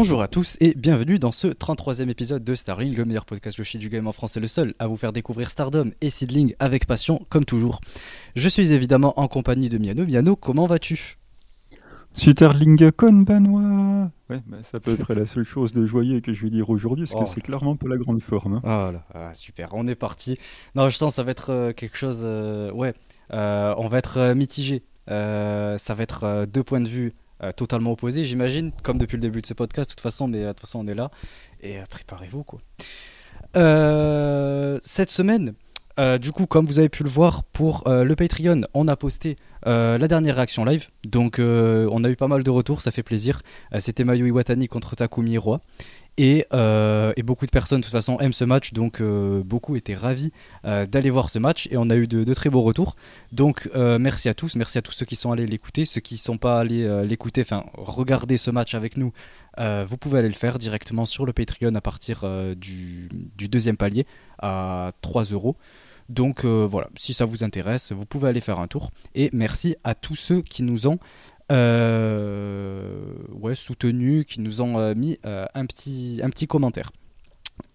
Bonjour à tous et bienvenue dans ce 33e épisode de Starling, le meilleur podcast Yoshi du game en français, le seul à vous faire découvrir Stardom et Seedling avec passion, comme toujours. Je suis évidemment en compagnie de Miano. Miano, comment vas-tu? Starling con Benoît Ouais, bah, c'est à peu près la seule chose de joyeux que je vais dire aujourd'hui, parce que Oh. c'est clairement pas la grande forme. hein. Ah là, ah, super, on est parti. Non, je sens que ça va être euh, quelque chose. euh, ouais, euh, on va être mitigé. Euh, ça va être euh, deux points de vue euh, totalement opposés, j'imagine, comme depuis le début de ce podcast, de toute façon, mais de toute façon, on est là. Et euh, préparez-vous, quoi. Euh, cette semaine, du coup, comme vous avez pu le voir pour le Patreon, on a posté la dernière réaction live. Donc, on a eu pas mal de retours, ça fait plaisir. C'était Mayu Iwatani contre Takumi Roy. Et, euh, et beaucoup de personnes, de toute façon, aiment ce match. Donc, euh, beaucoup étaient ravis euh, d'aller voir ce match. Et on a eu de, très beaux retours. Donc, merci à tous. Merci à tous ceux qui sont allés l'écouter. Ceux qui ne sont pas allés l'écouter, enfin, regarder ce match avec nous, vous pouvez aller le faire directement sur le Patreon à partir du, deuxième palier à 3 euros. Donc voilà, si ça vous intéresse, vous pouvez aller faire un tour. Et merci à tous ceux qui nous ont ouais, soutenus, qui nous ont euh, mis euh, un, petit, un petit commentaire.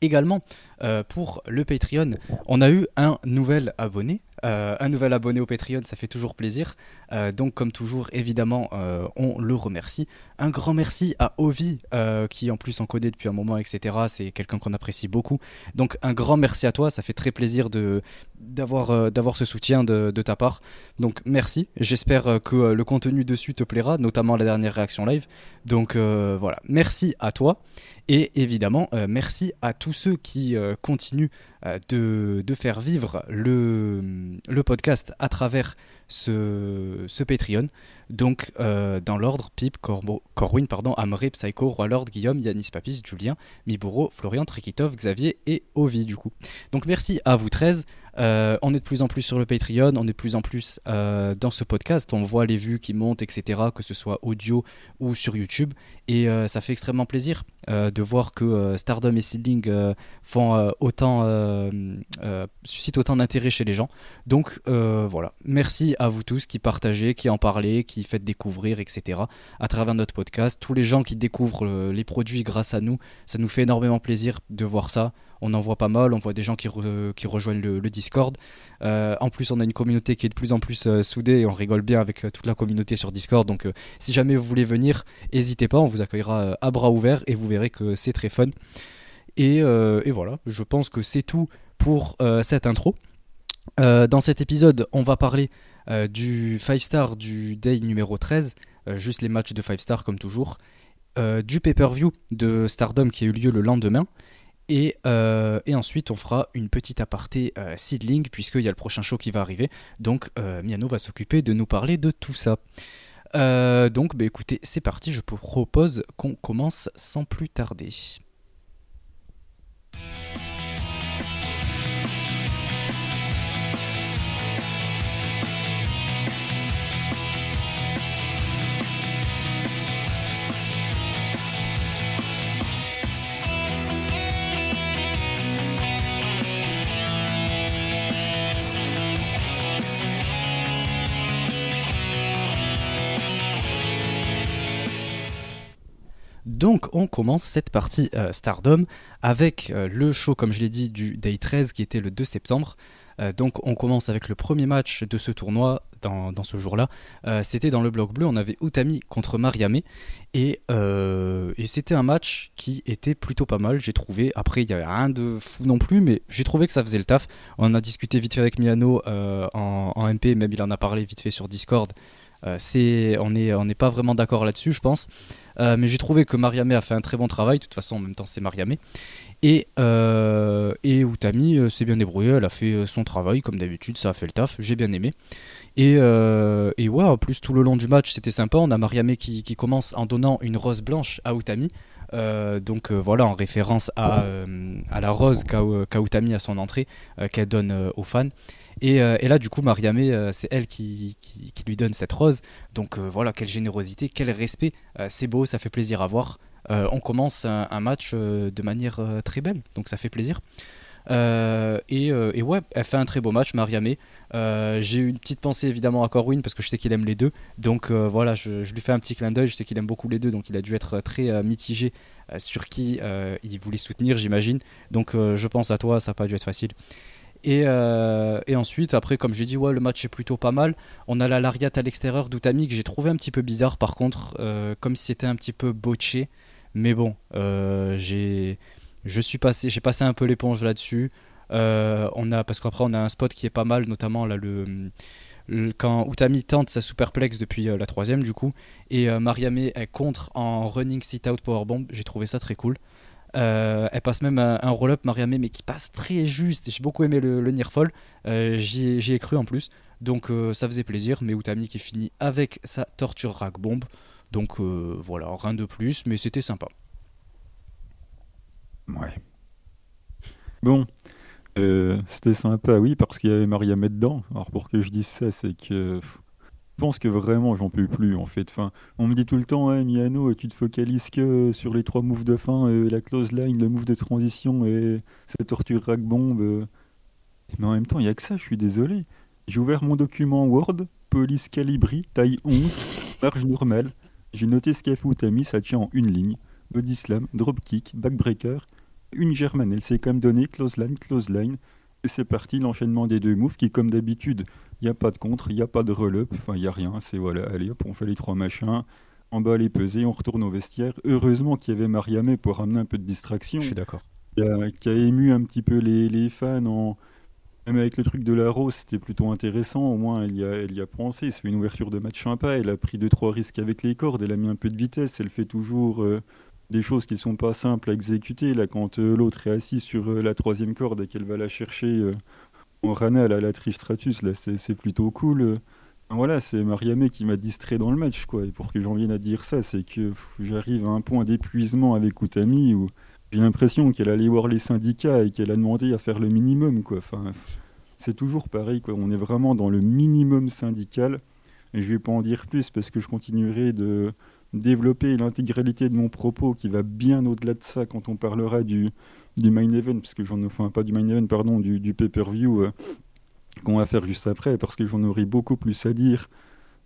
Également, euh, pour le Patreon, on a eu un nouvel abonné. Euh, un nouvel abonné au Patreon, ça fait toujours plaisir. Euh, donc, comme toujours, évidemment, on le remercie. Un grand merci à Ovi, qui en plus en connaît depuis un moment, etc. C'est quelqu'un qu'on apprécie beaucoup. Donc, un grand merci à toi. Ça fait très plaisir d'avoir ce soutien de, ta part. Donc, merci. J'espère que le contenu dessus te plaira, notamment la dernière réaction live. Donc, voilà. Merci à toi. Et évidemment, merci à tous ceux qui continuent euh, de, de faire vivre le, le podcast à travers ce, Patreon. Donc, euh, dans l'ordre, Pip, Corwin, pardon, Amré, Psycho, Roi Lord, Guillaume, Yanis Papis, Julien, Miboro, Florian, Trikitov, Xavier et Ovi, du coup. Donc, merci à vous 13. Euh, on est de plus en plus sur le Patreon, on est de plus en plus euh, dans ce podcast. On voit les vues qui montent, etc., que ce soit audio ou sur YouTube. Et ça fait extrêmement plaisir de voir que Stardom et Seedling font autant, suscitent autant d'intérêt chez les gens. Donc voilà, merci vous tous qui partagez, qui en parlez, qui faites découvrir, etc. à travers notre podcast. Tous les gens qui découvrent euh, les produits grâce à nous, ça nous fait énormément plaisir de voir ça. On en voit pas mal, on voit des gens qui, re- qui rejoignent le, Discord. Euh, en plus, on a une communauté qui est de plus en plus euh, soudée et on rigole bien avec toute la communauté sur Discord. Donc, si jamais vous voulez venir, n'hésitez pas, on vous accueillera à bras ouverts et vous verrez que c'est très fun. Et, voilà, je pense que c'est tout pour cette intro. Dans cet épisode, on va parler euh, du 5 star du day numéro 13, euh, juste les matchs de 5 star comme toujours, euh, du pay-per-view de Stardom qui a eu lieu le lendemain. Et, et ensuite, on fera une petite aparté seedling, puisqu'il y a le prochain show qui va arriver. Donc, Miano va s'occuper de nous parler de tout ça. Donc, bah, écoutez, c'est parti. Je propose qu'on commence sans plus tarder. Donc on commence cette partie euh, Stardom avec euh, le show, comme je l'ai dit, du Day 13 qui était le 2 septembre. Euh, donc on commence avec le premier match de ce tournoi dans, ce jour-là. C'était dans le bloc bleu, on avait Utami contre Mariame. Et, c'était un match qui était plutôt pas mal, j'ai trouvé. Après, il n'y avait rien de fou non plus, mais j'ai trouvé que ça faisait le taf. On a discuté vite fait avec Miano en, MP, même il en a parlé vite fait sur Discord. On n'est pas vraiment d'accord là-dessus, je pense. Euh, mais j'ai trouvé que Mariame a fait un très bon travail. De toute façon, en même temps, c'est Mariame. Et, euh, et Utami euh, s'est bien débrouillée. Elle a fait euh, son travail, comme d'habitude. Ça a fait le taf. J'ai bien aimé. Et, et ouais, en plus, tout le long du match, c'était sympa. On a Mariame qui, qui commence en donnant une rose blanche à Utami. Donc voilà, en référence à, à la rose qu'a qu'a Utami à son entrée, qu'elle donne aux fans. Et, euh, et là, du coup, Mariame, euh, c'est elle qui, lui donne cette rose. Donc euh, voilà, quelle générosité, quel respect. C'est beau, ça fait plaisir à voir. On commence un, match de manière très belle, donc ça fait plaisir. et, et, ouais, elle fait un très beau match, Mariamé. J'ai eu une petite pensée évidemment à Corwin parce que je sais qu'il aime les deux. Donc voilà, je, je, lui fais un petit clin d'œil. Je sais qu'il aime beaucoup les deux, donc il a dû être très mitigé sur qui il voulait soutenir, j'imagine. Donc je pense à toi, ça n'a pas dû être facile. Euh, et, ensuite, après, comme j'ai dit, ouais, le match est plutôt pas mal. On a la Lariat à l'extérieur d'Utami que j'ai trouvé un petit peu bizarre, par contre, euh, comme si c'était un petit peu botché. Mais bon, euh, j'ai, passé, passé un peu l'éponge là-dessus. on a, parce qu'après, on a un spot qui est pas mal, notamment là le, quand Utami tente sa superplex depuis la troisième du coup, et Mariame est contre en running sit out powerbomb. J'ai trouvé ça très cool. Euh, elle passe même un, roll-up Mariamé, mais qui passe très juste. J'ai beaucoup aimé le, le near fall. Euh, j'y ai cru en plus. Donc euh, ça faisait plaisir. Mais Utami qui finit avec sa torture rack bomb. Donc voilà, rien de plus, mais c'était sympa. Ouais. Bon, c'était sympa, oui, parce qu'il y avait Mariamé dedans. Alors pour que je dise ça, c'est que pense que vraiment j'en peux plus en fait. Enfin, on me dit tout le temps, ouais, Miano, tu te focalises que sur les trois moves de fin, euh, la close line, le move de transition et cette torture rack bomb. Euh. Mais en même temps, il n'y a que ça, je suis désolé. J'ai ouvert mon document Word, police calibri, taille 11, marge normale. J'ai noté ce qu'a fait Utami, ça tient en une ligne. Body slam, dropkick, backbreaker, une germane. Elle s'est quand même donné close line, close line. Et c'est parti, l'enchaînement des deux moves qui, comme d'habitude, il n'y a pas de contre, il n'y a pas de relop, enfin il n'y a rien. C'est voilà, allez hop, on fait les trois machins, en bas les pesées, on retourne au vestiaire. Heureusement qu'il y avait Mariamé pour ramener un peu de distraction. Je suis d'accord. Qui, a, ému un petit peu les, fans en. Même avec le truc de la rose, c'était plutôt intéressant. Au moins, elle y, a, elle y a pensé. C'est une ouverture de match sympa. Elle a pris deux trois risques avec les cordes. Elle a mis un peu de vitesse. Elle fait toujours euh, des choses qui sont pas simples à exécuter. Là, quand euh, l'autre est assis sur euh, la troisième corde et qu'elle va la chercher en Rana, la, la Tristratus, là, c'est plutôt cool. Voilà, c'est Mariamé qui m'a distrait dans le match, quoi. Et pour que j'en vienne à dire ça, c'est que j'arrive à un point d'épuisement avec Utami où j'ai l'impression qu'elle allait voir les syndicats et qu'elle a demandé à faire le minimum, quoi. Enfin, c'est toujours pareil, quoi. On est vraiment dans le minimum syndical. Et je vais pas en dire plus parce que je continuerai de développer l'intégralité de mon propos qui va bien au-delà de ça quand on parlera du, du main event, parce que j'en enfin pas du main event, pardon, du, du pay-per-view euh, qu'on va faire juste après, parce que j'en aurai beaucoup plus à dire.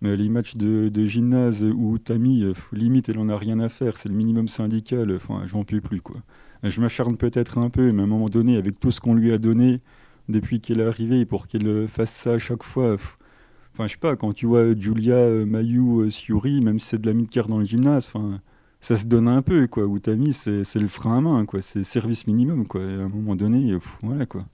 Mais les matchs de, de gymnase où Tammy, euh, limite, elle en a rien à faire, c'est le minimum syndical, enfin, j'en peux plus, quoi. Je m'acharne peut-être un peu, mais à un moment donné, avec tout ce qu'on lui a donné depuis qu'elle est arrivée, pour qu'elle fasse ça à chaque fois, enfin, je sais pas, quand tu vois Julia, Mayu, Siuri, même si c'est de la mid-card dans le gymnase, enfin, ça se donne un peu, quoi. Mis, c'est le frein à main, quoi. C'est service minimum, quoi. à un moment donné, voilà, quoi.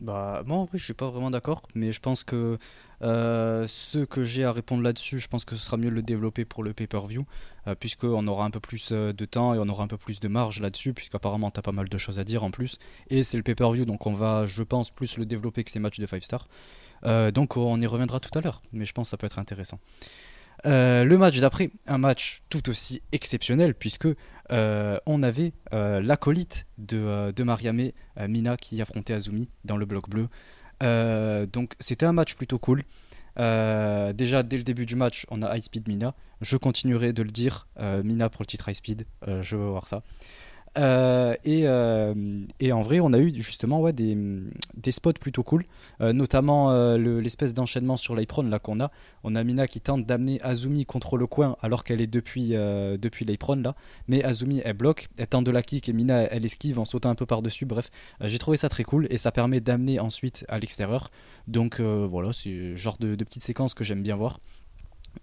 Bah, moi, en vrai, je suis pas vraiment d'accord, mais je pense que euh, ce que j'ai à répondre là-dessus, je pense que ce sera mieux de le développer pour le pay-per-view, euh, puisqu'on aura un peu plus euh, de temps et on aura un peu plus de marge là-dessus, puisqu'apparemment, t'as pas mal de choses à dire en plus. Et c'est le pay-per-view, donc on va, je pense, plus le développer que ces matchs de 5 stars. Donc on y reviendra tout à l'heure, mais je pense que ça peut être intéressant. Euh, le match d'après, un match tout aussi exceptionnel puisque euh, on avait euh, l'acolyte de, de Mariame, Mina, qui affrontait Azumi dans le bloc bleu. donc c'était un match plutôt cool. déjà dès le début du match, on a High Speed Mina. Je continuerai de le dire, Mina pour le titre High Speed. je veux voir ça. Euh, et, euh, et, en vrai, on a eu justement des, spots plutôt cool, euh, notamment l'espèce d'enchaînement sur l'Apron là qu'on a. On a Mina qui tente d'amener Azumi contre le coin alors qu'elle est depuis, depuis là, mais Azumi elle bloque, elle tente de la kick et Mina elle esquive en sautant un peu par-dessus. Bref, j'ai trouvé ça très cool et ça permet d'amener ensuite à l'extérieur. Donc voilà, c'est genre de, de petite séquence que j'aime bien voir.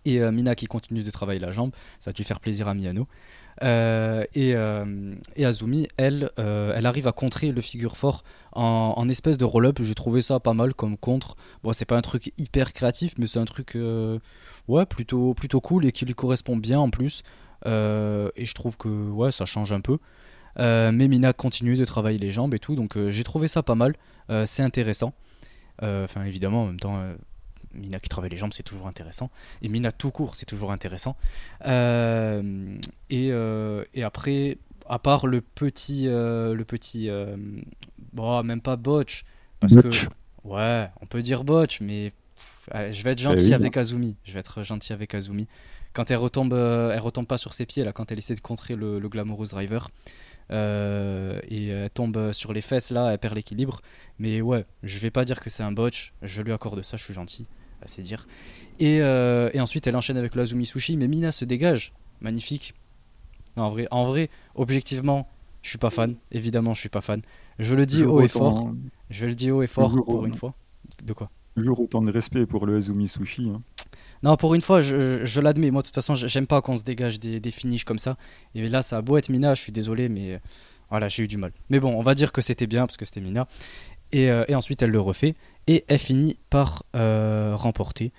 Et Mina qui continue de travailler la jambe, ça a dû faire plaisir à Miyano. Euh, euh, et, Azumi, elle, euh, elle arrive à contrer le figure fort en, espèce de roll-up. J'ai trouvé ça pas mal comme contre. Bon, c'est pas un truc hyper créatif, mais c'est un truc ouais, plutôt, plutôt cool et qui lui correspond bien en plus. et je trouve que ouais, ça change un peu. mais Mina continue de travailler les jambes et tout, donc j'ai trouvé ça pas mal. c'est intéressant. Enfin, évidemment, en même temps Mina qui travaille les jambes, c'est toujours intéressant. Et Mina tout court, c'est toujours intéressant. Euh, euh, et, après, à part le petit, euh, le petit, bon, même pas botch, parce que ouais, on peut dire botch, mais je vais être gentil avec Azumi. Je vais être gentil avec Azumi. Quand elle retombe, elle retombe pas sur ses pieds là, quand elle essaie de contrer le, le Glamorous Driver. et elle tombe sur les fesses là, elle perd l'équilibre. Mais ouais, je vais pas dire que c'est un botch. Je lui accorde ça, je suis gentil, c'est dire. Et, et, ensuite, elle enchaîne avec le Azumi Sushi, mais Mina se dégage, magnifique. en vrai, en vrai, objectivement, je suis pas fan. Évidemment, je suis pas fan. Je le dis haut et fort. Je le dis haut et fort pour une fois. De quoi? Toujours autant de respect pour le Azumi Sushi. Hein. Non, pour une fois, je, l'admets. Moi, de toute façon, j'aime pas qu'on se dégage des, des, finishes comme ça. Et là, ça a beau être Mina, je suis désolé, mais voilà, j'ai eu du mal. Mais bon, on va dire que c'était bien parce que c'était Mina. Et, euh, ensuite, elle le refait. Et elle finit par euh, remporter.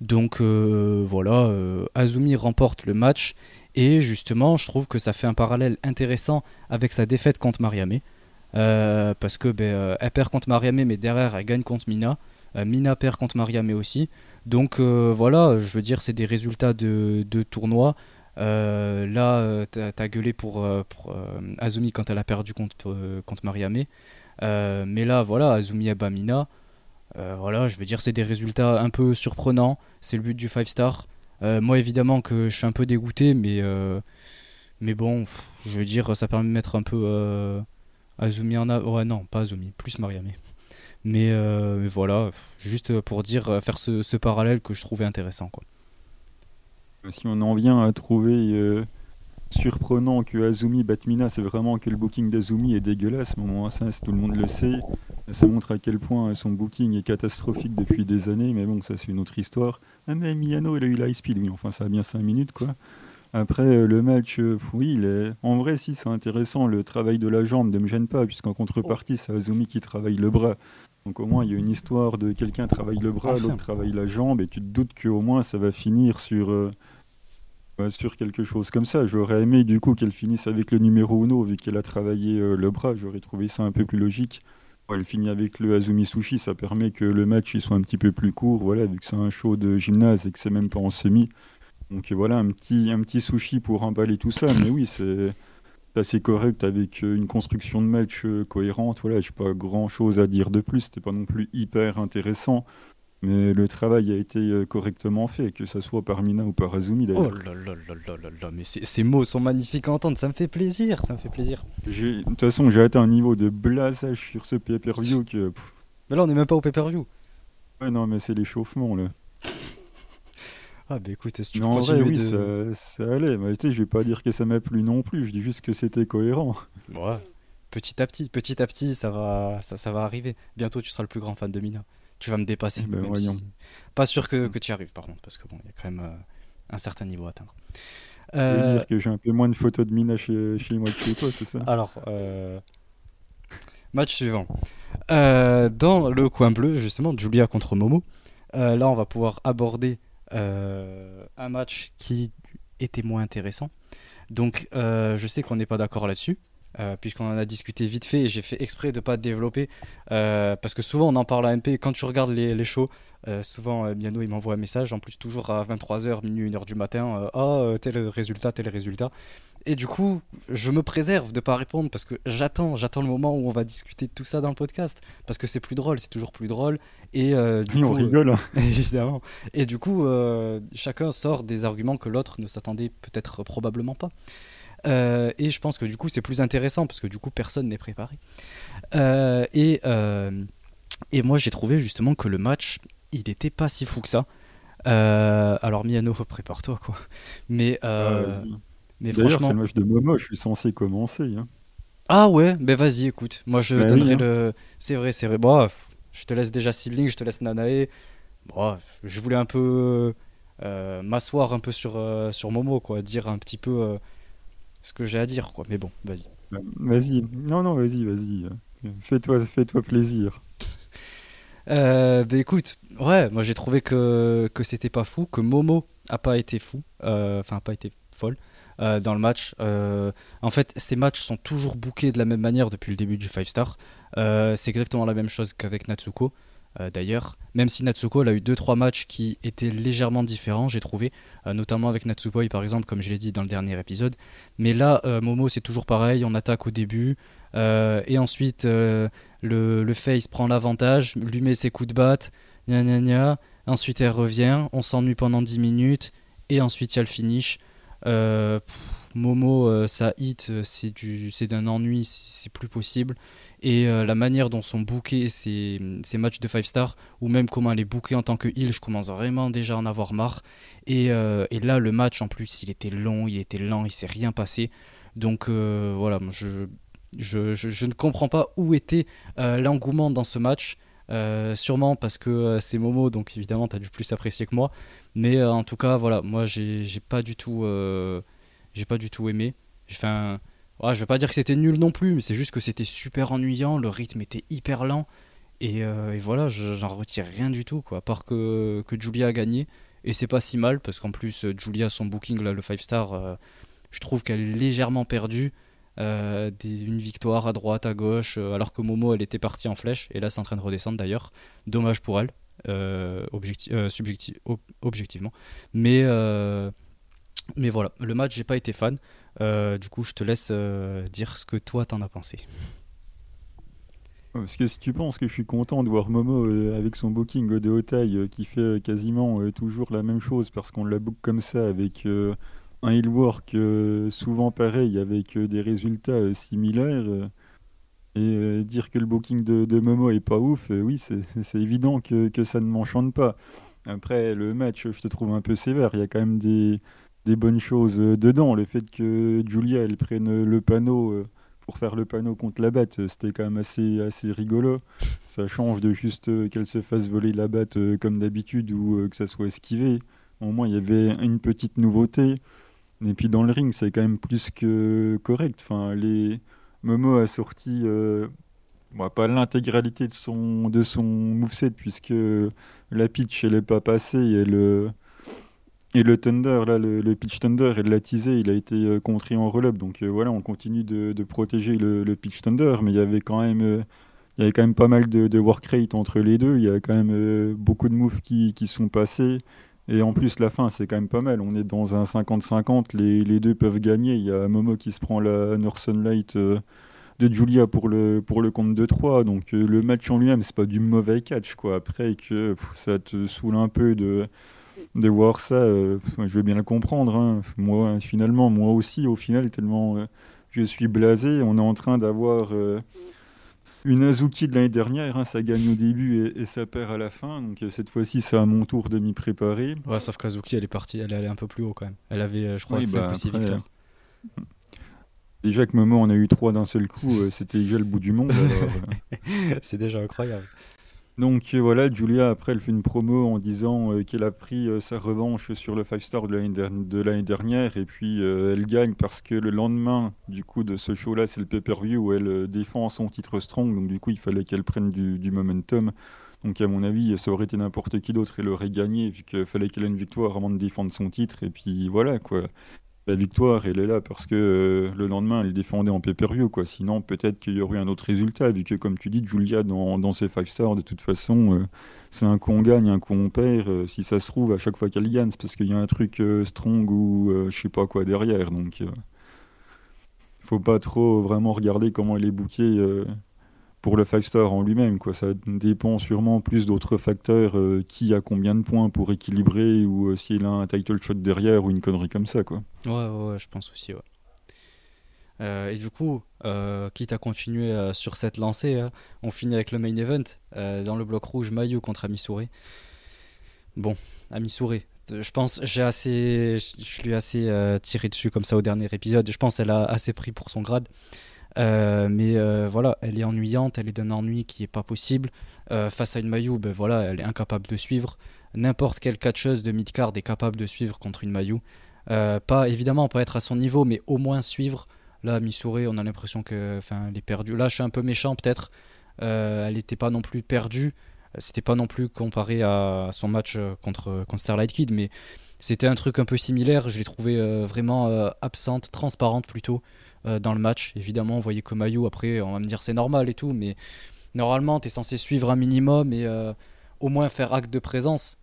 Donc euh, voilà, Azumi remporte le match. Et justement, je trouve que ça fait un parallèle intéressant avec sa défaite contre Mariamé. Parce que ben, elle perd contre Mariamé, mais derrière elle gagne contre Mina. Mina perd contre Mariamé aussi. Donc voilà, je veux dire, c'est des résultats de, de tournoi. là, t'as as gueulé pour, Azumi quand elle a perdu contre, contre Mariamé. Mais là, voilà, Azumi et Bamina. voilà, je veux dire, c'est des résultats un peu surprenants. C'est le but du 5 star. Euh, moi, évidemment, que je suis un peu dégoûté, mais, euh, mais bon, je veux dire, ça permet de mettre un peu euh, Azumi en a. Ouais, non, pas Azumi, plus Mariame. Mais, voilà, juste pour dire, faire ce, parallèle que je trouvais intéressant. Quoi. Si on en vient à trouver surprenant que Azumi Batmina, c'est vraiment que le booking d'Azumi est dégueulasse. Bon, ça, tout le monde le sait. Ça montre à quel point son booking est catastrophique depuis des années, mais bon, ça c'est une autre histoire. Ah, mais Miyano, il a eu l'high speed, oui, enfin ça a bien 5 minutes quoi. Après, euh, le match, euh, oui, il est... en vrai, si c'est intéressant, le travail de la jambe ne me gêne pas, puisqu'en contrepartie, c'est Azumi qui travaille le bras. Donc au moins, il y a une histoire de quelqu'un travaille le bras, l'autre travaille la jambe, et tu te doutes qu'au moins ça va finir sur. Euh, sur quelque chose comme ça. J'aurais aimé du coup qu'elle finisse avec le numéro uno vu qu'elle a travaillé euh, le bras. J'aurais trouvé ça un peu plus logique. elle finit avec le Azumi Sushi, ça permet que le match soit un petit peu plus court, voilà, vu que c'est un show de gymnase et que c'est même pas en semi. Donc voilà, un petit, un petit sushi pour emballer tout ça. Mais oui, c'est assez correct avec euh, une construction de match euh, cohérente. Voilà, j'ai pas grand chose à dire de plus. C'était pas non plus hyper intéressant. Mais le travail a été euh, correctement fait, que ce soit par Mina ou par Azumi d'ailleurs. Oh là là là là là là, mais ces mots sont magnifiques à entendre, ça me fait plaisir, ça me fait plaisir. De toute façon, j'ai atteint un niveau de blasage sur ce pay-per-view que. Mais là, on n'est même pas au pay-per-view. Ouais, non, mais c'est l'échauffement là. ah, bah écoute, si tu mais en vrai, oui, ça, ça, allait. Mais tu sais, je vais pas dire que ça m'a plu non plus, je dis juste que c'était cohérent. Ouais, petit à petit, petit à petit, ça va, ça, ça va arriver. Bientôt, tu seras le plus grand fan de Mina tu vas me dépasser. Ben, pas sûr que, que tu y arrives par contre, parce que bon, il y a quand même euh, un certain niveau à atteindre. Euh... dire que j'ai un peu moins de photos de Mina chez, chez moi que chez toi, c'est ça? Alors, euh... match suivant. Dans le coin bleu, justement, Julia contre Momo. Là, on va pouvoir aborder un match qui était moins intéressant. Donc, je sais qu'on n'est pas d'accord là-dessus. Euh, puisqu'on en a discuté vite fait et j'ai fait exprès de ne pas développer euh, parce que souvent on en parle à MP quand tu regardes les, les shows euh, souvent Miano il m'envoie un message en plus toujours à 23h minuit 1h du matin oh tel résultat tel résultat et du coup je me préserve de pas répondre parce que j'attends j'attends le moment où on va discuter de tout ça dans le podcast. Parce que c'est plus drôle c'est toujours plus drôle. Et du coup, on rigole hein. évidemment. Et du coup chacun sort des arguments que l'autre ne s'attendait peut-être probablement pas euh, et je pense que du coup, c'est plus intéressant parce que du coup, personne n'est préparé. Euh, et, euh, et moi, j'ai trouvé justement que le match, il n'était pas si fou que ça. alors, Miano, prépare-toi quoi. Mais, ah, mais franchement. c'est le match de Momo, je suis censé commencer. Hein. Ah ouais, ben vas-y, écoute. Moi, je bah donnerai hein. le. C'est vrai, c'est vrai. Bon, je te laisse déjà Sidling, je te laisse Nanae. Bon, je voulais un peu m'asseoir un peu sur, sur Momo, quoi. Dire un petit peu ce que j'ai à dire, quoi. Mais bon, vas-y. Vas-y. Non, non, vas-y, vas-y. Fais-toi fais -toi plaisir. Euh, bah écoute, ouais, moi j'ai trouvé que, que c'était pas fou, que Momo a pas été fou, euh, enfin a pas été folle euh, dans le match. en fait, ces matchs sont toujours bookés de la même manière depuis le début du 5 star. c'est exactement la même chose qu'avec Natsuko. Euh, d'ailleurs. Même si Natsuko a eu 2-3 matchs qui étaient légèrement différents, j'ai trouvé, euh, notamment avec Natsupoi par exemple, comme je l'ai dit dans le dernier épisode. Mais là, euh, Momo c'est toujours pareil, on attaque au début, et ensuite le, le, face prend l'avantage, lui met ses coups de batte, gna gna gna. Ensuite, elle revient. On s'ennuie pendant 10 minutes. Et ensuite, il y a le finish. Momo, euh, ça hit, euh, c'est du, c'est d'un ennui, c'est plus possible. Et la manière dont sont bookés ces, matchs de 5 stars, ou même comment elle est bookée en tant que heal, je commence vraiment déjà à en avoir marre. Et, là, le match en plus, il était long, il était lent, il s'est rien passé. Donc voilà, je, ne comprends pas où était l'engouement dans ce match. sûrement parce que c'est Momo, donc évidemment, tu as dû plus apprécier que moi. Mais euh, en tout cas, voilà, moi j'ai pas du tout, euh, j'ai pas du tout aimé. Ouais, je vais pas dire que c'était nul non plus, mais c'est juste que c'était super ennuyant, le rythme était hyper lent. Et, euh, voilà, j'en retire rien du tout, quoi. À part que, que Julia a gagné. Et c'est pas si mal, parce qu'en plus, Julia, son booking, là, le 5 star, je trouve qu'elle est légèrement perdue. une victoire à droite, à gauche, alors que Momo, elle était partie en flèche. Et là, c'est en train de redescendre d'ailleurs. Dommage pour elle. Euh, euh, objectivement. Mais, euh, mais voilà, le match, j'ai pas été fan. du coup, je te laisse dire ce que toi t'en as pensé. Parce que si tu penses que je suis content de voir Momo avec son booking de haute taille qui fait quasiment toujours la même chose parce qu'on la book comme ça avec un heal work souvent pareil avec des résultats similaires et euh, dire que le booking de, Momo est pas ouf, euh, oui, c'est évident que, ça ne m'enchante pas. Après, le match, je te trouve un peu sévère. Il y a quand même des, des bonnes choses euh, dedans. Le fait que Julia, elle prenne le panneau pour faire le panneau contre la batte, c'était quand même assez, assez rigolo. Ça change de juste qu'elle se fasse voler la batte comme d'habitude ou que ça soit esquivé. Au moins, il y avait une petite nouveauté. Et puis dans le ring, c'est quand même plus que correct. Enfin, les Momo a sorti euh, pas l'intégralité de son, de son moveset, puisque la pitch, elle n'est pas passée, et le, et le Thunder, là, le, pitch Thunder, elle l'a teasé, il a été euh, contré en relop. Donc euh, voilà, on continue de, protéger le, pitch Thunder, mais il y avait quand même... il y avait quand même pas mal de, work rate entre les deux. Il y a quand même beaucoup de moves qui, sont passés. Et en plus, la fin, c'est quand même pas mal. On est dans un 50-50. Les, deux peuvent gagner. Il y a Momo qui se prend la Northern Light euh, de Julia pour le, pour le compte de 3. Donc euh, le match en lui-même, c'est pas du mauvais catch. Quoi. Après, que ça te saoule un peu de, de voir ça, euh, je veux bien le comprendre. Hein. Moi, finalement, moi aussi, au final, tellement je suis blasé, on est en train d'avoir une Azuki de l'année dernière, hein, ça gagne au début et, ça perd à la fin. Donc euh, cette fois-ci, c'est à mon tour de m'y préparer. Ouais, sauf qu'Azuki, elle est partie, elle est allée un peu plus haut quand même. Elle avait, euh, je crois, 5 bah, ou 6 victoires. Déjà que Momo en a eu 3 d'un seul coup, euh, c'était déjà le bout du monde. c'est déjà incroyable. Donc euh, voilà, Julia, après, elle fait une promo en disant euh, qu'elle a pris euh, sa revanche sur le 5 star de l'année dernière, et puis elle gagne parce que le lendemain du coup de ce show-là, c'est le pay-per-view où elle défend son titre strong, donc du coup il fallait qu'elle prenne du, momentum. Donc à mon avis, ça aurait été n'importe qui d'autre, elle aurait gagné, vu qu'il fallait qu'elle ait une victoire avant de défendre son titre, et puis voilà quoi la victoire, elle est là parce que euh, le lendemain, elle défendait en pay quoi. Sinon, peut-être qu'il y aurait un autre résultat, vu que, comme tu dis, Julia, dans, dans ses 5 stars, de toute façon, euh, c'est un coup on gagne, un coup on perd. Euh, si ça se trouve, à chaque fois qu'elle gagne, c'est parce qu'il y a un truc strong ou je sais pas quoi derrière. Donc, faut pas trop vraiment regarder comment elle est bookée pour le 5 star en lui-même. Quoi. Ça dépend sûrement plus d'autres facteurs, euh, qui a combien de points pour équilibrer, ou euh, s'il a un title shot derrière, ou une connerie comme ça. Quoi. Ouais, ouais, je pense aussi. Ouais. Euh, et du coup, quitte à continuer sur cette lancée, hein, on finit avec le main event dans le bloc rouge Mayu contre Amisure. Bon, Amisure, je pense j'ai assez je lui ai assez tiré dessus comme ça au dernier épisode je pense qu'elle a assez pris pour son grade euh, mais euh, voilà, elle est ennuyante, elle est d'un ennui qui est pas possible. Euh, face à une Mayu, ben voilà, elle est incapable de suivre. N'importe quelle catcheuse de midcard est capable de suivre contre une Mayu. pas évidemment pas être à son niveau, mais au moins suivre. Là, Missouri, on a l'impression que, enfin, elle est perdue. Là, je suis un peu méchant peut-être. elle n'était pas non plus perdue. C'était pas non plus comparé à son match contre, contre Starlight Kid, mais c'était un truc un peu similaire. Je l'ai trouvé vraiment absente, transparente plutôt. Euh, dans le match. Évidemment, on voyait Komayu, après, on va me dire c'est normal et tout, mais normalement, tu es censé suivre un minimum et euh, au moins faire acte de présence.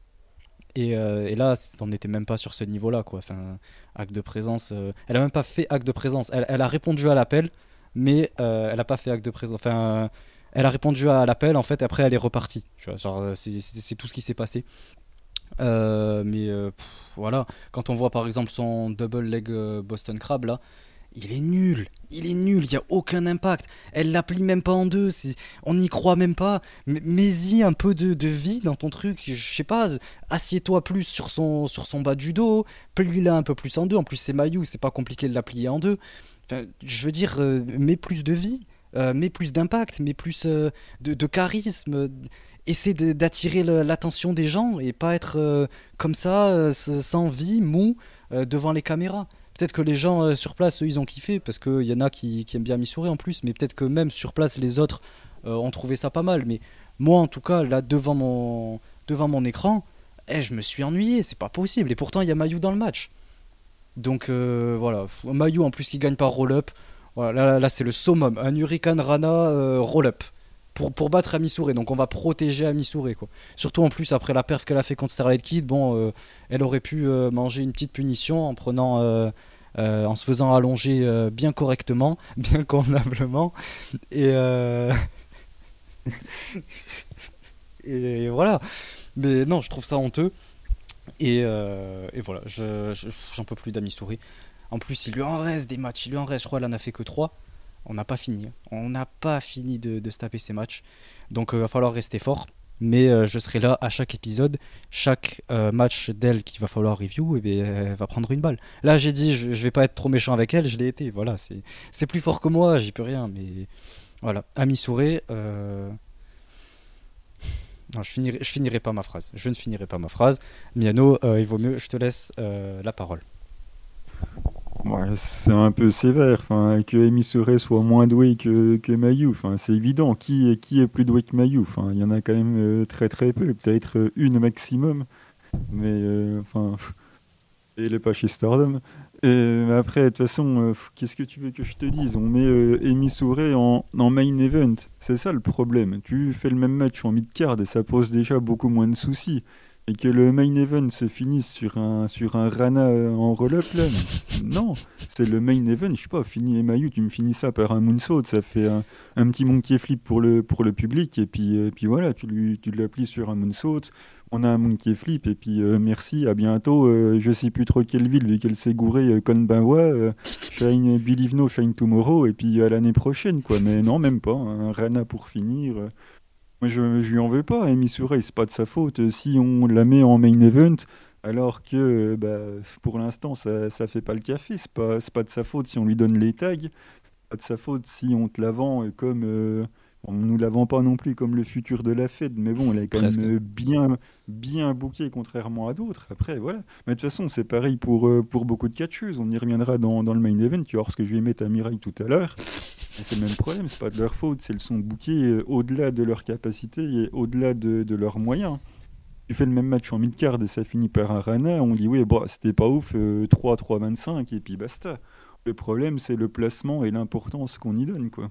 Et, euh, et là, on n'était même pas sur ce niveau-là, quoi. Enfin, acte de présence. elle a même pas fait acte de présence. Elle, a répondu à l'appel, mais elle n'a pas fait acte de présence. Enfin, elle a répondu à l'appel, en fait, après, elle est repartie. C'est tout ce qui s'est passé. mais voilà, quand on voit par exemple son double leg Boston Crab là, il est nul, il est nul, il n'y a aucun impact. Elle l'applique même pas en deux, on n'y croit même pas. Mets-y un peu de, vie dans ton truc, je sais pas, assieds-toi plus sur son, sur son bas du dos, plie-la un peu plus en deux. En plus, c'est Mayu, c'est pas compliqué de la plier en deux. je veux dire, euh, mets plus de vie, euh, mets plus d'impact, mets plus euh, de, charisme. Essaie d'attirer l'attention des gens et pas être comme ça, sans vie, mou, devant les caméras. Peut-être que les gens euh, sur place, eux, ils ont kiffé, parce qu'il y en a qui, aiment bien Missouri en plus, mais peut-être que même sur place, les autres euh, ont trouvé ça pas mal. Mais moi, en tout cas, là, devant mon, devant mon écran, eh, je me suis ennuyé, c'est pas possible. Et pourtant, il y a Mayu dans le match. Donc euh, voilà, Mayu en plus qui gagne par roll-up. Voilà, là, c'est le summum. Un Hurricane Rana roll-up pour, pour battre Amisure. Donc on va protéger. Quoi. Surtout en plus après la perf qu'elle a fait contre Starlight Kid, bon, elle aurait pu manger une petite punition en prenant euh, en se faisant allonger euh, bien correctement, bien convenablement. Et, euh, et voilà. Mais non, je trouve ça honteux. Et, voilà, j'en peux plus d'amis souris. En plus, il lui en reste des matchs, il lui en reste, je crois, elle en a fait que 3. On n'a pas fini. On n'a pas fini de, se taper ces matchs. Donc, il va falloir rester fort mais euh, je serai là à chaque épisode, chaque euh, match d'elle qu'il va falloir review, et eh elle va prendre une balle. Là, j'ai dit, je, je, vais pas être trop méchant avec elle, je l'ai été, voilà, c'est plus fort que moi, j'y peux rien, mais voilà. Ami Souré, euh... je finirai, je finirai pas ma phrase, je ne finirai pas ma phrase. Miano, euh, il vaut mieux, je te laisse la parole c'est un peu sévère, enfin, que Seray soit moins doué que, que enfin, c'est évident. Qui, qui est plus doué que Mayu enfin, Il y en a quand même euh, très très peu, peut-être euh, une maximum. Mais euh, enfin, elle n'est pas chez Stardom. Et, après, de toute façon, qu'est-ce que tu veux que je te dise? On met Amy Souré en, en, main event. C'est ça le problème. Tu fais le même match en mid-card et ça pose déjà beaucoup moins de soucis et que le main event se finisse sur un, sur un Rana en roll-up, là, non, c'est le main event, je sais pas, fini Mayu, tu me finis ça par un moonsault, ça fait un, un petit monkey flip pour le, pour le public, et puis, euh, puis voilà, tu, lui, tu l'applies sur un moonsault, on a un monkey flip, et puis euh, merci, à bientôt, euh, je sais plus trop quelle ville, vu qu'elle s'est gourée, Konbanwa, shine, believe no, shine tomorrow, et puis à l'année prochaine, quoi, mais non, même pas, un Rana pour finir, moi, je, je lui en veux pas. Amy Souray, c'est pas de sa faute. Si on la met en main event, alors que bah, pour l'instant, ça, ça fait pas le café. C'est pas, de sa faute si on lui donne les tags. Pas de sa faute si on te la vend comme. Euh, on nous la vend pas non plus comme le futur de la Fed, mais bon, elle est quand même bien, bien bouquée contrairement à d'autres. Après, voilà. Mais de toute façon, c'est pareil pour, euh, pour beaucoup de catcheuses. On y reviendra dans, dans, le main event. Tu vois ce que je vais mettre à Mirai tout à l'heure. C'est le même problème, c'est pas de leur faute, c'est le sont bouqués euh, au-delà de leur capacité et au-delà de, de, leurs moyens. Tu fais le même match en mid-card et ça finit par un Rana, on dit oui, bon, c'était pas ouf, 3-3-25 euh, et puis basta. Le problème, c'est le placement et l'importance qu'on y donne, quoi.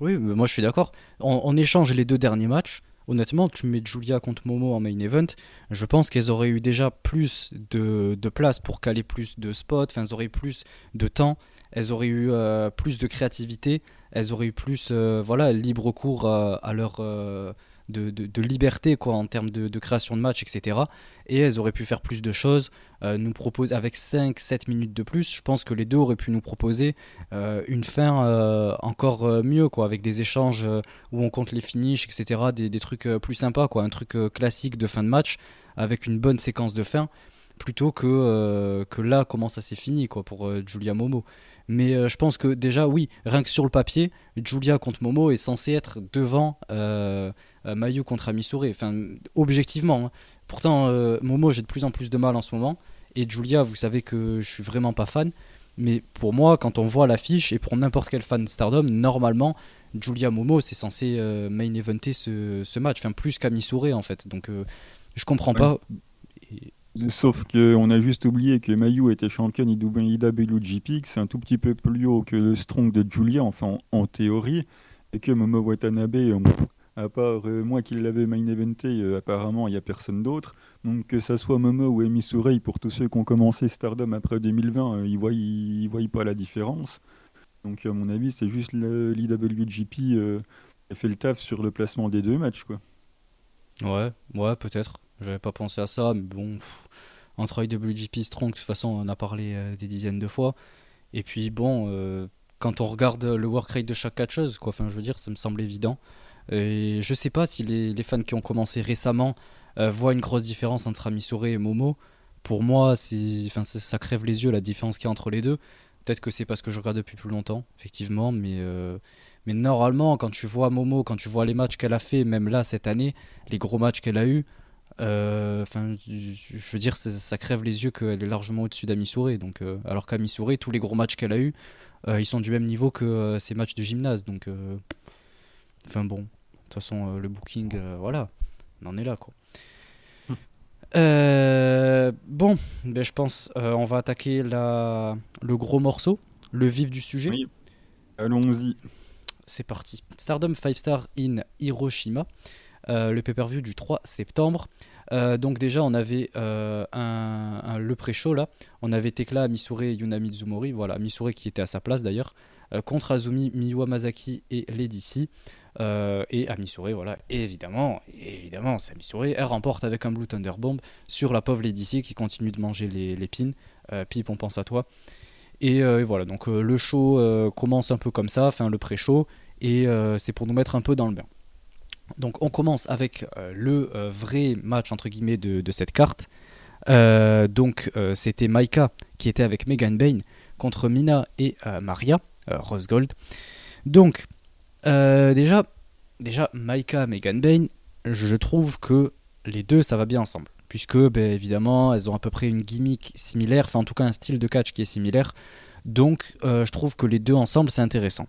Oui, moi je suis d'accord. On, échange les deux derniers matchs. Honnêtement, tu mets Julia contre Momo en main event, je pense qu'elles auraient eu déjà plus de, de place pour caler plus de spots, enfin elles auraient eu plus de temps elles auraient eu euh, plus de créativité, elles auraient eu plus euh, voilà, libre cours à leur euh, de, de, liberté quoi, en termes de, de, création de match, etc. Et elles auraient pu faire plus de choses, nous proposer avec 5-7 minutes de plus. Je pense que les deux auraient pu nous proposer une fin encore mieux, quoi, avec des échanges où on compte les finishes, etc. Des, des trucs plus sympas, quoi, un truc classique de fin de match avec une bonne séquence de fin plutôt que, que là comment ça s'est fini quoi pour Julia Momo mais euh, je pense que déjà, oui, rien que sur le papier, Julia contre Momo est censé être devant euh, euh Mayu contre Amisure. Enfin, objectivement. Hein. Pourtant, euh, Momo, j'ai de plus en plus de mal en ce moment. Et Julia, vous savez que je suis vraiment pas fan. Mais pour moi, quand on voit l'affiche, et pour n'importe quel fan Stardom, normalement, Julia Momo, c'est censé main eventer ce, ce, match. Enfin, plus qu'Amisure, en fait. Donc, je comprends pas. Sauf qu'on a juste oublié que Mayu était championne IWGP, que c'est un tout petit peu plus haut que le Strong de Julia, enfin en, théorie, et que Momo Watanabe, euh, à part euh, moi qui l'avais main eventé, euh, apparemment il n'y a personne d'autre. Donc que ça soit Momo ou Emi Sourei, pour tous ceux qui ont commencé Stardom après 2020, ils ne voient, ils voient pas la différence. Donc à mon avis, c'est juste l'IWGP qui a fait le taf sur le placement des deux matchs. quoi. Ouais, ouais, peut-être. J'avais pas pensé à ça, mais bon, entre IWGP Strong, de toute façon, on en a parlé euh, des dizaines de fois. Et puis bon, euh, quand on regarde le work rate de chaque catcheuse, quoi, enfin, je veux dire, ça me semble évident. Et je sais pas si les, fans qui ont commencé récemment euh, voient une grosse différence entre Amisore et Momo. Pour moi, ça crève les yeux la différence qu'il y a entre les deux. Peut-être que c'est parce que je regarde depuis plus longtemps, effectivement, mais, mais normalement, quand tu vois Momo, quand tu vois les matchs qu'elle a fait, même là cette année, les gros matchs qu'elle a eu, euh, enfin, je veux dire, ça, crève les yeux qu'elle est largement au-dessus d'Amisouré. Donc, euh, alors qu'Amisouré, tous les gros matchs qu'elle a eu, euh, ils sont du même niveau que ses matchs de gymnase. Donc, enfin bon, toute façon, le booking, voilà, on en est là, quoi. bon, ben, je pense on va attaquer la, le gros morceau, le vif du sujet. Allons-y. C'est parti. Stardom 5 Star in Hiroshima. Euh, le pay-per-view du 3 septembre. Euh, donc déjà, on avait euh, un, le pré-show là. On avait Tekla, Misure et Yuna Mizumori. Voilà, Misure qui était à sa place d'ailleurs. contre Azumi, Miwa Masaki et Lady C. et Amisure, voilà, évidemment, évidemment, c'est Amisure. Elle remporte avec un Blue Thunder Bomb sur la pauvre Lady C qui continue de manger les, les pins. Pip, on pense à toi. Et, et voilà, donc le show commence un peu comme ça, enfin le pré-show, et c'est pour nous mettre un peu dans le bain. Donc on commence avec euh, le euh, vrai match entre guillemets de, cette carte. Euh, donc c'était Maika qui était avec Megan Bain contre Mina et Maria Rose Gold. Donc déjà, déjà Maika, Megan Bain, je trouve que les deux ça va bien ensemble. Puisque ben, évidemment elles ont à peu près une gimmick similaire, enfin en tout cas un style de catch qui est similaire. Donc je trouve que les deux ensemble c'est intéressant.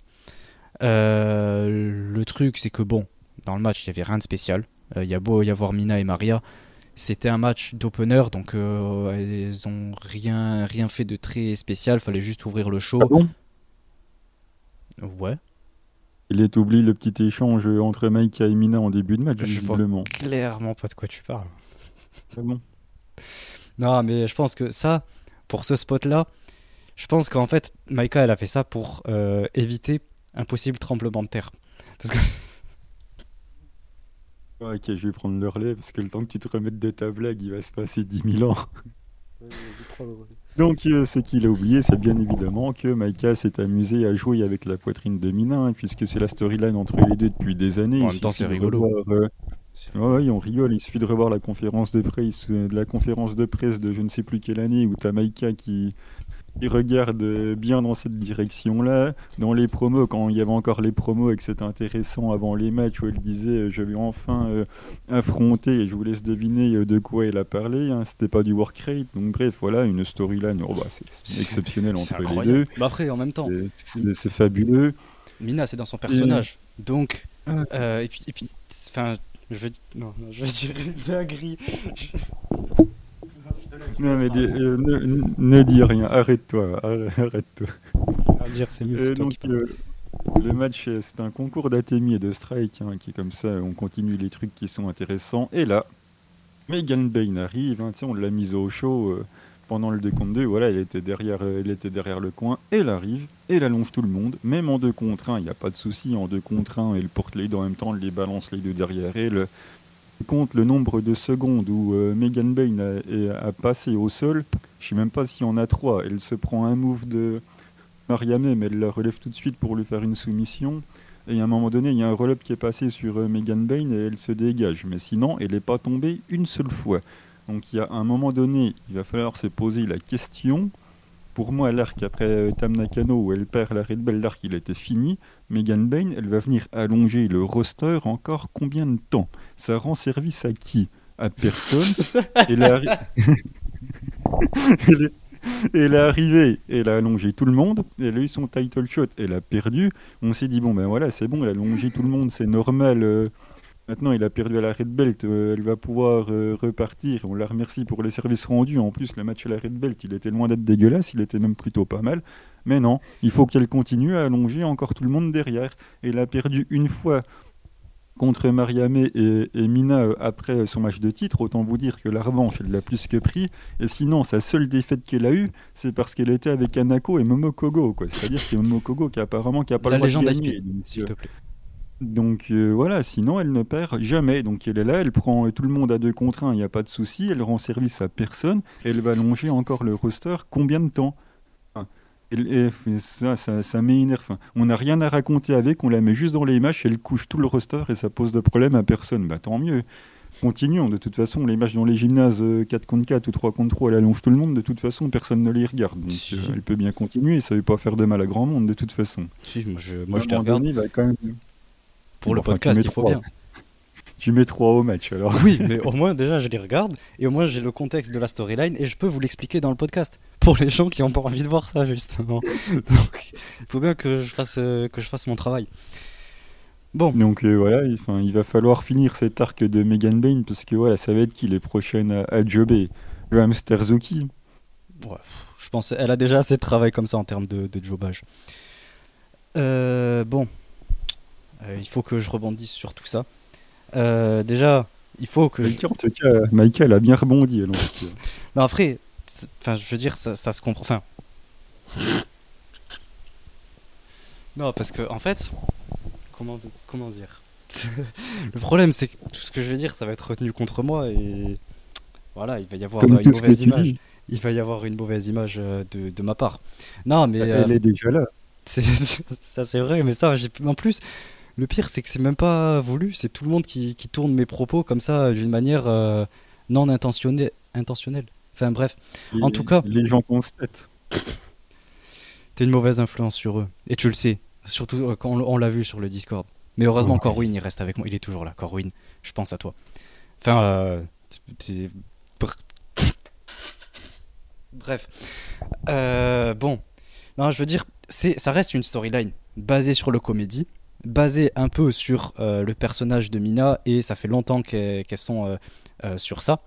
le truc c'est que bon, dans le match, il n'y avait rien de spécial. Euh, il y a beau y avoir Mina et Maria. C'était un match d'opener, donc euh, elles ont rien, rien fait de très spécial. Fallait juste ouvrir le show. Ah bon? Ouais. Il est oublié le petit échange entre Mike et Mina en début de match, je visiblement. clairement pas de quoi tu parles. Ah bon? Non, mais je pense que ça, pour ce spot-là, je pense qu'en fait, Maika, elle a fait ça pour euh, éviter un possible tremblement de terre. Parce que Ok, je vais prendre le relais parce que le temps que tu te remettes de ta blague, il va se passer 10 000 ans. Donc, euh, ce qu'il a oublié, c'est bien évidemment que Maika s'est amusé à jouer avec la poitrine de Mina, puisque c'est la storyline entre les deux depuis des années. En même temps, c'est rigolo. Euh, oui, on rigole. Il suffit de revoir la conférence de presse, de la conférence de presse de je ne sais plus quelle année où tu as Maika qui, il regarde bien dans cette direction-là. Dans les promos, quand il y avait encore les promos et que c'était intéressant avant les matchs où elle disait euh, je vais enfin euh, affronter et je vous laisse deviner euh, de quoi elle a parlé. Hein. C'était pas du work rate. Donc bref, voilà, une storyline oh, bah, c'est exceptionnel entre les deux. Bah après, en même temps, c'est fabuleux. Mina, c'est dans son personnage. Donc, ah. et puis, et puis, enfin, je veux, non, non, je veux dire gris. Non, mais euh, ne, dis rien, arrête-toi, arrête-toi. dire, c'est mieux, donc, euh, Le match, euh, c'est un concours d'Atemi et de Strike, hein, qui est comme ça, on continue les trucs qui sont intéressants. Et là, Megan Bain arrive, hein, on l'a mise au show pendant le 2 contre 2, voilà, elle était, derrière, elle était derrière le coin, elle arrive, elle allonge tout le monde, même en 2 contre 1, il n'y a pas de souci, en 2 contre 1, elle porte les deux en même temps, elle les balance les deux derrière elle, compte le nombre de secondes où euh, Megan Bain a, passé au sol, je sais même pas s'il y en a trois. Elle se prend un move de Mariamé, mais elle la relève tout de suite pour lui faire une soumission. Et à un moment donné, il y a un roll qui est passé sur euh, Megan Bain et elle se dégage. Mais sinon, elle n'est pas tombée une seule fois. Donc il y a un moment donné, il va falloir se poser la question pour moi, l'arc après euh, Tam Nakano, où elle perd la Red Bell, l'arc il était fini. Megan Bain, elle va venir allonger le roster encore combien de temps? Ça rend service à qui? À personne. elle, est... arrivée, elle a allongé tout le monde, elle a eu son title shot, elle a perdu. On s'est dit, bon ben voilà, c'est bon, elle a allongé tout le monde, c'est normal. Euh, Maintenant, il a perdu à la Red Belt, euh, elle va pouvoir euh, repartir. On la remercie pour les services rendus. En plus, le match à la Red Belt, il était loin d'être dégueulasse, il était même plutôt pas mal. Mais non, il faut qu'elle continue à allonger encore tout le monde derrière. Elle a perdu une fois contre Mariamé et, et, Mina euh, après son match de titre, autant vous dire que la revanche, elle l'a plus que pris. Et sinon, sa seule défaite qu'elle a eue, c'est parce qu'elle était avec Anako et Momokogo. C'est-à-dire que Momokogo qui apparemment qui a pas la le droit de gagner. s'il te plaît. Donc euh, voilà, sinon elle ne perd jamais. Donc elle est là, elle prend tout le monde à deux contre un, il n'y a pas de souci, elle rend service à personne, elle va longer encore le roster combien de temps? Et, ça, ça, ça m'énerve. On n'a rien à raconter avec, on la met juste dans les matchs, elle couche tout le roster et ça pose de problème à personne. Bah tant mieux. Continuons, de toute façon, les matchs dans les gymnases 4 euh, contre 4 ou 3 contre 3, elle allonge tout le monde, de toute façon, personne ne les regarde. Donc euh, elle peut bien continuer, ça ne veut pas faire de mal à grand monde, de toute façon. Si, moi je, moi, je te regarde. quand même... Pour le podcast, il faut bien. Tu mets 3 au match alors. Oui, mais au moins déjà je les regarde et au moins j'ai le contexte de la storyline et je peux vous l'expliquer dans le podcast pour les gens qui n'ont pas envie de voir ça justement. Donc il faut bien que je fasse, euh, que je fasse mon travail. Bon. Donc euh, voilà, il, il, va falloir finir cet arc de Megan Bain parce que voilà, ça va être qui les prochaines à, à jobber Le hamster Zoki ouais, Je pense elle a déjà assez de travail comme ça en termes de, de jobage. Euh, bon, il faut que je rebondisse sur tout ça. déjà, il faut que. je... En tout cas, Michael a bien rebondi. non, après, enfin, je veux dire, ça, ça se comprend. Enfin. Non, parce que en fait, comment, comment dire? Le problème, c'est que tout ce que je vais dire, ça va être retenu contre moi et voilà, il va y avoir une mauvaise image. Il va y avoir une mauvaise image euh, de, de ma part. Non, mais elle euh, est déjà là. ça, c'est vrai, mais ça, en plus, le pire, c'est que c'est même pas voulu. C'est tout le monde qui, qui, tourne mes propos comme ça d'une manière euh, non intentionnelle, intentionnelle. Enfin bref, en tout cas, les gens constatent. T'es une mauvaise influence sur eux, et tu le sais. Surtout euh, quand on, l'a vu sur le Discord. Mais heureusement, Corwin, il reste avec moi. Il est toujours là. Corwin, je pense à toi. Enfin, euh, Bref. Euh, bon. Non, je veux dire, ça reste une storyline basée sur le comédie, basée un peu sur le personnage de Mina, et ça fait longtemps qu'elles sont sur ça.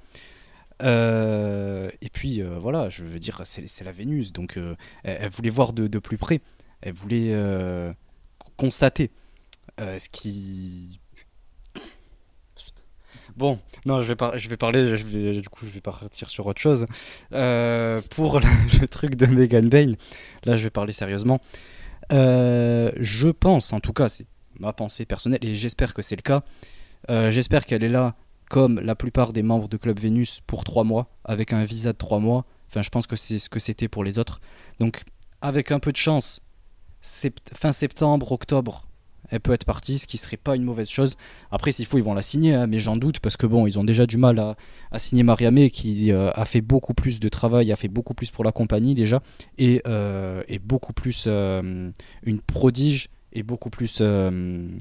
et puis voilà, je veux dire, c'est la Vénus, donc elle, voulait voir de, plus près elle voulait euh, constater euh, ce qui. Bon, non, je vais, je vais parler, du coup, je vais partir sur autre chose. Euh, pour le, truc de Megan Bain, là, je vais parler sérieusement. je pense, en tout cas, c'est ma pensée personnelle, et j'espère que c'est le cas. j'espère qu'elle est là, comme la plupart des membres de Club Vénus, pour trois mois, avec un visa de trois mois. Enfin, je pense que c'est ce que c'était pour les autres. Donc, avec un peu de chance, fin septembre, octobre, elle peut être partie, ce qui serait pas une mauvaise chose. Après, s'il faut, ils vont la signer, hein, mais j'en doute parce que bon, ils ont déjà du mal à, signer Mariamé qui euh, a fait beaucoup plus de travail, a fait beaucoup plus pour la compagnie déjà, et, euh, beaucoup plus euh, une prodige et beaucoup plus. je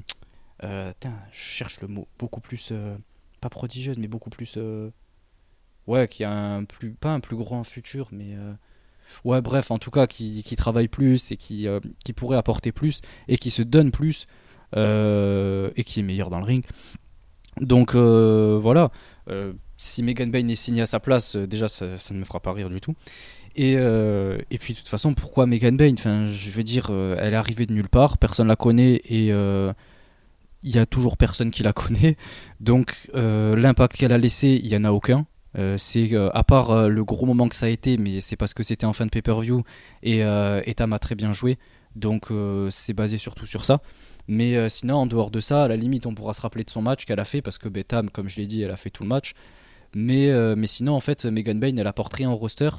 cherche le mot, beaucoup plus pas prodigieuse, mais beaucoup plus. ouais, qui a un plus pas un plus grand futur, mais ouais, bref, en tout cas, qui, qui travaille plus et qui, euh, qui pourrait apporter plus et qui se donne plus euh, et qui est meilleur dans le ring. Donc euh, voilà, si Megan Bain est signée à sa place, déjà ça, ne me fera pas rire du tout. Et, et puis de toute façon, pourquoi Megan Bain? Enfin, Je veux dire, elle est arrivée de nulle part, personne la connaît et il y a toujours personne qui la connaît. Donc l'impact qu'elle a laissé, il n'y en a aucun. Euh, c'est euh, à part euh, le gros moment que ça a été, mais c'est parce que c'était en fin de pay-per-view et, Tam a très bien joué, donc c'est basé surtout sur ça. Mais sinon, en dehors de ça, à la limite, on pourra se rappeler de son match qu'elle a fait parce que ben, Tam, comme je l'ai dit, elle a fait tout le match. Mais, mais sinon, en fait, Megan Bain, elle apporte rien au roster.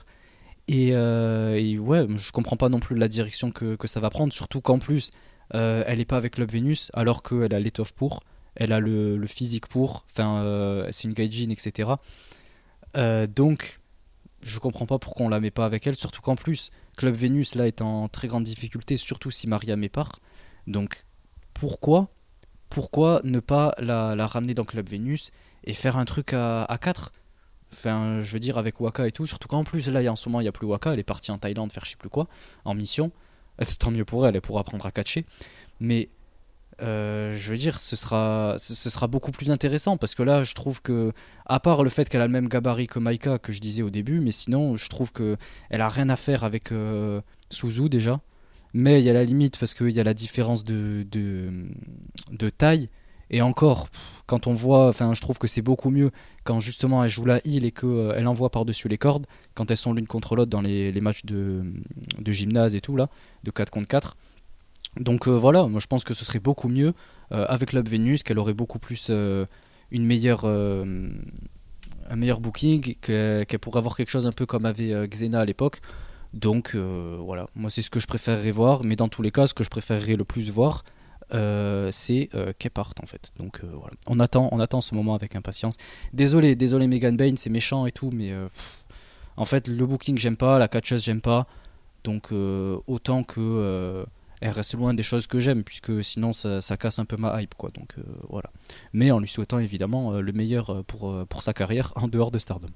Et, ouais, je comprends pas non plus la direction que, que ça va prendre, surtout qu'en plus, elle est pas avec Club Venus alors qu'elle a l'étoffe pour, elle a le, physique pour, enfin, c'est une gaijin, etc. Euh, donc, je comprends pas pourquoi on la met pas avec elle, surtout qu'en plus, Club Vénus là est en très grande difficulté, surtout si Maria met part. Donc, pourquoi pourquoi ne pas la, ramener dans Club Vénus et faire un truc à, à 4 Enfin, je veux dire, avec Waka et tout, surtout qu'en plus, là, en ce moment, il n'y a plus Waka, elle est partie en Thaïlande faire je sais plus quoi, en mission. Tant mieux pour elle, elle pourra apprendre à catcher. Mais euh, je veux dire, ce sera, ce sera beaucoup plus intéressant parce que là, je trouve que, à part le fait qu'elle a le même gabarit que Maika que je disais au début, mais sinon, je trouve que elle a rien à faire avec euh, Suzu déjà. Mais il y a la limite parce qu'il y a la différence de, de, taille. Et encore, quand on voit, enfin, je trouve que c'est beaucoup mieux quand justement elle joue la heal et qu'elle euh, elle envoie par-dessus les cordes, quand elles sont l'une contre l'autre dans les, matchs de, gymnase et tout, là, de 4 contre 4. Donc euh, voilà, moi je pense que ce serait beaucoup mieux avec Club Venus, qu'elle aurait beaucoup plus une meilleure, un meilleur booking, qu'elle pourrait avoir quelque chose un peu comme avait Xena à l'époque. Donc voilà, moi c'est ce que je préférerais voir, mais dans tous les cas, ce que je préférerais le plus voir, c'est qu'elle parte en fait. Donc voilà, on attend, on attend ce moment avec impatience. Désolé, désolé Megan Bain, c'est méchant et tout, mais en fait le booking j'aime pas, la catcheuse j'aime pas. Donc euh, autant que euh, elle reste loin des choses que j'aime, puisque sinon ça, casse un peu ma hype. Quoi. Donc euh, voilà. Mais en lui souhaitant évidemment le meilleur pour, pour sa carrière en dehors de Stardom.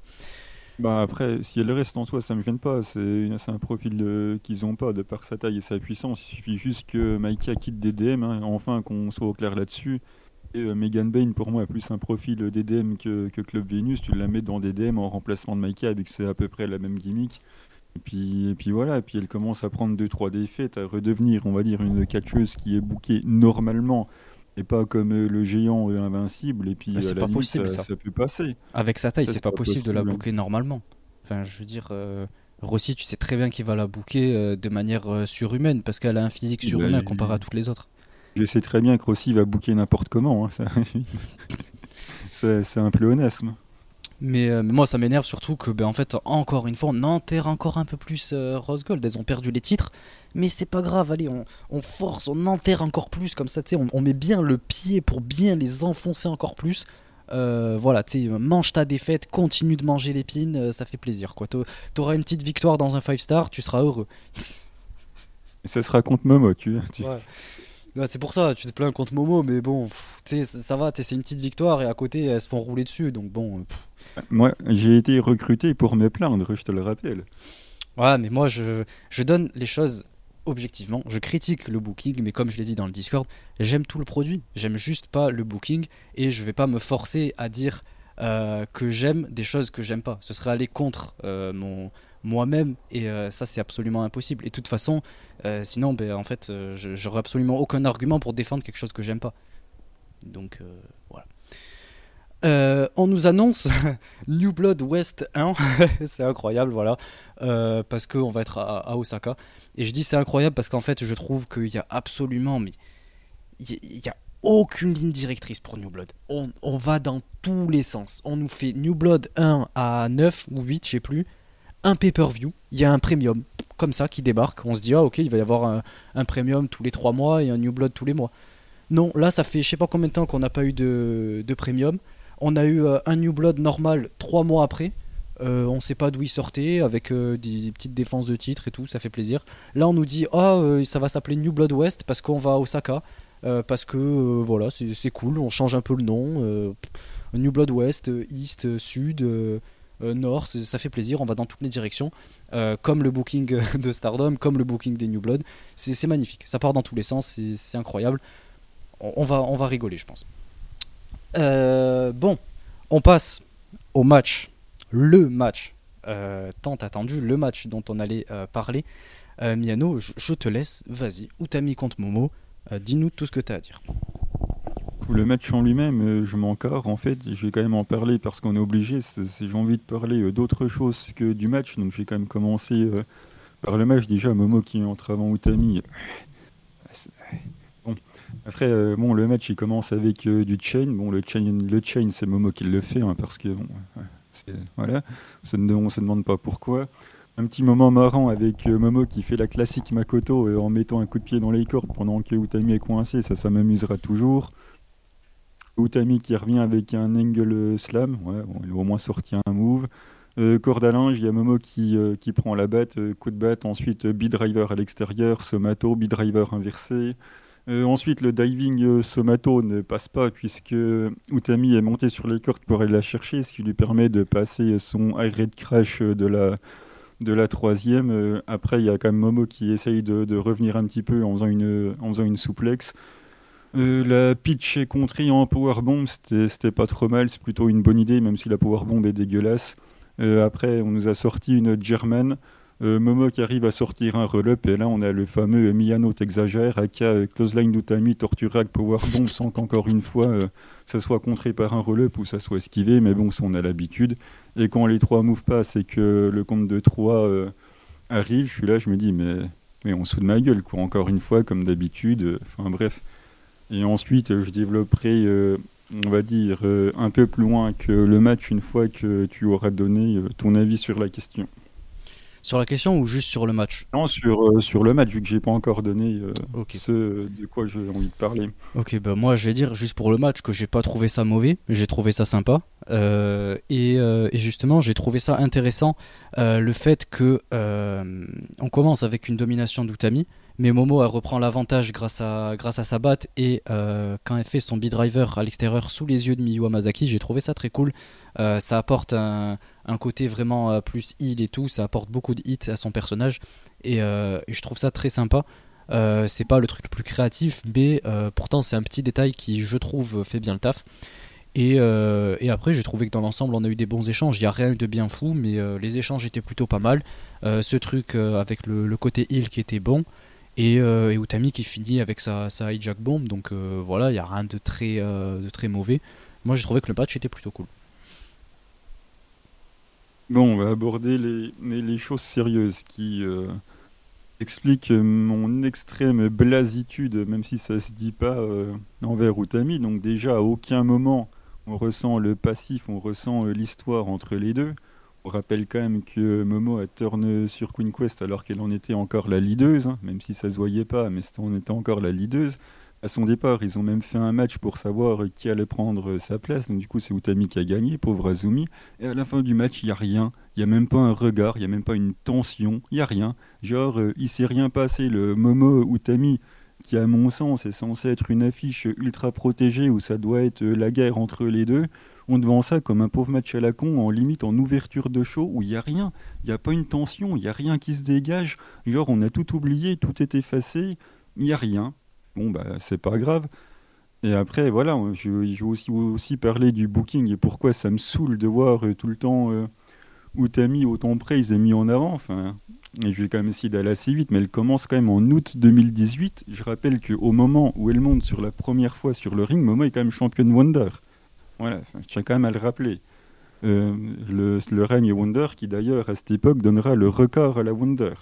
Bah après, si elle reste en soi, ça me gêne pas. C'est un profil qu'ils ont pas de par sa taille et sa puissance. Il suffit juste que Maika quitte DDM, hein, enfin qu'on soit au clair là-dessus. Et Megan Bain, pour moi, a plus un profil DDM que, que Club Venus. Tu la mets dans DDM en remplacement de Maika, vu que c'est à peu près la même gimmick. Et puis, et puis voilà, et puis elle commence à prendre 2-3 défaites, à redevenir, on va dire, une catcheuse qui est bookée normalement et pas comme euh, le géant invincible. Et puis, bah, c'est pas possible ça, ça. peut passer. Avec sa taille, c'est pas, possible de la booker normalement. Enfin, je veux dire, euh, Rossi, tu sais très bien qu'il va la booker euh, de manière surhumaine parce qu'elle a un physique bah, surhumain comparé à toutes les autres. Je sais très bien que Rossi va booker n'importe comment. Hein, c'est un pléonasme. Euh, mais, moi, ça m'énerve surtout que, ben, en fait, encore une fois, on enterre encore un peu plus euh, Rose Gold. Elles ont perdu les titres, mais c'est pas grave. Allez, on, force, on enterre encore plus comme ça. Tu sais, on, met bien le pied pour bien les enfoncer encore plus. Euh, voilà, tu sais, mange ta défaite, continue de manger l'épine, ça fait plaisir. quoi. T'auras une petite victoire dans un 5 star, tu seras heureux. ça sera contre Momo, tu, tu... c'est pour ça, tu te plains contre Momo, mais bon, tu sais, ça va, c'est une petite victoire et à côté elles se font rouler dessus, donc bon. Moi, j'ai été recruté pour me plaindre, je te le rappelle. Ouais, mais moi, je, je donne les choses objectivement. Je critique le booking, mais comme je l'ai dit dans le Discord, j'aime tout le produit. J'aime juste pas le booking et je vais pas me forcer à dire euh, que j'aime des choses que j'aime pas. Ce serait aller contre euh, moi-même et euh, ça c'est absolument impossible. Et de toute façon, sinon, ben, en fait, j'aurais absolument aucun argument pour défendre quelque chose que j'aime pas. Donc. Euh, on nous annonce New Blood West 1, c'est incroyable, voilà, euh, parce qu'on va être à, Osaka. Et je dis c'est incroyable parce qu'en fait, je trouve qu'il y a absolument, il y, a aucune ligne directrice pour New Blood. On, va dans tous les sens. On nous fait New Blood 1 à 9 ou 8, je sais plus, un pay-per-view, il y a un premium comme ça qui débarque. On se dit ah ok, il va y avoir un, premium tous les 3 mois et un New Blood tous les mois. Non, là ça fait je sais pas combien de temps qu'on n'a pas eu de premium. On a eu euh, un New Blood normal trois mois après. Euh, on sait pas d'où il sortait, avec euh, des, petites défenses de titre et tout, ça fait plaisir. Là, on nous dit, ah, ça va s'appeler New Blood West parce qu'on va à Osaka, parce que voilà, c'est cool, on change un peu le nom. New Blood West, East, Sud, Nord, ça fait plaisir, on va dans toutes les directions, comme le booking de Stardom, comme le booking des New Blood. C'est magnifique, ça part dans tous les sens, c'est incroyable. on, va, on va rigoler, je pense. Euh, bon, on passe au match, le match euh, tant attendu, le match dont on allait euh, parler. Miano, je, te laisse, vas-y, Utami contre Momo, dis-nous tout ce que tu as à dire. Le match en lui-même, je m'en carre. En fait, je vais quand même en parler parce qu'on est obligé. J'ai envie de parler d'autre chose que du match. Donc, je vais quand même commencer par le match. Déjà, Momo qui entre avant Utami. Après, euh, bon, le match il commence avec euh, du chain. Bon, le chain, le chain c'est Momo qui le fait, hein, parce que bon, voilà, on se demande pas pourquoi. Un petit moment marrant avec euh, Momo qui fait la classique Makoto en mettant un coup de pied dans les cordes pendant que Utami est coincé, ça, ça m'amusera toujours. Utami qui revient avec un angle slam, ouais, il a au moins sorti un move. corde à linge, il y a Momo qui, qui prend la batte, coup de batte, ensuite B-driver à l'extérieur, Somato, B-driver inversé. Euh, ensuite, le diving euh, Somato ne passe pas puisque Utami est monté sur les cordes pour aller la chercher, ce qui lui permet de passer son high rate crash de la, de la troisième. Euh, après, il y a quand même Momo qui essaye de, revenir un petit peu en faisant une, en faisant une la pitch est contrée en powerbomb, c'était pas trop mal, c'est plutôt une bonne idée, même si la powerbomb est dégueulasse. après, on nous a sorti une German. Euh, Momo qui arrive à sortir un relep et là on a le fameux Miyano t'exagère, aka euh, Close Line d'Utami, Torturac, Powerbomb, sans qu'encore une fois euh, ça soit contré par un relep ou ça soit esquivé, mais bon, ça on a l'habitude. Et quand les trois moves passent et que le compte de 3 arrive, je suis là, je me dis, mais, mais on se fout de ma gueule, quoi, encore une fois, comme d'habitude. Enfin bref. Et ensuite, je développerai, on va dire, un peu plus loin que le match une fois que tu auras donné ton avis sur la question. Sur la question ou juste sur le match? Non, sur, euh, sur le match, vu que j'ai pas encore donné euh, ce de quoi j'ai envie de parler. Ok, bah moi je vais dire juste pour le match que j'ai pas trouvé ça mauvais, j'ai trouvé ça sympa. Euh, et, et, justement, j'ai trouvé ça intéressant le fait que on commence avec une domination d'Utami mais Momo reprend l'avantage grâce à, sa batte et euh, quand elle fait son B-driver à l'extérieur sous les yeux de Miyu Hamasaki, j'ai trouvé ça très cool. Euh, ça apporte un, côté vraiment euh, plus heal et tout, ça apporte beaucoup de hits à son personnage et, je trouve ça très sympa. c'est pas le truc le plus créatif, mais pourtant c'est un petit détail qui, je trouve, fait bien le taf. Et, après, j'ai trouvé que dans l'ensemble, on a eu des bons échanges. Il n'y a rien de bien fou, mais les échanges étaient plutôt pas mal. ce truc avec le, le, côté heal qui était bon. Et, euh, Utami qui finit avec sa, sa hijack bomb. Donc euh, voilà, il n'y a rien de très, euh, de très mauvais. Moi j'ai trouvé que le patch était plutôt cool. Bon, on va aborder les, les, choses sérieuses qui expliquent mon extrême blasitude, même si ça se dit pas envers Utami. Donc déjà, à aucun moment on ressent le passif, on ressent l'histoire entre les deux. On rappelle quand même que Momo a turné sur Queen Quest alors qu'elle en était encore la leaduse, hein, même si ça se voyait pas, mais on était encore la leaduse. À son départ, ils ont même fait un match pour savoir qui allait prendre sa place. Donc du coup, c'est Utami qui a gagné, pauvre Azumi. Et à la fin du match, il n'y a rien. Il n'y a même pas un regard, il n'y a même pas une tension, il n'y a rien. Genre, euh, il s'est rien passé. Le Momo Utami, qui à mon sens est censé être une affiche ultra protégée où ça doit être la guerre entre les deux, on te vend ça comme un pauvre match à la con, en limite en ouverture de show, où il n'y a rien, il n'y a pas une tension, il n'y a rien qui se dégage, genre on a tout oublié, tout est effacé, il n'y a rien. Bon, bah c'est pas grave. Et après, voilà, je, vais aussi, parler du booking et pourquoi ça me saoule de voir euh, tout le temps euh, où t'as mis autant praise et mis en avant. Enfin, je vais quand même essayer d'aller assez vite, mais elle commence quand même en août 2018. Je rappelle qu'au moment où elle monte sur la première fois sur le ring, Momo est quand même championne Wonder. Voilà, je tiens quand même à le rappeler. Euh, le, règne Wonder, qui d'ailleurs à cette époque donnera le record à la Wonder.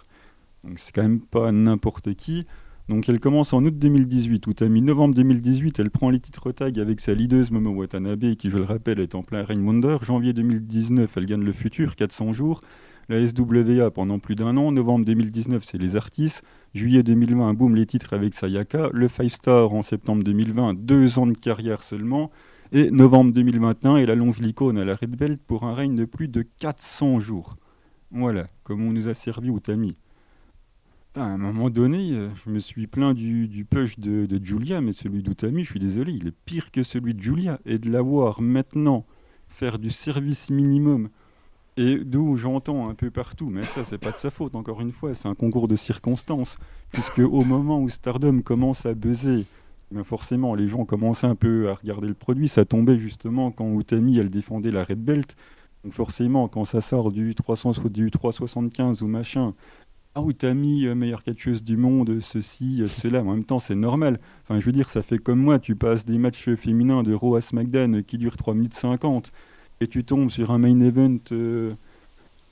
Donc c'est quand même pas n'importe qui. Donc elle commence en août 2018, ou à mi-novembre 2018, elle prend les titres tag avec sa leaduse Momo Watanabe, qui je le rappelle est en plein règne Wonder. Janvier 2019, elle gagne le futur, 400 jours. La SWA pendant plus d'un an. Novembre 2019, c'est les artistes. Juillet 2020, boum, les titres avec Sayaka. Le 5 Star en septembre 2020, deux ans de carrière seulement. Et novembre 2021, elle allonge l'icône à la Red Belt pour un règne de plus de 400 jours. Voilà, comme on nous a servi au tamis. À un moment donné, euh, je me suis plaint du, push de, Julia, mais celui d'Utami, je suis désolé, il est pire que celui de Julia. Et de l'avoir maintenant faire du service minimum, et d'où j'entends un peu partout, mais ça, c'est pas de sa faute, encore une fois, c'est un concours de circonstances, puisque au moment où Stardom commence à buzzer forcément, les gens commençaient un peu à regarder le produit. Ça tombait justement quand Utami, elle défendait la Red Belt. Donc forcément, quand ça sort du, 300, du 375 ou machin, ah Utami, euh, meilleure catcheuse du monde, ceci, euh, cela, en même temps c'est normal. Enfin je veux dire, ça fait comme moi, tu passes des matchs féminins de Raw à SmackDown qui durent 3 minutes 50 et tu tombes sur un main event euh,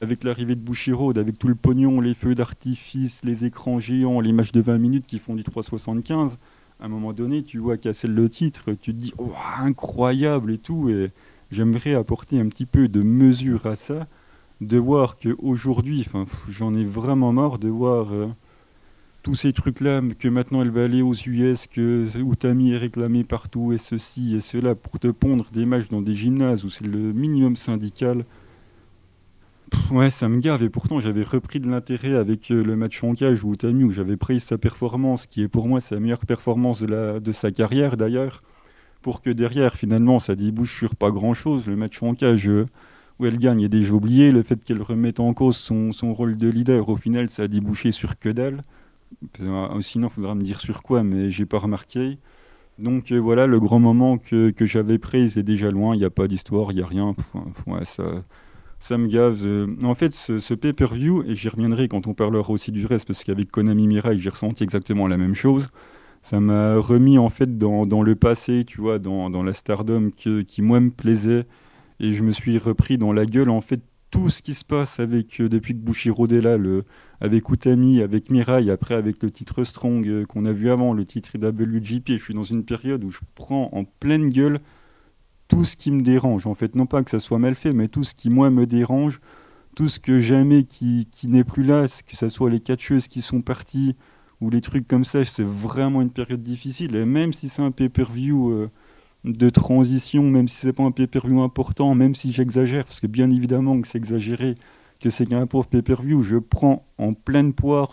avec l'arrivée de Bushiroad, avec tout le pognon, les feux d'artifice, les écrans géants, les matchs de 20 minutes qui font du 375 à un moment donné, tu vois casser le titre, tu te dis oh, incroyable et tout. Et j'aimerais apporter un petit peu de mesure à ça, de voir qu'aujourd'hui, j'en ai vraiment marre de voir euh, tous ces trucs-là, que maintenant elle va aller aux US, que Utami est réclamé partout, et ceci et cela, pour te pondre des matchs dans des gymnases où c'est le minimum syndical ouais, ça me gave. Et pourtant, j'avais repris de l'intérêt avec euh, le match en cage où Utami, où j'avais pris sa performance, qui est pour moi sa meilleure performance de, sa carrière d'ailleurs, pour que derrière, finalement, ça débouche sur pas grand-chose. Le match en cage euh, où elle gagne est déjà oublié. Le fait qu'elle remette en cause son, rôle de leader, au final, ça a débouché sur que dalle. Euh, sinon, il faudra me dire sur quoi, mais j'ai pas remarqué. Donc voilà, le grand moment que, que j'avais pris, c'est déjà loin. Il n'y a pas d'histoire, il n'y a rien. ouais, ça ça me gave. Euh, en fait, ce, pay-per-view, et j'y reviendrai quand on parlera aussi du reste, parce qu'avec Konami Mirai, j'ai ressenti exactement la même chose. Ça m'a remis en fait dans, le passé, tu vois, dans, dans la Stardom qui, moi me plaisait, et je me suis repris dans la gueule en fait tout ce qui se passe avec euh, depuis que Bushiroad est là, avec Utami, avec Mirai, après avec le titre Strong euh, qu'on a vu avant, le titre WGP, je suis dans une période où je prends en pleine gueule tout ce qui me dérange. En fait, non pas que ça soit mal fait, mais tout ce qui moi me dérange, tout ce que j'aimais qui, qui n'est plus là, que ce soit les catcheuses qui sont parties ou les trucs comme ça, c'est vraiment une période difficile. Et même si c'est un pay-per-view euh, de transition, même si c'est pas un pay-per-view important, même si j'exagère, parce que bien évidemment que c'est exagéré, que c'est qu'un pauvre pay-per-view, je prends en pleine poire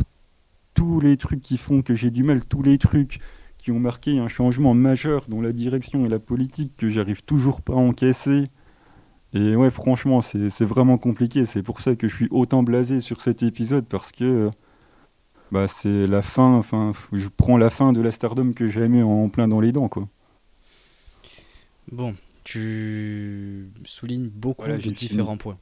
tous les trucs qui font que j'ai du mal, tous les trucs qui ont marqué un changement majeur dans la direction et la politique que j'arrive toujours pas à encaisser. Et ouais, franchement, c'est vraiment compliqué. C'est pour ça que je suis autant blasé sur cet épisode parce que bah, c'est la fin. Enfin, je prends la fin de la Stardom que j'ai aimé en plein dans les dents, quoi. Bon, tu soulignes beaucoup de différents points.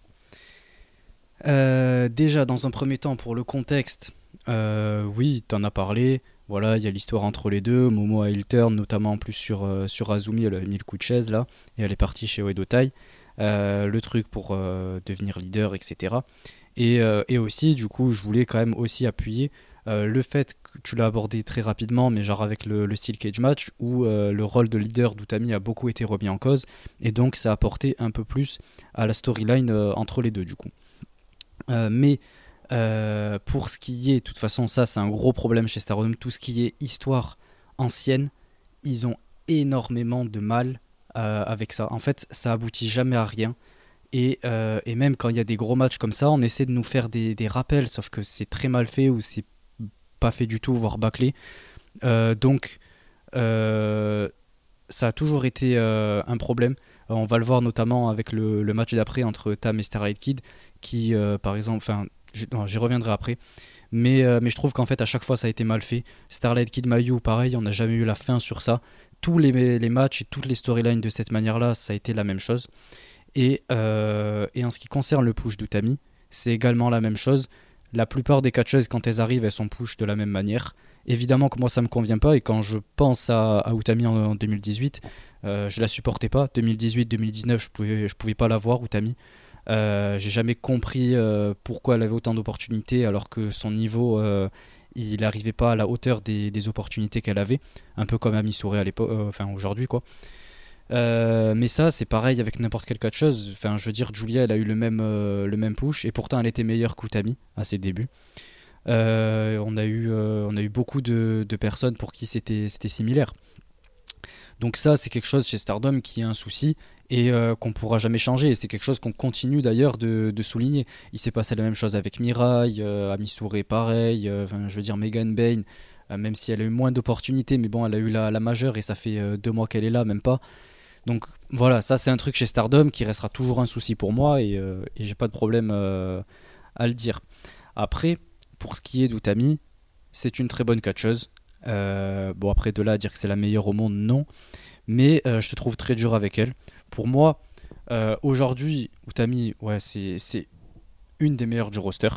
Euh, déjà, dans un premier temps, pour le contexte, euh, oui, tu en as parlé. Voilà, il y a l'histoire entre les deux. Momo a eu le turn, notamment en plus sur, euh, sur Azumi, elle a mis le coup de chaise là, et elle est partie chez Oedo Tai. le truc pour devenir leader, etc. Et, et, aussi, du coup, je voulais quand même aussi appuyer euh, le fait que tu l'as abordé très rapidement, mais genre avec le, style cage match, où euh, le rôle de leader d'Utami a beaucoup été remis en cause, et donc ça a apporté un peu plus à la storyline euh, entre les deux du coup. mais pour ce qui est, de toute façon, ça c'est un gros problème chez Stardom, tout ce qui est histoire ancienne, ils ont énormément de mal avec ça. En fait, ça aboutit jamais à rien. Et, même quand il y a des gros matchs comme ça, on essaie de nous faire des, rappels, sauf que c'est très mal fait ou c'est pas fait du tout, voire bâclé. Euh, donc, euh, ça a toujours été euh, un problème. on va le voir notamment avec le, match d'après entre Tam et Starlight Kid, qui, par exemple, enfin, j'y reviendrai après. Mais, mais je trouve qu'en fait, à chaque fois, ça a été mal fait. Starlight Kid Mayu, pareil, on n'a jamais eu la fin sur ça. Tous les, matchs et toutes les storylines de cette manière-là, ça a été la même chose. Et, et en ce qui concerne le push d'Utami, c'est également la même chose. La plupart des catcheuses, quand elles arrivent, elles sont push de la même manière. Évidemment que moi, ça me convient pas. Et quand je pense à, à Utami en, 2018, euh, je la supportais pas. 2018-2019, je pouvais, je pouvais pas la voir, Utami. Euh, J'ai jamais compris euh, pourquoi elle avait autant d'opportunités alors que son niveau, euh, il n'arrivait pas à la hauteur des, opportunités qu'elle avait. Un peu comme Ami Souré à l'époque, enfin aujourd'hui quoi. Mais ça, c'est pareil avec n'importe quelle catcheuse. Enfin, je veux dire, Julia, elle a eu le même, le même push et pourtant elle était meilleure qu'Utami à ses débuts. On, a eu, on a eu beaucoup de, de personnes pour qui c'était similaire. Donc ça, c'est quelque chose chez Stardom qui est un souci et qu'on pourra jamais changer. Et c'est quelque chose qu'on continue d'ailleurs de, souligner. Il s'est passé la même chose avec Mirai, Amisure pareil, enfin, je veux dire Megan Bain, même si elle a eu moins d'opportunités, mais bon, elle a eu la, la majeure et ça fait deux mois qu'elle est là, même pas. Donc voilà, ça c'est un truc chez Stardom qui restera toujours un souci pour moi et, euh, j'ai pas de problème euh, à le dire. Après, pour ce qui est d'Utami, c'est une très bonne catcheuse. Euh, bon, après de là à dire que c'est la meilleure au monde, non. Mais je te trouve très dur avec elle. Pour moi, aujourd'hui, Utami, ouais, c'est une des meilleures du roster.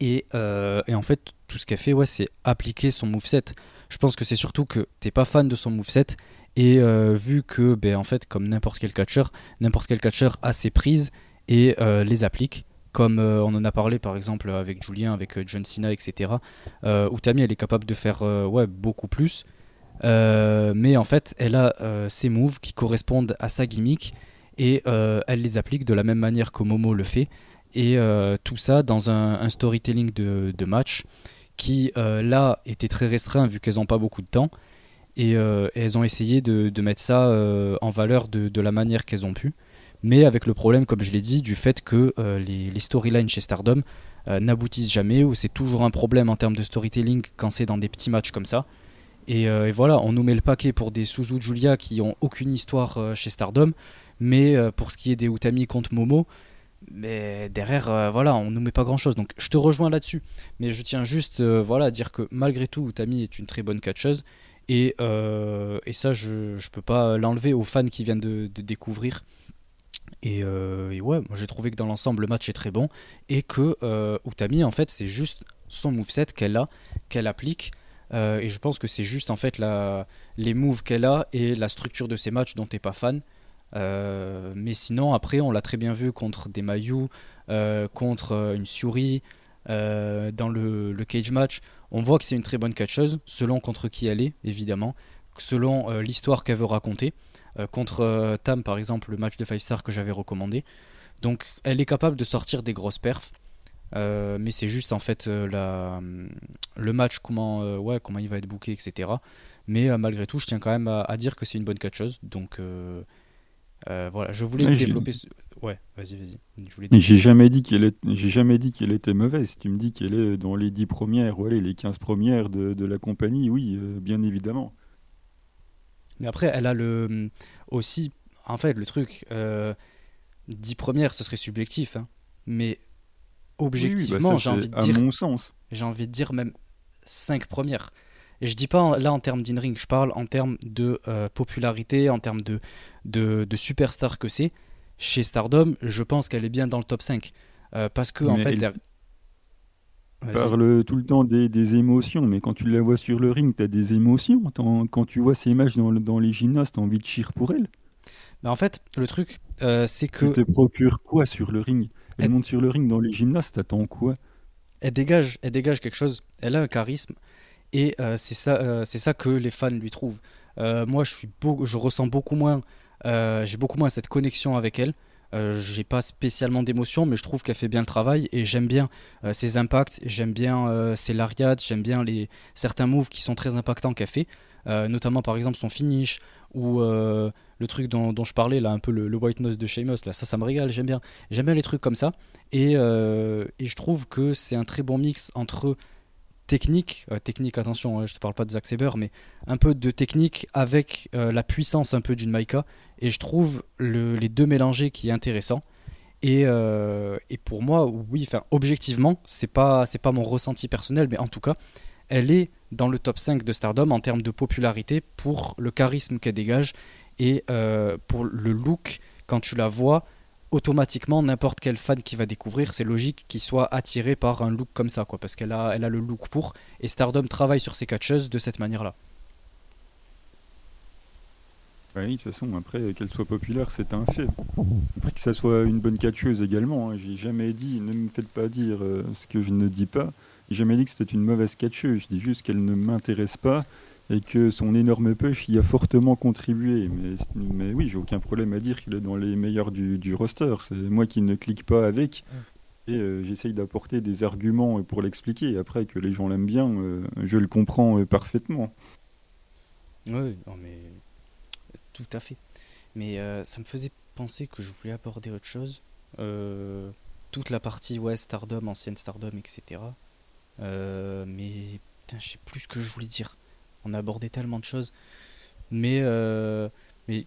Et, et en fait, tout ce qu'elle fait, ouais, c'est appliquer son moveset. Je pense que c'est surtout que t'es pas fan de son moveset et euh, vu que, ben, en fait, comme n'importe quel catcheur, n'importe quel catcheur a ses prises et euh, les applique. Comme euh, on en a parlé par exemple avec Julien, avec John Cena, etc. Tammy, elle est capable de faire ouais, beaucoup plus. Mais en fait, elle a ses moves qui correspondent à sa gimmick et elle les applique de la même manière que Momo le fait. Et tout ça dans un, storytelling de, match qui, là, était très restreint vu qu'elles n'ont pas beaucoup de temps. Euh, et, elles ont essayé de, mettre ça euh, en valeur de, la manière qu'elles ont pu. Mais avec le problème, comme je l'ai dit, du fait que euh, les, storylines chez Stardom n'aboutissent jamais, ou c'est toujours un problème en termes de storytelling quand c'est dans des petits matchs comme ça. Et, voilà, on nous met le paquet pour des Suzu Julia qui ont aucune histoire chez Stardom, mais pour ce qui est des Utami contre Momo, mais derrière, voilà, on nous met pas grand chose. Donc je te rejoins là-dessus. Mais je tiens juste voilà, à dire que malgré tout, Utami est une très bonne catcheuse et, euh, et ça, je ne peux pas l'enlever aux fans qui viennent de, découvrir. Euh, et, ouais, j'ai trouvé que dans l'ensemble, le match est très bon. Et que euh, Utami, en fait, c'est juste son moveset qu'elle a, qu'elle applique. Et je pense que c'est juste en fait les moves qu'elle a et la structure de ses matchs dont tu n'es pas fan. mais sinon, après, on l'a très bien vu contre des Mayu, contre une Suri, dans le, le, cage match. On voit que c'est une très bonne catcheuse, selon contre qui elle est, évidemment, selon l'histoire qu'elle veut raconter. contre Tam, par exemple, le match de 5 star que j'avais recommandé. Donc, elle est capable de sortir des grosses perfs. Euh, mais c'est juste en fait euh, la, le match, comment, euh, ouais, comment il va être booké, etc. Mais malgré tout, je tiens quand même à, dire que c'est une bonne catcheuse. Donc voilà, je voulais développer. Ouais, vas-y, vas-y. J'ai jamais dit qu'elle est... j'ai jamais dit qu'elle était mauvaise. Tu me dis qu'elle est dans les 10 premières, ou les 15 premières de, de la compagnie, oui, bien évidemment. Mais après, elle a le aussi, en fait, le truc, 10 premières, ce serait subjectif, hein. mais objectivement, bah j'ai envie de dire. mon sens. J'ai envie de dire même 5 premières. Et je dis pas là en termes d'in-ring, je parle en termes de euh, popularité, en termes de, de, de superstar que c'est. Chez Stardom, je pense qu'elle est bien dans le top 5. Euh, parce que, en fait. Elle... parle tout le temps des, des, émotions, mais quand tu la vois sur le ring, tu as des émotions. Quand tu vois ces images dans, dans les gymnastes, tu as envie de chier pour elle. Mais en fait, le truc, euh, c'est que. Tu te procure quoi sur le ring? Elle, monte sur le ring dans les gymnastes, t'attends quoi elle dégage, elle dégage quelque chose. Elle a un charisme. Et euh, c'est ça, euh, c'est ça que les fans lui trouvent. Euh, moi, je, suis je ressens beaucoup moins, j'ai beaucoup moins cette connexion avec elle. j'ai pas spécialement d'émotion, mais je trouve qu'elle fait bien le travail et j'aime bien ses impacts, j'aime bien ses lariats, j'aime bien les certains moves qui sont très impactants qu'elle fait, notamment par exemple son finish ou le truc dont, je parlais là, un peu le, white nose de Sheamus, là, ça, ça me régale, j'aime bien. J'aime bien les trucs comme ça. Et, euh, et je trouve que c'est un très bon mix entre technique, euh, technique, attention, hein, je te parle pas de Zack Saber, mais un peu de technique avec euh, la puissance un peu d'une Maika. Et je trouve les deux mélangés qui est intéressant. Et, et pour moi, oui, objectivement, c'est pas, c'est pas mon ressenti personnel, mais en tout cas, elle est dans le top 5 de Stardom en termes de popularité pour le charisme qu'elle dégage et euh, pour le look, quand tu la vois, automatiquement, n'importe quel fan qui va découvrir, c'est logique qu'il soit attiré par un look comme ça, quoi, parce qu'elle a, elle a le look pour. Et Stardom travaille sur ses catcheuses de cette manière-là. Oui, de toute façon, après, qu'elle soit populaire, c'est un fait. Après que ça soit une bonne catcheuse également, hein, j'ai jamais dit, ne me faites pas dire euh, ce que je ne dis pas, j'ai jamais dit que c'était une mauvaise catcheuse, je dis juste qu'elle ne m'intéresse pas et que son énorme push y a fortement contribué. Mais, mais oui, j'ai aucun problème à dire qu'il est dans les meilleurs du, du roster. C'est moi qui ne clique pas avec. Et euh, j'essaye d'apporter des arguments pour l'expliquer. Après, que les gens l'aiment bien, euh, je le comprends euh, parfaitement. Oui, non, mais tout à fait. Mais ça me faisait penser que je voulais aborder autre chose. toute la partie ouais, Stardom, ancienne Stardom, etc. mais putain, je sais plus ce que je voulais dire on a abordé tellement de choses. Mais, euh, mais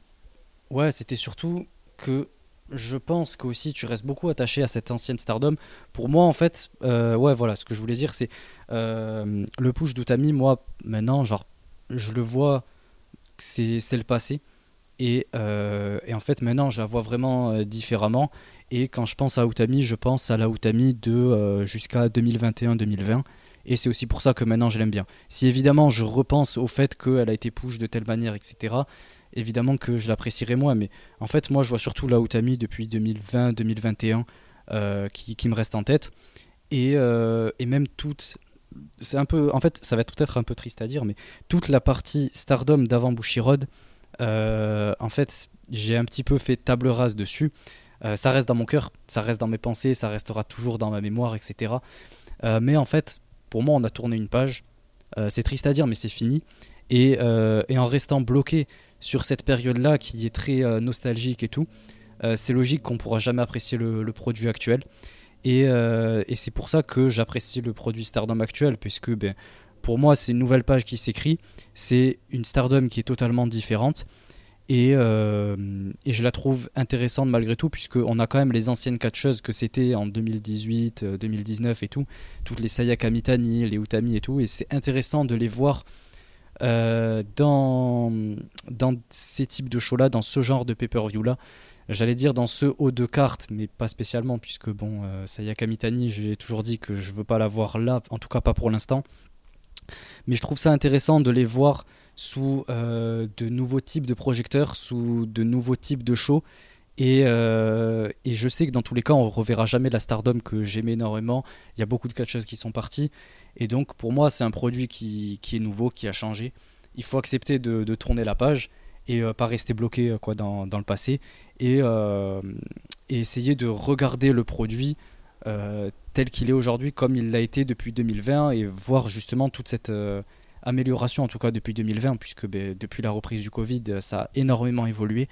ouais, c'était surtout que je pense que aussi tu restes beaucoup attaché à cette ancienne Stardom. Pour moi, en fait, euh, ouais, voilà, ce que je voulais dire, c'est euh, le push d'Utami. Moi, maintenant, genre, je le vois, c'est le passé. Et, et, en fait, maintenant, je la vois vraiment différemment. Et quand je pense à Utami, je pense à la Utami de jusqu'à 2021-2020. Et c'est aussi pour ça que maintenant je l'aime bien. Si évidemment je repense au fait qu'elle a été push de telle manière, etc., évidemment que je l'apprécierais moins. Mais en fait, moi je vois surtout la Utami depuis 2020-2021 euh, qui, me reste en tête. Et, euh, et même toute. C'est un peu. En fait, ça va être peut-être un peu triste à dire, mais toute la partie Stardom d'avant Bushiroad, euh, en fait, j'ai un petit peu fait table rase dessus. Ça reste dans mon cœur, ça reste dans mes pensées, ça restera toujours dans ma mémoire, etc. mais en fait, pour moi, on a tourné une page. Euh, c'est triste à dire, mais c'est fini. Euh, et, en restant bloqué sur cette période-là qui est très euh, nostalgique et tout, c'est logique qu'on ne pourra jamais apprécier le, produit actuel. Et, c'est pour ça que j'apprécie le produit Stardom actuel, puisque ben, pour moi, c'est une nouvelle page qui s'écrit. C'est une Stardom qui est totalement différente. Euh, et, je la trouve intéressante malgré tout, puisqu'on a quand même les anciennes catcheuses que c'était en 2018, 2019 euh, et tout, toutes les Sayaka Mitani, les Utami et tout, et c'est intéressant de les voir euh, dans, dans ces types de shows-là, dans ce genre de pay-per-view-là. J'allais dire dans ce haut de carte, mais pas spécialement, puisque bon, Sayaka Mitani, j'ai toujours dit que je veux pas la voir là, en tout cas pas pour l'instant. Mais je trouve ça intéressant de les voir sous de nouveaux types de projecteurs, sous de nouveaux types de shows. Et, et, je sais que dans tous les cas, on reverra jamais la Stardom que j'aimais énormément. Il y a beaucoup de catcheuses qui sont parties. Et donc, pour moi, c'est un produit qui, qui, est nouveau, qui a changé. Il faut accepter de, tourner la page et pas rester bloqué quoi, dans, dans le passé. Et, essayer de regarder le produit euh, tel qu'il est aujourd'hui, comme il l'a été depuis 2020, et voir justement toute cette euh, amélioration, en tout cas depuis 2020, puisque ben, depuis la reprise du Covid, ça a énormément évolué.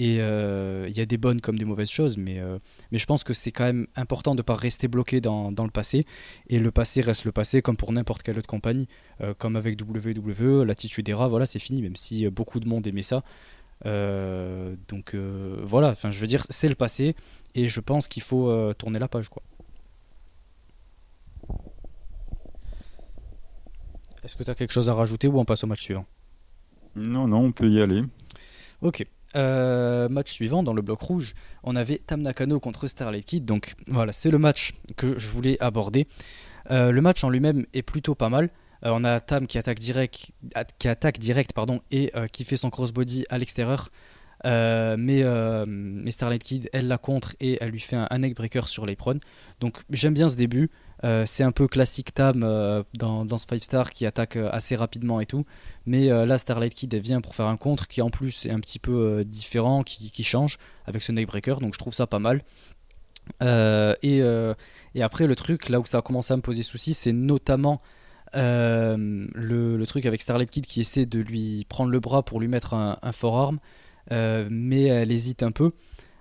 Et euh, il y a des bonnes comme des mauvaises choses, mais, mais je pense que c'est quand même important de ne pas rester bloqué dans, le passé. Et le passé reste le passé, comme pour n'importe quelle autre compagnie. comme avec WWE, l'attitude Era, voilà, c'est fini, même si beaucoup de monde aimait ça. donc voilà, enfin je veux dire, c'est le passé. Et je pense qu'il faut euh, tourner la page. quoi. Est-ce que tu as quelque chose à rajouter ou on passe au match suivant? Non, non, on peut y aller. Ok. Euh, match suivant dans le bloc rouge, on avait Tam Nakano contre Starlight Kid. Donc voilà, c'est le match que je voulais aborder. Euh, le match en lui-même est plutôt pas mal. on a Tam qui attaque direct, qui attaque direct pardon, et qui fait son crossbody à l'extérieur. Euh, mais, euh, mais, Starlight Kid, elle la contre et elle lui fait un, un neckbreaker sur l'apron. Donc j'aime bien ce début. Euh, c'est un peu classique Tam dans, dans, ce 5 star qui attaque assez rapidement et tout. Mais là, Starlight Kid, vient pour faire un contre qui en plus est un petit peu différent, qui, change avec ce neckbreaker. Donc je trouve ça pas mal. Et, après, le truc, là où ça a commencé à me poser souci, c'est notamment le, truc avec Starlight Kid qui essaie de lui prendre le bras pour lui mettre un, forearm. Euh, mais elle hésite un peu.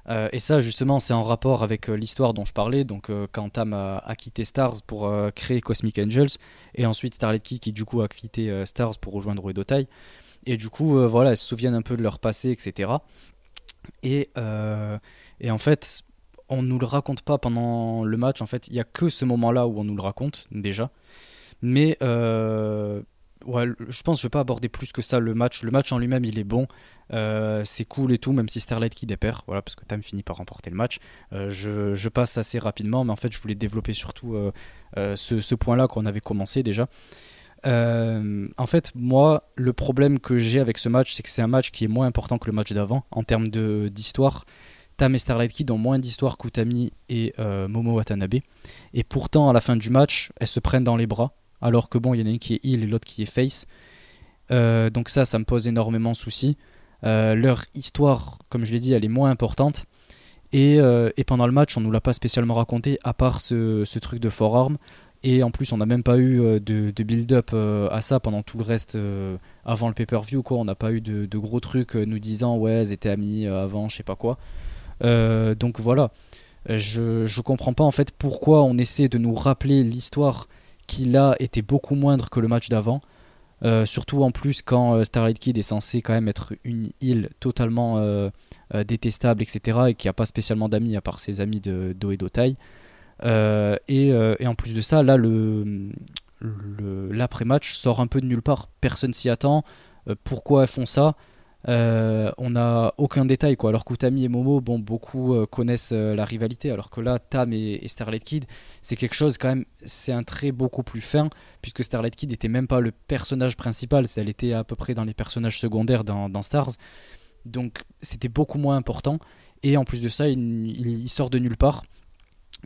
Euh, et ça, justement, c'est en rapport avec euh, l'histoire dont je parlais. Donc, quand Tam a, quitté Stars pour créer Cosmic Angels, et ensuite Starlet Kid qui, du coup, a quitté Stars pour rejoindre Uedotai. Et du coup, voilà, elles se souviennent un peu de leur passé, etc. Et, et en fait, on nous le raconte pas pendant le match. En fait, il y a que ce moment-là où on nous le raconte déjà. Mais je pense que je vais pas aborder plus que ça le match. Le match en lui-même, il est bon. Euh, c'est cool et tout, même si Starlight qui dépère, voilà, parce que Tam finit par remporter le match. Euh, je, passe assez rapidement, mais en fait, je voulais développer surtout euh, ce, point-là qu'on avait commencé déjà. en fait, moi, le problème que j'ai avec ce match, c'est que c'est un match qui est moins important que le match d'avant en termes d'histoire. Tam et Starlight Kid ont moins d'histoire qu'Utami et Momo Watanabe. Et pourtant, à la fin du match, elles se prennent dans les bras. Alors que bon, il y en a une qui est heal et l'autre qui est face. donc ça, ça me pose énormément de soucis. Euh, leur histoire, comme je l'ai dit, elle est moins importante. Et, euh, pendant le match, on nous l'a pas spécialement raconté, à part ce, truc de forearm. Et en plus, on n'a même pas eu euh, de, build-up à ça pendant tout le reste avant le pay-per-view. Quoi. On n'a pas eu de, gros trucs nous disant ouais, elles étaient amis avant, je sais pas quoi. donc voilà, je, je comprends pas en fait pourquoi on essaie de nous rappeler l'histoire qui là était beaucoup moindre que le match d'avant. Euh, surtout en plus quand euh, Starlight Kid est censé quand même être une île totalement euh, détestable, etc. et qui a pas spécialement d'amis à part ses amis de Do et Dotai. Et, et, en plus de ça, là, le, l'après-match sort un peu de nulle part. Personne s'y attend. pourquoi elles font ça? Euh, on n'a aucun détail quoi. Alors qu'Utami et Momo, bon, beaucoup euh, connaissent euh, la rivalité, alors que là, Tam et, Starlight Kid, c'est quelque chose quand même, c'est un trait beaucoup plus fin, puisque Starlight Kid n'était même pas le personnage principal, elle était à peu près dans les personnages secondaires dans, Stars, donc c'était beaucoup moins important. Et en plus de ça, il, sort de nulle part.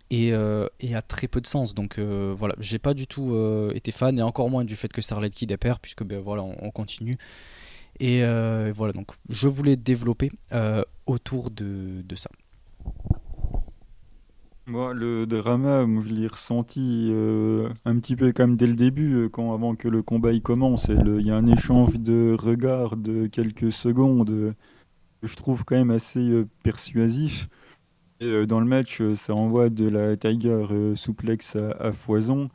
Et, a très peu de sens. Donc voilà, j'ai pas du tout été fan, et encore moins du fait que Starlight Kid est père, puisque ben voilà, on continue. Et euh, voilà, donc je voulais développer euh, autour de, ça. Moi, le drama, je l'ai ressenti euh, un petit peu comme dès le début, quand avant que le combat commence. Il y a un échange de regards de quelques secondes que je trouve quand même assez persuasif. Et, dans le match, ça envoie de la Tiger souplex à foison.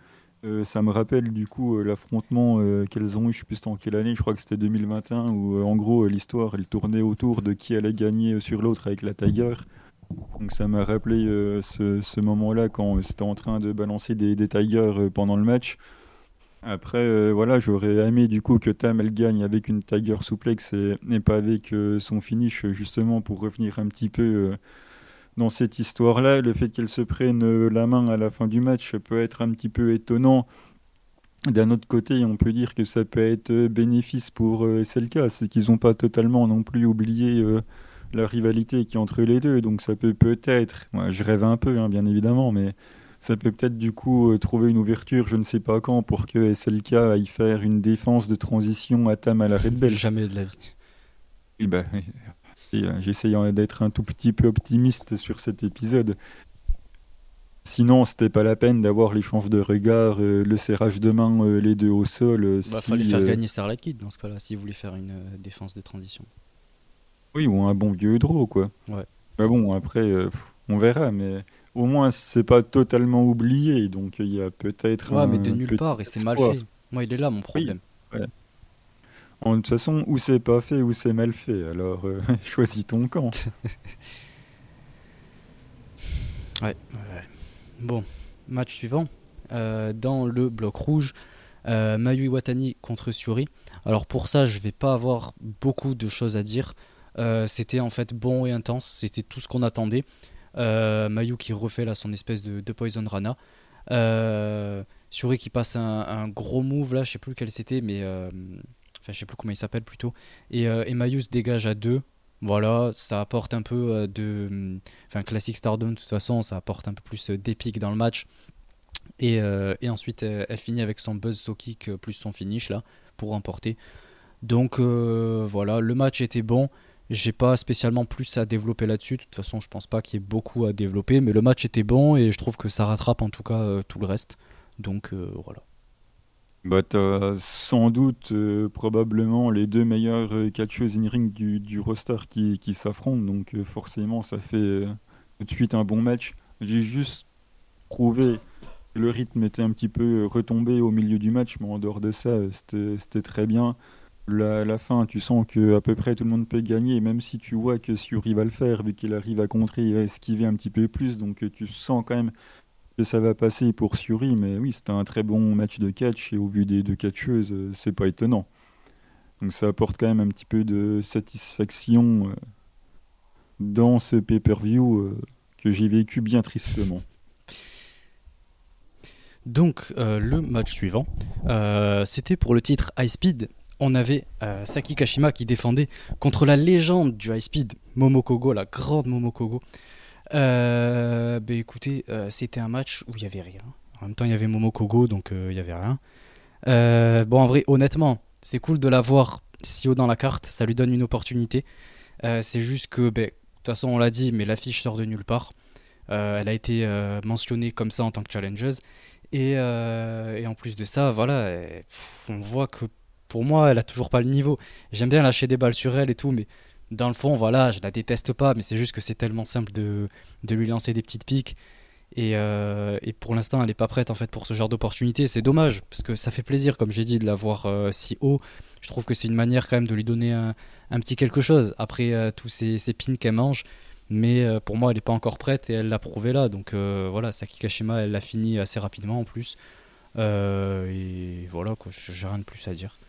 Euh, ça me rappelle du coup euh, l'affrontement euh, qu'elles ont eu, je sais plus en quelle année, je crois que c'était 2021, où en gros l'histoire elle tournait autour de qui allait gagner sur l'autre avec la Tiger. Donc ça m'a rappelé ce, moment-là quand c'était en train de balancer des, des Tigers pendant le match. Après, voilà, j'aurais aimé du coup que Tam elle gagne avec une Tiger souplex et, et pas avec son finish, justement pour revenir un petit peu dans cette histoire-là. Le fait qu'elle se prenne euh, la main à la fin du match peut être un petit peu étonnant D'un autre côté, on peut dire que ça peut être bénéfice pour SLK, c'est qu'ils n'ont pas totalement non plus oublié la rivalité qui est entre les deux, donc ça peut peut-être, moi je rêve un peu hein, bien évidemment, mais ça peut peut-être du coup trouver une ouverture, je ne sais pas quand, pour que SLK aille faire une défense de transition à Tam à la Red Bell. Jamais de la vie. Oui, bah, j'essaye d'être un tout petit peu optimiste sur cet épisode. Sinon, c'était pas la peine d'avoir l'échange de regards, euh, le serrage de main, euh, les deux au sol. Il euh, bah, fallait faire gagner Starlight Kid dans ce cas-là, s'il voulait faire une défense de transition. Oui, ou un bon vieux draw, quoi. Ouais. Mais bon, après, on verra, mais au moins, c'est pas totalement oublié, donc il y a peut-être. Ouais, mais de nulle part, et c'est mal fait. Moi, il est là, mon problème. Oui, En, de toute façon, ou c'est pas fait, ou c'est mal fait, alors choisis ton camp. ouais, ouais. Bon, match suivant. Euh, dans le bloc rouge, euh, Mayu Iwatani contre Suri. Alors pour ça, je vais pas avoir beaucoup de choses à dire. Euh, c'était en fait bon et intense, c'était tout ce qu'on attendait. Mayu qui refait là son espèce de, Poison Rana. Suri qui passe un, gros move là, je sais plus lequel c'était, mais enfin je sais plus comment il s'appelle plutôt. Et, se dégage à deux. Voilà, ça apporte un peu euh, de. Enfin, classique Stardom, de toute façon, ça apporte un peu plus euh, d'épique dans le match. Et, euh, ensuite, elle, finit avec son buzz so kick plus son finish là pour remporter. Donc voilà, le match était bon. J'ai pas spécialement plus à développer là-dessus. De toute façon, je pense pas qu'il y ait beaucoup à développer. Mais le match était bon et je trouve que ça rattrape en tout cas tout le reste. Donc voilà. Bah, t'as sans doute euh, probablement les deux meilleures euh, catcheuses in-ring du, du, roster qui, qui s'affrontent, donc euh, forcément ça fait tout de suite un bon match. J'ai juste trouvé que le rythme était un petit peu retombé au milieu du match, mais en dehors de ça, c'était très bien. La, la, fin, tu sens que à peu près tout le monde peut gagner, même si tu vois que Suri va le faire, vu qu'il arrive à contrer, il va esquiver un petit peu plus, donc tu sens quand même que ça va passer pour Suri, mais oui, c'était un très bon match de catch et au vu des deux catcheuses, euh, c'est pas étonnant. Donc ça apporte quand même un petit peu de satisfaction euh, dans ce pay-per-view euh, que j'ai vécu bien tristement. Donc le match suivant, c'était pour le titre High Speed. On avait Saki Kashima qui défendait contre la légende du High Speed, Momokogo, la grande Momokogo. Euh, bah écoutez, euh, c'était un match où il n'y avait rien. En même temps, il y avait Momo Kogo, donc euh, il n'y avait rien. Euh, bon, en vrai, honnêtement, c'est cool de l'avoir si haut dans la carte. Ça lui donne une opportunité. c'est juste que, bah, de toute façon, on l'a dit, mais l'affiche sort de nulle part. elle a été mentionnée comme ça en tant que challengeuse. Et, et en plus de ça, voilà, on voit que pour moi, elle a toujours pas le niveau. J'aime bien lâcher des balles sur elle et tout, mais dans le fond, voilà, je la déteste pas, mais c'est juste que c'est tellement simple de, lui lancer des petites piques. Et, euh, pour l'instant, elle n'est pas prête en fait pour ce genre d'opportunité. C'est dommage, parce que ça fait plaisir, comme j'ai dit, de la voir euh, si haut. Je trouve que c'est une manière quand même de lui donner un, petit quelque chose après euh, tous ces, pins qu'elle mange. Mais pour moi, elle n'est pas encore prête et elle l'a prouvé là. Donc voilà, Saki Kashima, elle l'a fini assez rapidement en plus. et voilà, j'ai rien de plus à dire.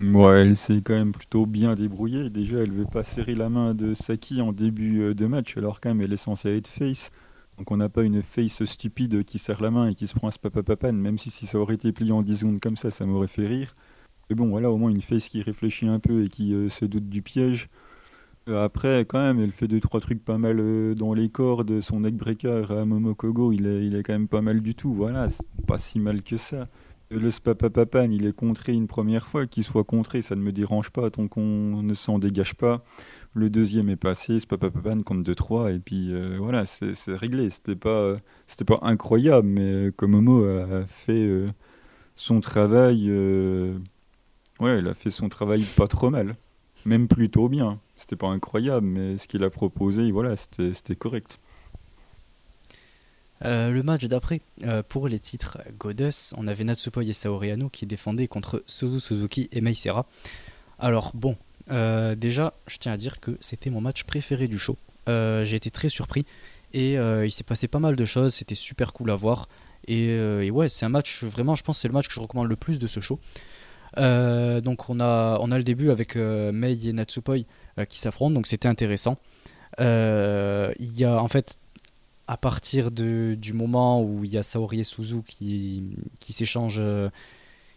Ouais, elle s'est quand même plutôt bien débrouillée. Déjà, elle veut pas serrer la main de Saki en début euh, de match, alors quand même, elle est censée être face. Donc on n'a pas une face stupide qui serre la main et qui se prend un spapapapan, même si, ça aurait été plié en 10 secondes comme ça, ça m'aurait fait rire. Mais bon, voilà, au moins une face qui réfléchit un peu et qui euh, se doute du piège. Euh, après, quand même, elle fait deux trois trucs pas mal dans les cordes. Son neckbreaker à Momokogo, il est, il est quand même pas mal du tout. Voilà, pas si mal que ça le Spapapapan, il est contré une première fois, qu'il soit contré, ça ne me dérange pas tant qu'on ne s'en dégage pas. Le deuxième est passé, Spapapapan compte 2-3, et puis euh, voilà, c'est réglé. C'était pas, c'était pas incroyable, mais euh, Komomo a fait euh, son travail. ouais, il a fait son travail pas trop mal, même plutôt bien. C'était pas incroyable, mais ce qu'il a proposé, voilà, c'était correct. Euh, le match d'après, euh, pour les titres Goddess, on avait Natsupoi et Saori Ano qui défendaient contre Suzu Suzuki et Meisera. Alors bon, euh, déjà, je tiens à dire que c'était mon match préféré du show. J'ai été très surpris et il s'est passé pas mal de choses, c'était super cool à voir. Et, ouais, c'est un match, vraiment, je pense c'est le match que je recommande le plus de ce show. donc on a, on a le début avec Mei et Natsupoi qui s'affrontent, donc c'était intéressant. Il y a en fait à partir de, du moment où il y a Saori et Suzu qui, qui s'échangent, euh,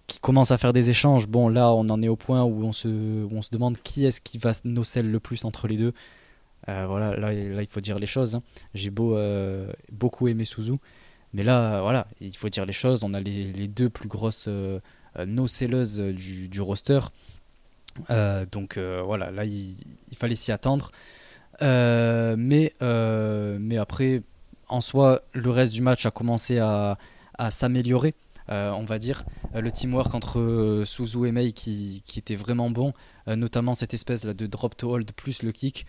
qui commencent à faire des échanges, bon là on en est au point où on se, on se demande qui est-ce qui va nocelle le plus entre les deux. Euh, voilà, là, il faut dire les choses. Hein. J'ai beau, euh, beaucoup aimé Suzu, mais là, voilà, il faut dire les choses. On a les, les deux plus grosses nocelleuses du, du roster. donc voilà, là il, il fallait s'y attendre. mais, mais après, en soi, le reste du match a commencé à, s'améliorer. Euh, on va dire. Euh, le teamwork entre euh, Suzu et Mei qui, était vraiment bon, notamment cette espèce là de drop to hold plus le kick,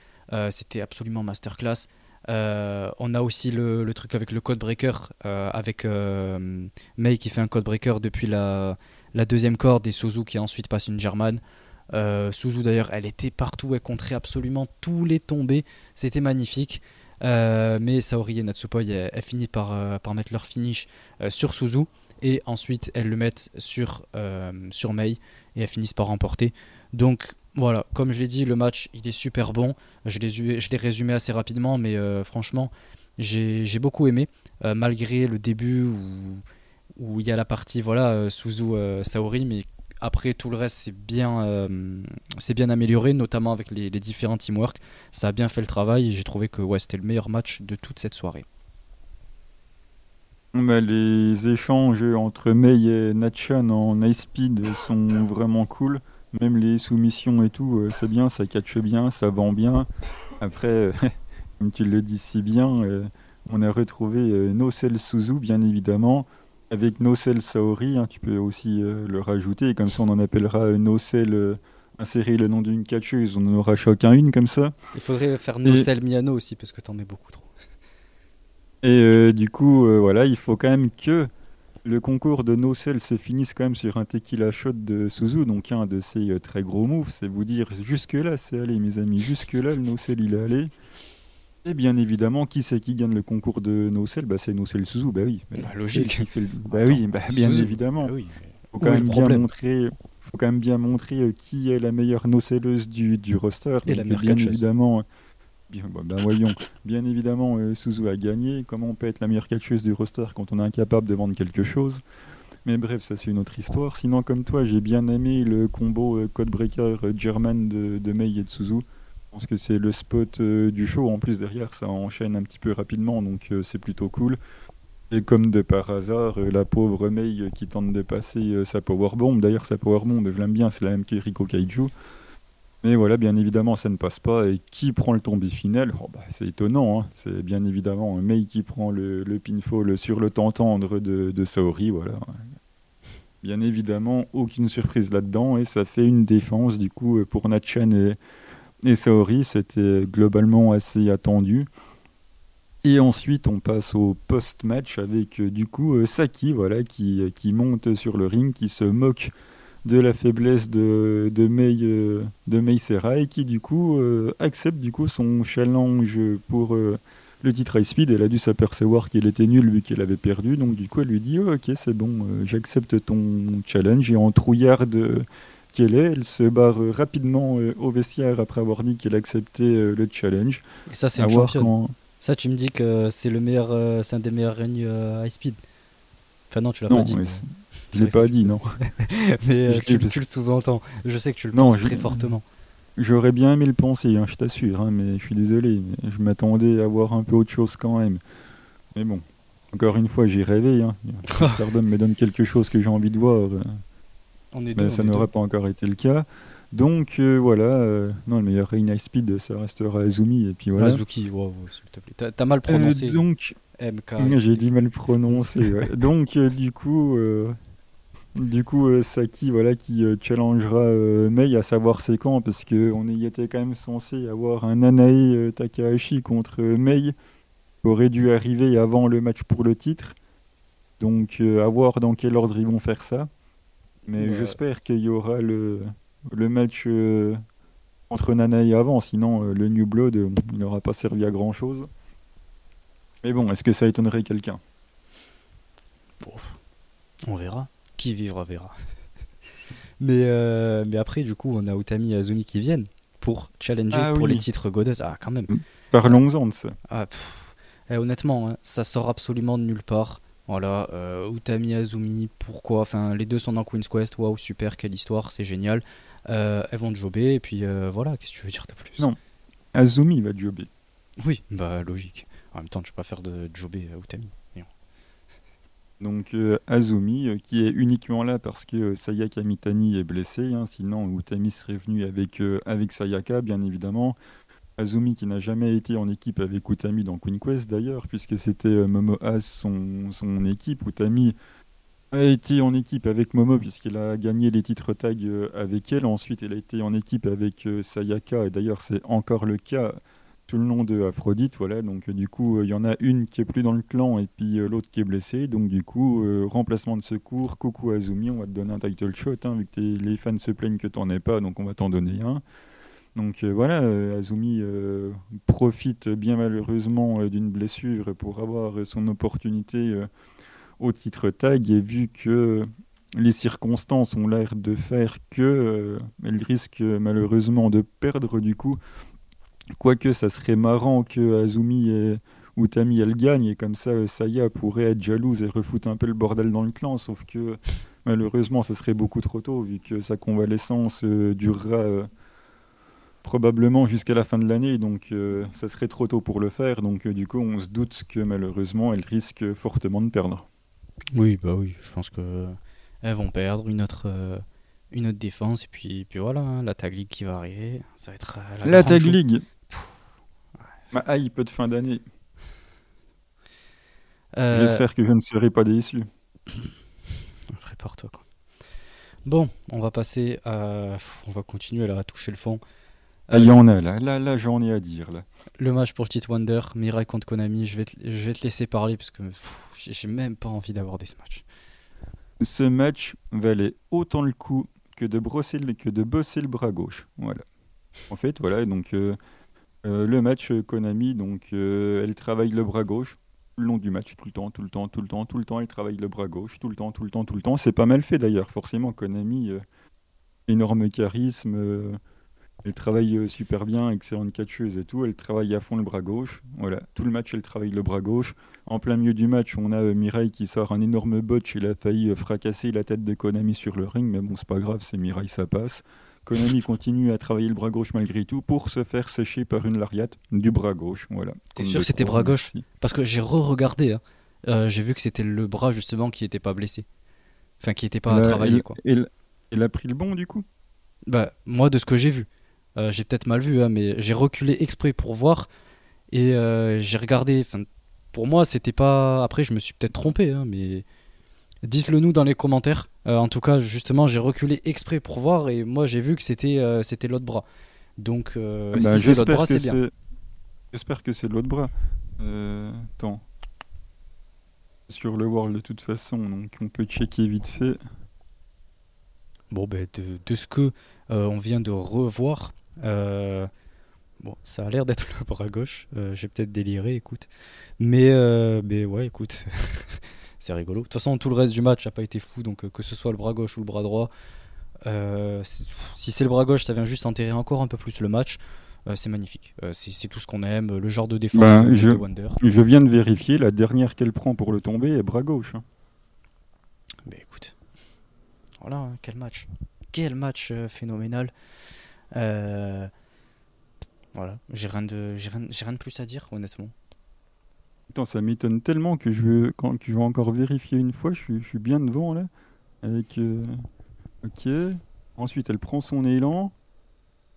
c'était absolument masterclass. on a aussi le, truc avec le code breaker, avec Mei qui fait un code breaker depuis la, deuxième corde et Suzu qui ensuite passe une German. Suzu d'ailleurs, elle était partout, elle contrait absolument tous les tombés, c'était magnifique. Euh, mais Saori et Natsupoi, elles, finissent par, euh, par mettre leur finish euh, sur Suzu. Et ensuite, elles le mettent sur, sur Mei. Et elles finissent par remporter. Donc voilà, comme je l'ai dit, le match, il est super bon. Je l'ai résumé assez rapidement, mais franchement, j'ai beaucoup aimé. malgré le début où, où il y a la partie voilà, Suzu-Saori, mais après, tout le reste, c'est bien, euh, c'est bien amélioré, notamment avec les, différents teamwork. Ça a bien fait le travail et j'ai trouvé que ouais, c'était le meilleur match de toute cette soirée. Bah, les échanges entre Mei et Natchan en high speed sont vraiment cool. Même les soumissions et tout, euh, c'est bien, ça catche bien, ça vend bien. Après, comme tu le dis si bien, euh, on a retrouvé Nocel Suzu, bien évidemment. Avec Nocel Saori, hein, tu peux aussi euh, le rajouter, comme ça on en appellera euh, Nocel euh, insérer le nom d'une catcheuse, on en aura chacun une comme ça. Il faudrait faire Nocel Miano aussi, parce que t'en mets beaucoup trop. Et du coup, voilà, il faut quand même que le concours de Nocel se finisse quand même sur un tequila shot de Suzu, donc un de ses très gros moves, c'est vous dire jusque-là c'est allé mes amis, jusque-là le Nocel il est allé. Et bien évidemment, qui c'est qui gagne le concours de Nocel bah, C'est Nocel Suzu, bah oui. Bah, logique. Bah oui, bah, bien évidemment. Il faut quand même bien montrer faut quand même bien montrer euh, qui est la meilleure nocelleuse du, du roster. Et la meilleure bien évidemment, bien, ben voyons, bien évidemment, euh, Suzu a gagné. Comment on peut être la meilleure catcheuse du roster quand on est incapable de vendre quelque chose? Mais bref, ça c'est une autre histoire. Sinon, comme toi, j'ai bien aimé le combo euh, Codebreaker German de, de Mei et de Suzu. Je pense que c'est le spot euh, du show. En plus, derrière, ça enchaîne un petit peu rapidement, donc euh, c'est plutôt cool. Et comme de par hasard, euh, la pauvre Mei qui tente de passer sa powerbomb. D'ailleurs, sa powerbomb, je l'aime bien, c'est la même qu'Eriko Kaiju. Mais voilà, bien évidemment, ça ne passe pas. Et qui prend le tombé final? Oh, bah, C'est étonnant. Hein. C'est bien évidemment Mei qui prend le, pinfall sur le tendre de, de Saori. Voilà. Bien évidemment, aucune surprise là-dedans. Et ça fait une défense, du coup, pour Natchan et, et Saori, c'était globalement assez attendu. Et ensuite, on passe au post-match avec euh, du coup euh, Saki, voilà, qui, euh, qui, monte sur le ring, qui se moque de la faiblesse de, de Mei, de qui du coup accepte du coup son challenge pour le titre High Speed. Elle a dû s'apercevoir qu'il était nul vu qu'elle avait perdu, donc du coup elle lui dit oh, ok c'est bon, j'accepte ton challenge et en trouillarde qu'elle est. Elle se barre euh, rapidement euh, au vestiaire après avoir dit qu'elle acceptait euh, le challenge. Et ça, c'est un champion. Ça, tu me dis que c'est le meilleur, c'est un des meilleurs règnes high speed. Enfin non, tu l'as pas dit. Je l'ai pas dit, non. mais tu, le sous-entends. Je sais que tu le penses très fortement. J'aurais bien aimé le penser, hein, je t'assure, hein, mais je suis désolé. je m'attendais à voir un peu autre chose quand même. Mais bon, encore une fois, j'ai rêvé. Hein. Stardom me donne quelque chose que j'ai envie de voir mais ça n'aurait pas encore été le cas. Donc euh, voilà, euh, non, le meilleur High Speed, ça restera Azumi. Et puis voilà. Azuki, wow, s'il te plaît. T'as mal prononcé. Euh, donc, MK. J'ai dit mal prononcé. donc du coup, du coup Saki, voilà, qui challengera Mei à savoir c'est quand, parce qu'on y était quand même censé avoir un Anae Takahashi contre Mei, qui aurait dû arriver avant le match pour le titre. Donc à voir dans quel ordre ils vont faire ça. Mais j'espère qu'il y aura le, le match euh, entre Nana et avant, sinon euh, le New Blood, euh, il n'aura pas servi à grand chose. Mais bon, est-ce que ça étonnerait quelqu'un? On verra. Qui vivra verra. mais, mais après, du coup, on a Utami et Azumi qui viennent pour challenger ah pour les titres Goddess. Ah, quand même. Parlons-en de ça. Ah, Eh, honnêtement, hein, ça sort absolument de nulle part. Voilà, euh, Utami, Azumi, pourquoi? Enfin, les deux sont dans Queen's Quest, waouh, super, quelle histoire, c'est génial. Euh, elles vont jobber, et puis euh, voilà, qu'est-ce que tu veux dire de plus? Non. Azumi va jobber. Oui, bah logique. En même temps, je vais pas faire de jobber à Utami. Donc Azumi, qui est uniquement là parce que Sayaka Mitani est blessé, hein, sinon Utami serait venu avec, avec Sayaka, bien évidemment. Azumi qui n'a jamais été en équipe avec Utami dans Queen Quest d'ailleurs, puisque c'était euh, Momo As son, équipe. Utami a été en équipe avec Momo puisqu'il a gagné les titres tag euh, avec elle. Ensuite, elle a été en équipe avec euh, Sayaka, et d'ailleurs c'est encore le cas tout le long de Aphrodite, voilà. Donc du coup, il y en a une qui est plus dans le clan et puis l'autre qui est blessée. Donc du coup, remplacement de secours, coucou Azumi, on va te donner un title shot, hein, les fans se plaignent que t'en aies pas, donc on va t'en donner un. Donc euh, voilà, euh, Azumi euh, profite bien malheureusement d'une blessure pour avoir son opportunité au titre tag. Et vu que les circonstances ont l'air de faire que elle risque malheureusement de perdre du coup. Quoique ça serait marrant que Azumi et Utami elle gagne. Et comme ça Saya pourrait être jalouse et refoutre un peu le bordel dans le clan, sauf que malheureusement ça serait beaucoup trop tôt vu que sa convalescence durera probablement jusqu'à la fin de l'année, donc euh, ça serait trop tôt pour le faire, donc euh, du coup on se doute que malheureusement elle risque fortement de perdre. Oui, bah oui, je pense que elles vont perdre une autre, euh, une autre défense, et puis, puis voilà, hein, la Tag League qui va arriver, ça va être la, La Tag chose. League Ma hype de fin d'année. J'espère que je ne serai pas déçu. Prépare-toi quoi. Bon, on va passer à... On va continuer là à toucher le fond. Ah, il y en a là, là, là j'en ai à dire là. Le match pour titre Wonder, Mirai contre Konami, je vais te, je vais te laisser parler parce que j'ai même pas envie d'aborder ce match. Ce match valait autant le coup que de, brosser le- que de bosser le bras gauche. Voilà. En fait, voilà, donc euh, euh, le match euh, Konami, donc euh, elle travaille le bras gauche le long du match, tout le temps, tout le temps, tout le temps, tout le temps, elle travaille le bras gauche, tout le temps, tout le temps, tout le temps. C'est pas mal fait d'ailleurs, forcément, Konami, énorme charisme, elle travaille euh, super bien, excellente catcheuse et tout, elle travaille à fond le bras gauche. Voilà, tout le match, elle travaille le bras gauche. En plein milieu du match, on a euh, Mirai qui sort un énorme botch. Il a failli euh, fracasser la tête de Konami sur le ring, mais bon, c'est pas grave, c'est Mirai, ça passe. Konami continue à travailler le bras gauche malgré tout pour se faire sécher par une lariat du bras gauche. Voilà. T'es sûr que c'était bras gauche. Parce que j'ai re-regardé, hein. Euh, j'ai vu que c'était le bras justement qui était pas blessé. Enfin, qui était pas à Elle a- travailler elle- quoi. Elle, elle a pris le bon du coup? Bah, moi, de ce que j'ai vu, euh, j'ai peut-être mal vu, hein, mais j'ai reculé exprès pour voir et euh, j'ai regardé. Pour moi, c'était pas. Après, je me suis peut-être trompé, hein, mais dites-le nous dans les commentaires. Euh, en tout cas, justement, j'ai reculé exprès pour voir et moi, j'ai vu que c'était c'était l'autre bras. Donc, euh, Bah, si c'est l'autre bras, c'est bien. J'espère que c'est l'autre bras. Attends. Sur le World de toute façon, donc on peut checker vite fait. Bon, ben, de, de ce que on vient de revoir, euh, bon, ça a l'air d'être le bras gauche. Euh, J'ai peut-être déliré, écoute. Mais, euh, mais ouais, écoute, c'est rigolo. De toute façon, tout le reste du match n'a pas été fou, donc euh, que ce soit le bras gauche ou le bras droit, euh, si c'est le bras gauche, ça vient juste enterrer encore un peu plus le match. Euh, c'est magnifique. Euh, c'est tout ce qu'on aime, le genre de défense Ben, de, je- de Wonder. Je viens de vérifier, la dernière qu'elle prend pour le tomber est bras gauche. hein. Mais écoute, voilà, hein, quel match. Quel match euh, phénoménal. Euh, voilà, j'ai rien, de, j'ai rien, rien de plus à dire, honnêtement. Attends, ça m'étonne tellement que je veux, quand, que je vais encore vérifier une fois. Je suis, je suis bien devant là. Avec. euh, Ok. Ensuite, elle prend son élan.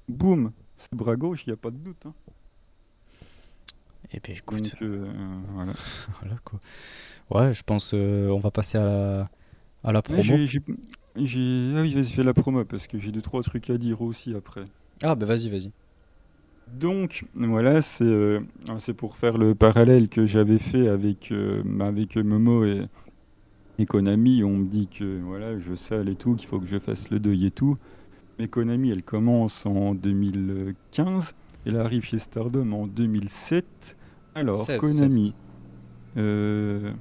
Boum C'est bras gauche, il n'y a pas de doute. hein. Et puis écoute, Donc, euh, voilà. voilà quoi. Ouais, je pense on va passer à la, à la promo. J'ai- Ah oui, vas-y, fais la promo parce que j'ai deux, trois trucs à dire aussi après. Ah bah vas-y, vas-y. Donc voilà, c'est euh, c'est pour faire le parallèle que j'avais fait avec, euh, avec Momo et, et Konami. On me dit que voilà, je sale et tout, qu'il faut que je fasse le deuil et tout. Mais Konami, elle commence en 2015. Elle arrive chez Stardom en 2007. Alors, 16, Konami. euh,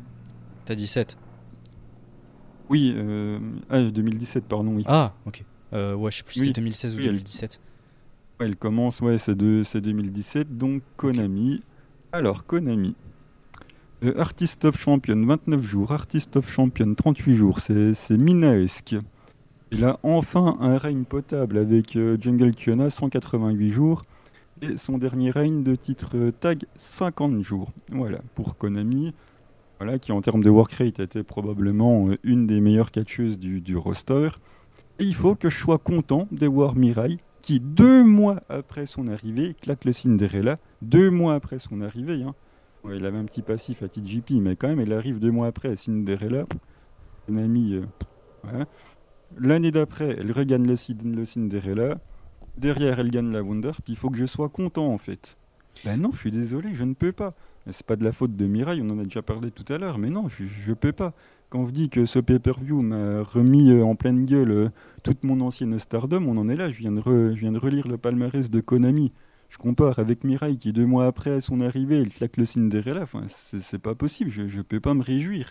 T'as 17. Oui, euh, ah, 2017, pardon, oui. Ah, ok. Euh, ouais, je sais plus si Oui. c'était 2016 ou Oui, elle- 2017. Ouais, elle commence, ouais, c'est de- c'est 2017, donc Konami. Alors, Konami, Artist of Champion 29 jours, Artist of Champion 38 jours, c'est minaesque. Il a enfin un règne potable avec Jungle Kiona 188 jours et son dernier règne de titre tag 50 jours. Voilà, pour Konami, voilà, qui en termes de work rate était probablement euh, une des meilleures catcheuses du, roster. Et il faut que je sois content de voir Mirai, qui deux mois après son arrivée, claque le Cinderella, deux mois après son arrivée, hein. il avait un petit passif à TGP, mais quand même, elle arrive deux mois après à Cinderella, Konami, euh, L'année d'après, elle regagne le, le Cinderella, derrière elle gagne la Wonder, puis il faut que je sois content en fait. Ben non, je suis désolé, je ne peux pas. C'est pas de la faute de Mirai, on en a déjà parlé tout à l'heure, mais non, je, je peux pas. Quand je dis que ce pay-per-view m'a remis euh, en pleine gueule euh, toute mon ancienne stardom, on en est là. Je viens de, relire le palmarès de Konami. Je compare avec Mirai qui, deux mois après son arrivée, il claque le Cinderella. Enfin, c'est pas possible, je, je peux pas me réjouir.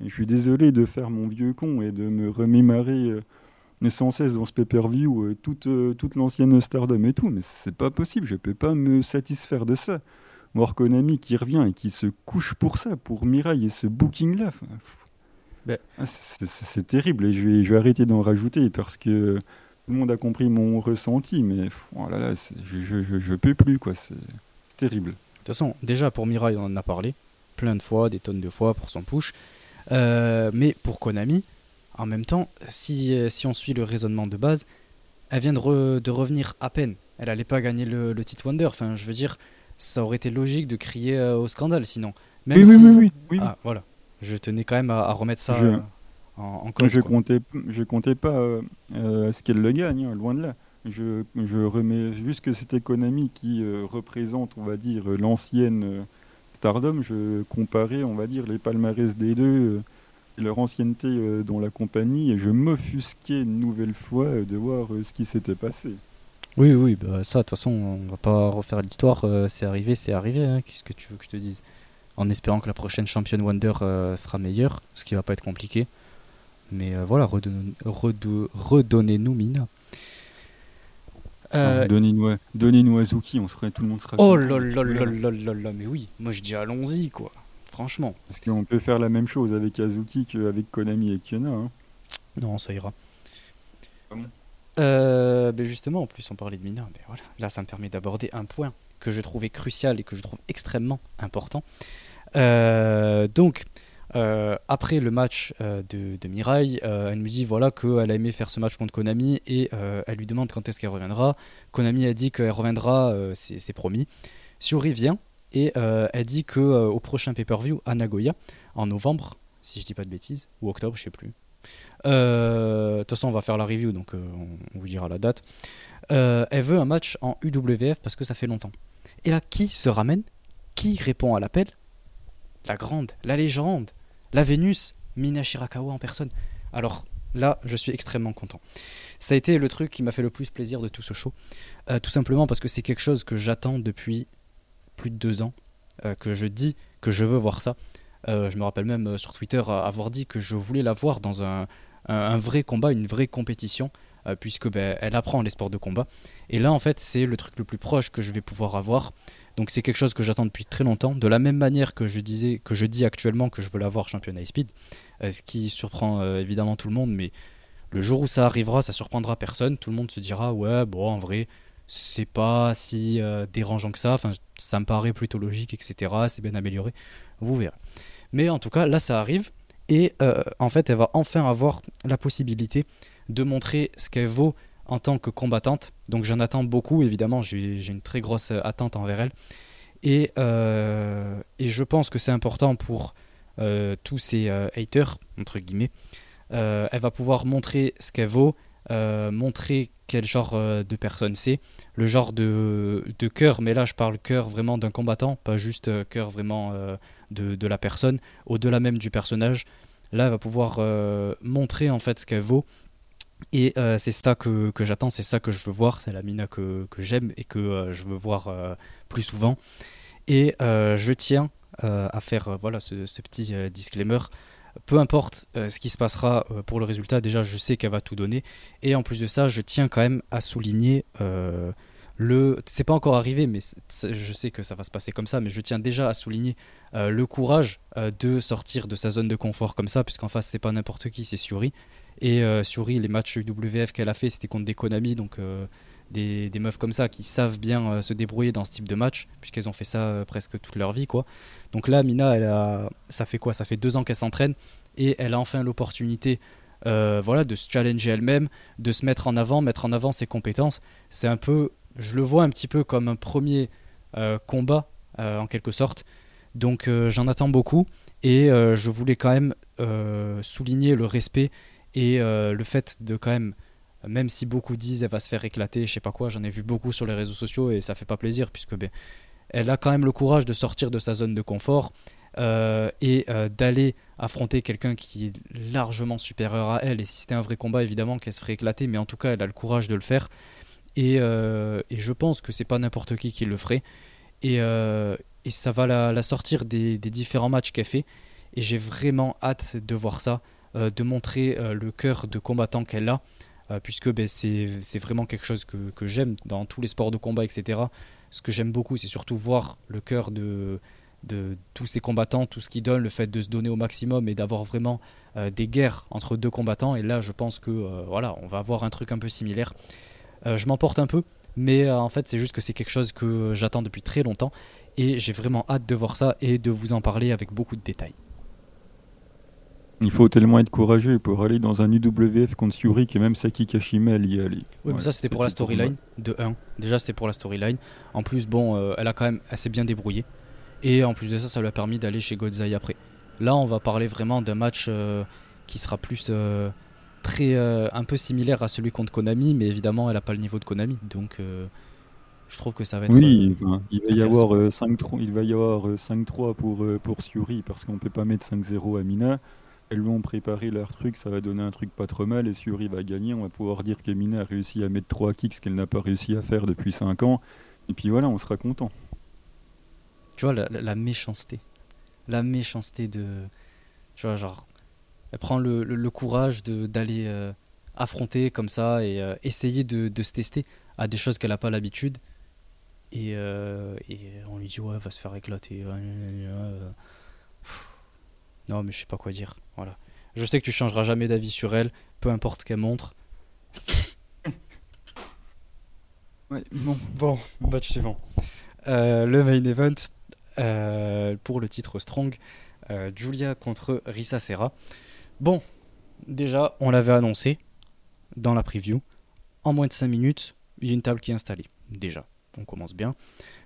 Et je suis désolé de faire mon vieux con et de me remémorer euh, sans cesse dans ce pay-per-view toute, toute l'ancienne Stardom et tout, mais c'est pas possible, je peux pas me satisfaire de ça. Voir Konami qui revient et qui se couche pour ça, pour Mirai et ce booking-là. Ben. Ah, c'est terrible et je vais, je vais arrêter d'en rajouter parce que tout le monde a compris mon ressenti, mais oh là là, je, je, je, peux plus, quoi. C'est terrible. De toute façon, déjà pour Mirai, on en a parlé plein de fois, des tonnes de fois pour son push. Euh, mais pour Konami, en même temps, si, si on suit le raisonnement de base, elle vient de, de revenir à peine. Elle n'allait pas gagner le, le, titre Wonder. Enfin, je veux dire, ça aurait été logique de crier euh, au scandale sinon. Même oui, oui, oui, oui, Ah, voilà. Je tenais quand même à, remettre ça euh, en, cause. Je ne comptais, je comptais pas à ce qu'elle le gagne, hein, loin de là. Je, je, remets juste que c'était Konami qui représente, on va dire, l'ancienne Stardom. Je comparais, on va dire, les palmarès des deux leur ancienneté euh, dans la compagnie et je m'offusquais une nouvelle fois euh, de voir euh, ce qui s'était passé. Oui, oui, bah ça, de toute façon, on va pas refaire l'histoire. c'est arrivé, c'est arrivé. Hein, qu'est-ce que tu veux que je te dise? En espérant que la prochaine championne Wonder sera meilleure, ce qui va pas être compliqué. Mais voilà, redonnez-nous Mina. Euh... Donnez-nous donnez Azuki, on serait, tout le monde sera. Oh là là là là là là, mais oui, moi je dis allons-y quoi. Franchement. Parce qu'on peut faire la même chose avec Azuki qu'avec Konami et Kiona. Hein. Non, ça ira. Ah euh, ben justement, en plus, on parlait de Mina. Mais voilà, là, ça me permet d'aborder un point que je trouvais crucial et que je trouve extrêmement important. Euh, donc, euh, après le match de, de, Mirai, elle me dit voilà qu'elle a aimé faire ce match contre Konami et elle lui demande quand est-ce qu'elle reviendra. Konami a dit qu'elle reviendra, c'est promis. Shuri vient et elle dit que au prochain pay-per-view à Nagoya, en novembre, si je dis pas de bêtises, ou octobre, je sais plus. Euh, de toute façon, on va faire la review, donc on, vous dira la date. elle veut un match en UWF parce que ça fait longtemps. Et là, qui se ramène? Qui répond à l'appel? La grande, la légende, la Vénus, Mina Shirakawa en personne. Alors là, je suis extrêmement content. Ça a été le truc qui m'a fait le plus plaisir de tout ce show. tout simplement parce que c'est quelque chose que j'attends depuis plus de deux ans euh, que je dis que je veux voir ça. Euh, je me rappelle même euh, sur Twitter avoir dit que je voulais la voir dans un, vrai combat, une vraie compétition, puisque ben, elle apprend les sports de combat. Et là, en fait, c'est le truc le plus proche que je vais pouvoir avoir. Donc c'est quelque chose que j'attends depuis très longtemps. De la même manière que je disais, que je dis actuellement que je veux la voir championne high speed, ce qui surprend évidemment tout le monde, mais le jour où ça arrivera, ça surprendra personne. Tout le monde se dira ouais, bon, en vrai, c'est pas si euh, dérangeant que ça. Enfin, ça me paraît plutôt logique, etc. C'est bien amélioré. Vous verrez. Mais en tout cas, là, ça arrive. Et euh, en fait, elle va enfin avoir la possibilité de montrer ce qu'elle vaut en tant que combattante. Donc j'en attends beaucoup, évidemment. J'ai une très grosse attente envers elle. Et, euh, et je pense que c'est important pour tous ces haters, entre guillemets. elle va pouvoir montrer ce qu'elle vaut euh, montrer quel genre euh, de personne c'est, le genre de, de cœur, mais là je parle cœur vraiment d'un combattant, pas juste euh, cœur vraiment de, de, la personne, au-delà même du personnage. Là, elle va pouvoir montrer en fait ce qu'elle vaut. Et c'est ça que, que j'attends, c'est ça que je veux voir, c'est la Mina que, que j'aime et que je veux voir plus souvent. Et je tiens à faire voilà ce, ce petit disclaimer peu importe euh, ce qui se passera euh, pour le résultat, déjà je sais qu'elle va tout donner. Et en plus de ça, je tiens quand même à souligner euh, le, c'est pas encore arrivé, mais je sais que ça va se passer comme ça, mais je tiens déjà à souligner le courage de sortir de sa zone de confort comme ça, puisqu'en face c'est pas n'importe qui, c'est Suri. Et Suri, les matchs UWF qu'elle a fait, c'était contre des Konami, donc des, meufs comme ça qui savent bien se débrouiller dans ce type de match, puisqu'elles ont fait ça presque toute leur vie, quoi. Donc là, Mina, elle a, ça fait quoi? Ça fait deux ans qu'elle s'entraîne et elle a enfin l'opportunité. voilà, de se challenger elle-même, de se mettre en avant, mettre en avant ses compétences. C'est un peu je le vois un petit peu comme un premier euh, combat euh, en quelque sorte. Donc euh, j'en attends beaucoup et je voulais quand même souligner le respect et le fait de quand même, même si beaucoup disent elle va se faire éclater, je sais pas quoi, j'en ai vu beaucoup sur les réseaux sociaux et ça fait pas plaisir puisque ben, elle a quand même le courage de sortir de sa zone de confort. et d'aller affronter quelqu'un qui est largement supérieur à elle. Et si c'était un vrai combat, évidemment qu'elle se ferait éclater, mais en tout cas, elle a le courage de le faire. Euh, et, je pense que c'est pas n'importe qui qui le ferait. Et, euh, ça va la, sortir des, différents matchs qu'elle fait. Et j'ai vraiment hâte de voir ça, euh, de montrer le cœur de combattant qu'elle a, puisque ben, c'est vraiment quelque chose que, j'aime dans tous les sports de combat, etc. Ce que j'aime beaucoup, c'est surtout voir le cœur de, tous ces combattants, tout ce qu'ils donnent, le fait de se donner au maximum et d'avoir vraiment des guerres entre deux combattants. Et là, je pense que voilà, on va avoir un truc un peu similaire. Euh, je m'emporte un peu, mais euh, en fait, c'est juste que c'est quelque chose que j'attends depuis très longtemps et j'ai vraiment hâte de voir ça et de vous en parler avec beaucoup de détails. Il faut tellement être courageux pour aller dans un UWF contre Yurik et même Saki Kashima elle y aller. Oui, mais ça c'était pour la storyline de 1. Déjà c'était pour la storyline. En plus, bon, euh, elle a quand même assez bien débrouillé. Et en plus de ça, ça lui a permis d'aller chez Godzai après. Là, on va parler vraiment d'un match qui sera plus très euh, un peu similaire à celui contre Konami, mais évidemment, elle n'a pas le niveau de Konami. Donc, euh, je trouve que ça va être. Oui, euh, il, va y avoir, 5-3, il va y avoir 5-3 pour, pour Suri parce qu'on peut pas mettre 5-0 à Mina. Elles lui ont préparé leur truc, ça va donner un truc pas trop mal et Suri va gagner. On va pouvoir dire que Mina a réussi à mettre 3 kicks, qu'elle n'a pas réussi à faire depuis 5 ans. Et puis voilà, on sera content. Tu vois, la, la méchanceté. La méchanceté de. Tu vois, genre, elle prend le, courage d'aller euh, affronter comme ça et euh, essayer de, se tester à des choses qu'elle n'a pas l'habitude. Et, euh, et, on lui dit ouais va se faire éclater. Non mais je sais pas quoi dire. Voilà. Je sais que tu changeras jamais d'avis sur elle, peu importe ce qu'elle montre. ouais, bon. Bon, match suivant. le main event pour le titre Strong. Julia contre Risa Serra. Bon, déjà, on l'avait annoncé dans la preview. En moins de 5 minutes, il y a une table qui est installée. Déjà, on commence bien.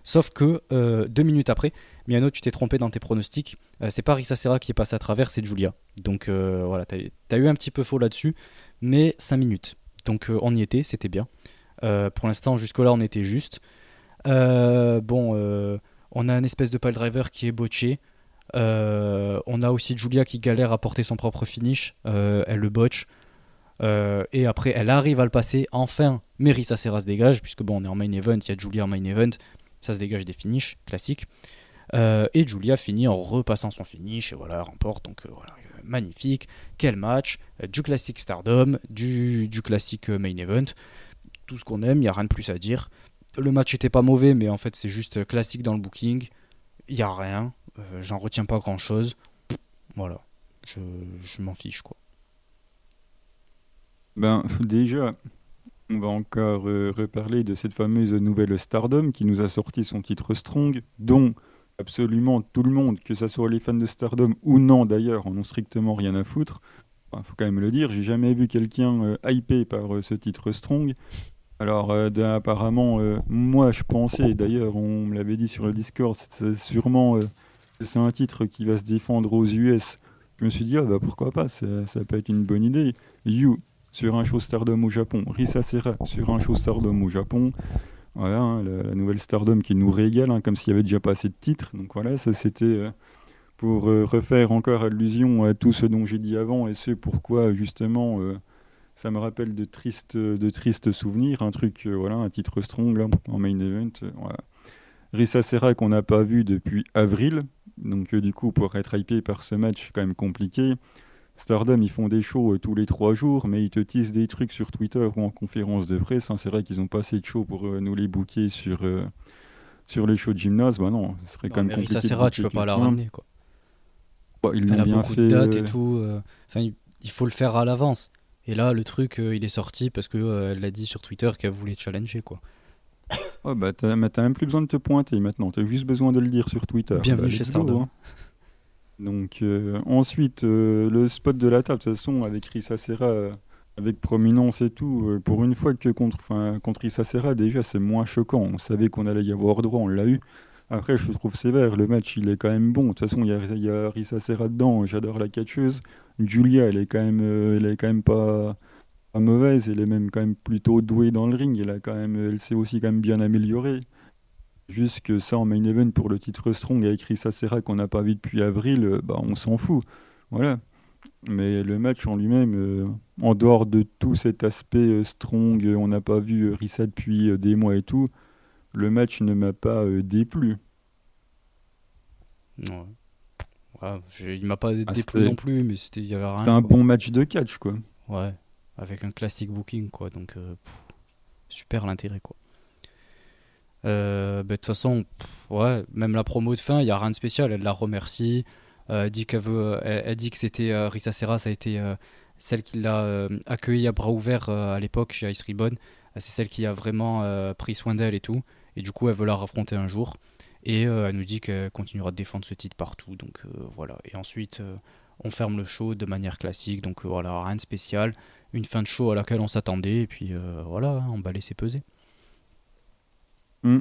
Sauf que euh, deux minutes après, Miano, tu t'es trompé dans tes pronostics. Euh, c'est pas Risa Serra qui est passé à travers, c'est Julia. Donc euh, voilà, t'as as eu un petit peu faux là-dessus, mais 5 minutes. Donc on y était, c'était bien. pour l'instant, jusque-là, on était juste. bon, on a un espèce de pile driver qui est botché. Euh, on a aussi Julia qui galère à porter son propre finish. Euh, elle le botche. Euh, et après, elle arrive à le passer. Enfin, Merissa Serra se dégage, puisque bon, on est en main event, il y a Julia en main event. Ça se dégage des finishes classiques. Et Julia finit en repassant son finish. Et voilà, remporte. Donc voilà, magnifique. Quel match. du classique Stardom, du, du classique main event. Tout ce qu'on aime, il n'y a rien de plus à dire. Le match était pas mauvais, mais en fait, c'est juste classique dans le booking. Il n'y a rien. Euh, j'en retiens pas grand chose. Voilà, je, je m'en fiche quoi. Ben déjà, on va encore euh, reparler de cette fameuse nouvelle Stardom qui nous a sorti son titre Strong, dont absolument tout le monde, que ce soit les fans de Stardom ou non d'ailleurs, en ont strictement rien à foutre. Il faut quand même le dire, j'ai jamais vu quelqu'un euh, hypé par ce titre Strong. Alors, apparemment, moi je pensais, d'ailleurs on me l'avait dit sur le Discord, c'est sûrement c'est un titre qui va se défendre aux US. Je me suis dit, ah bah pourquoi pas, ça, peut être une bonne idée. You sur un show Stardom au Japon, Risa Serra sur un show Stardom au Japon. Voilà, hein, la, nouvelle Stardom qui nous régale, hein, comme s'il y avait déjà pas assez de titres. Donc voilà, ça c'était euh, pour euh, refaire encore allusion à tout ce dont j'ai dit avant et ce pourquoi justement euh, ça me rappelle de tristes, de tristes souvenirs. Un truc, voilà, un titre strong en main event. voilà. Risa Serra qu'on n'a pas vu depuis avril, donc du coup pour être hypé par ce match, c'est quand même compliqué. Stardom, ils font des shows tous les trois jours, mais ils te tissent des trucs sur Twitter ou en conférence de presse. Hein. C'est vrai qu'ils n'ont pas assez de shows pour nous les booker sur, sur les shows de gymnase. Bah non, ce serait quand même compliqué. Ça tu peux pas la ramener. Quoi. Bah, ils Elle a bien beaucoup fait, de dates et tout. Enfin, il faut le faire à l'avance. Et là, le truc, il est sorti parce qu'elle a dit sur Twitter qu'elle voulait challenger. quoi. Oh bah t'as même plus besoin de te pointer maintenant, t'as juste besoin de le dire sur Twitter. Bienvenue bah, chez Stardom. Hein. Donc euh, ensuite, euh, le spot de la table, de toute façon, avec Risa Serra, euh, avec prominence et tout, pour une fois que contre, contre Risa Serra, déjà c'est moins choquant. On savait qu'on allait y avoir droit, on l'a eu. Après, je trouve sévère, le match il est quand même bon. De toute façon, il y a, y a Risa Serra dedans, j'adore la catcheuse. Julia, elle est quand même, elle est quand même pas mauvaise, elle est même quand même plutôt douée dans le ring, elle, a quand même, elle s'est aussi quand même bien améliorée. Juste que ça en main event pour le titre Strong avec Risa Serra qu'on n'a pas vu depuis avril, euh, bah on s'en fout. Voilà. Mais le match en lui-même, euh, en dehors de tout cet aspect euh, strong, on n'a pas vu Risa depuis des mois et tout, le match ne m'a pas déplu. Ouais. il m'a pas ah, déplu non plus, mais c'était il y avait rien. C'était un bon match de catch quoi. Ouais avec un classic booking quoi donc euh, super l'intérêt quoi euh, bah, de toute façon ouais même la promo de fin il y a rien de spécial elle la remercie. Euh, elle dit veut elle, dit que c'était Risa Serra ça a été celle qui l'a accueilli à bras ouverts à l'époque chez Ice Ribbon. C'est celle qui a vraiment pris soin d'elle et tout. Et du coup elle veut la raffronter un jour. Et elle nous dit qu'elle continuera de défendre ce titre partout. Donc voilà. Et ensuite on ferme le show de manière classique. Donc voilà rien de spécial. Une fin de show à laquelle on s'attendait, et puis euh, voilà, hein, on va laisser peser. Hmm.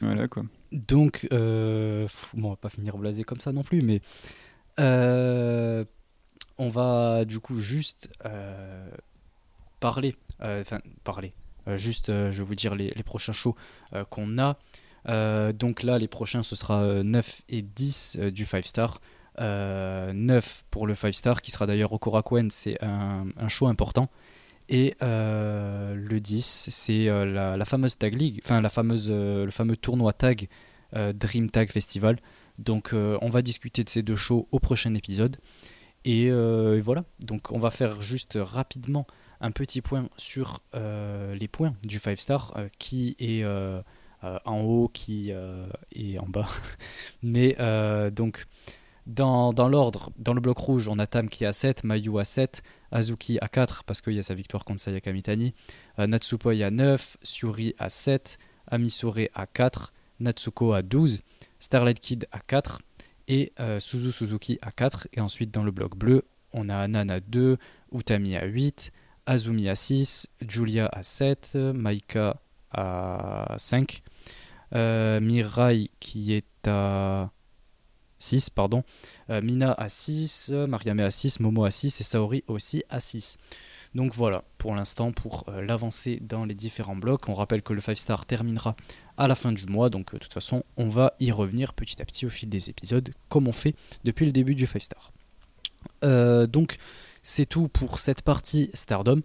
Voilà quoi. Donc, euh, bon, on va pas finir blasé comme ça non plus, mais euh, on va du coup juste parler, enfin parler, juste je vais vous dire les, prochains shows qu'on a. donc là, les prochains, ce sera 9 et 10 du 5 star. 9 euh, pour le 5 star qui sera d'ailleurs au Korakuen, c'est un, show important. Et euh, le 10, c'est euh, la, fameuse Tag League, enfin la fameuse, le fameux tournoi Tag Dream Tag Festival. Donc on va discuter de ces deux shows au prochain épisode. Et, voilà, donc on va faire juste rapidement un petit point sur les points du 5 star, qui est en haut, qui est en bas. Mais donc dans, l'ordre, dans le bloc rouge, on a Tam qui est à 7, Mayu à 7, Azuki à 4 parce qu'il y a sa victoire contre Sayaka Mitani, euh, Natsupoi à 9, Suri à 7, Amisore à 4, Natsuko à 12, Starlight Kid à 4 et euh, Suzu Suzuki à 4. Et ensuite dans le bloc bleu, on a Anan à 2, Utami à 8, Azumi à 6, Julia à 7, Maika à 5, euh, Mirai qui est à 6, pardon. Euh, Mina à 6, Mariame à 6, Momo à 6 et Saori aussi à 6. Donc voilà, pour l'instant, pour euh, l'avancée dans les différents blocs. On rappelle que le 5 star terminera à la fin du mois, donc euh, de toute façon, on va y revenir petit à petit au fil des épisodes, comme on fait depuis le début du 5 star. donc c'est tout pour cette partie Stardom.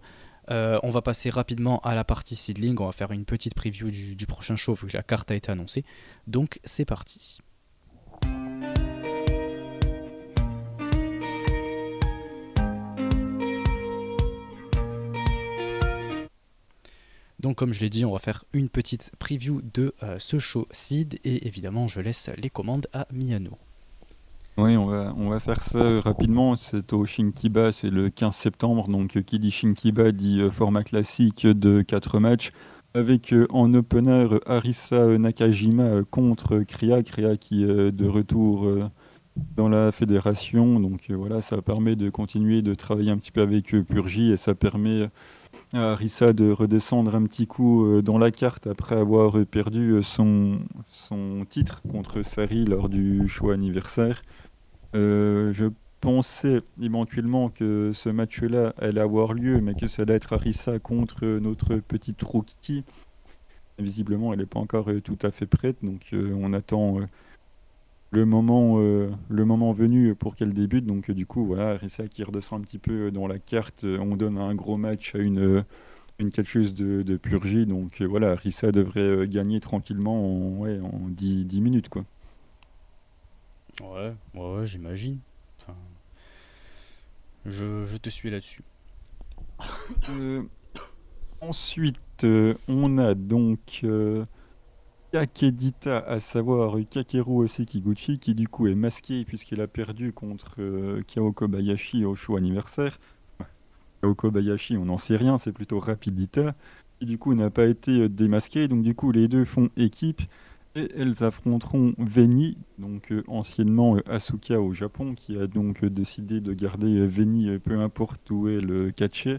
on va passer rapidement à la partie seedling. On va faire une petite preview du, du prochain show vu que la carte a été annoncée. Donc c'est parti. Donc comme je l'ai dit, on va faire une petite preview de euh, ce show seed et évidemment je laisse les commandes à Miyano. Oui, on va, on va faire ça rapidement. C'est au Shinkiba, c'est le 15 septembre. Donc qui dit Shinkiba dit euh, format classique de 4 matchs. Avec euh, en opener Arisa Nakajima contre Kriya. Kriya qui est de retour dans la fédération. Donc voilà, ça permet de continuer de travailler un petit peu avec Purgi et ça permet Rissa de redescendre un petit coup euh, dans la carte après avoir perdu euh, son, son titre contre Sari lors du show anniversaire. Euh, je pensais éventuellement que ce match-là allait avoir lieu, mais que ça allait être Arisa contre notre petite rookie. Visiblement, elle n'est pas encore tout à fait prête, donc on attend le moment, euh, le moment venu pour qu'elle débute. Donc, euh, du coup, voilà, Arisa qui redescend un petit peu dans la carte. Euh, on donne un gros match à une, une catcheuse de, de purgie. Donc, voilà, Arisa devrait gagner tranquillement en, ouais, en 10, 10 minutes. Quoi. Ouais, ouais, j'imagine. Je, te suis là-dessus. ensuite, on a donc Kakedita, à savoir Kakeru Sekiguchi, qui du coup est masqué puisqu'il a perdu contre euh, Kao Kobayashi au show anniversaire. Kao Kobayashi, on n'en sait rien, c'est plutôt Rapidita, qui du coup n'a pas été euh, démasqué. Donc du coup, les deux font équipe et elles affronteront Veni, donc euh, anciennement Asuka au Japon, qui a donc décidé de garder Veni peu importe où est le catché,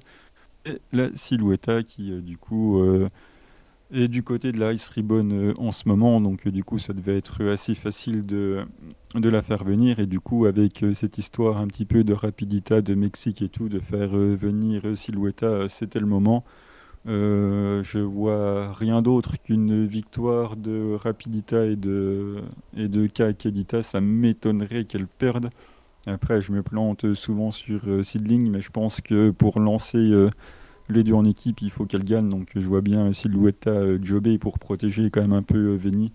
et la Silhouetta qui du coup et du côté de la Ice Ribbon euh, en ce moment, donc euh, du coup ça devait être assez facile de, la faire venir. Et du coup avec euh, cette histoire un petit peu de Rapidita de Mexique et tout, de faire venir Silhouetta, c'était le moment. je vois rien d'autre qu'une victoire de Rapidita et de, et de Kakedita. Ça m'étonnerait qu'elle perde. Après, je me plante souvent sur Sidling, mais je pense que pour lancer les deux en équipe, il faut qu'elle gagne. Donc je vois bien Silhouetta euh, jobber pour protéger quand même un peu euh, Veni.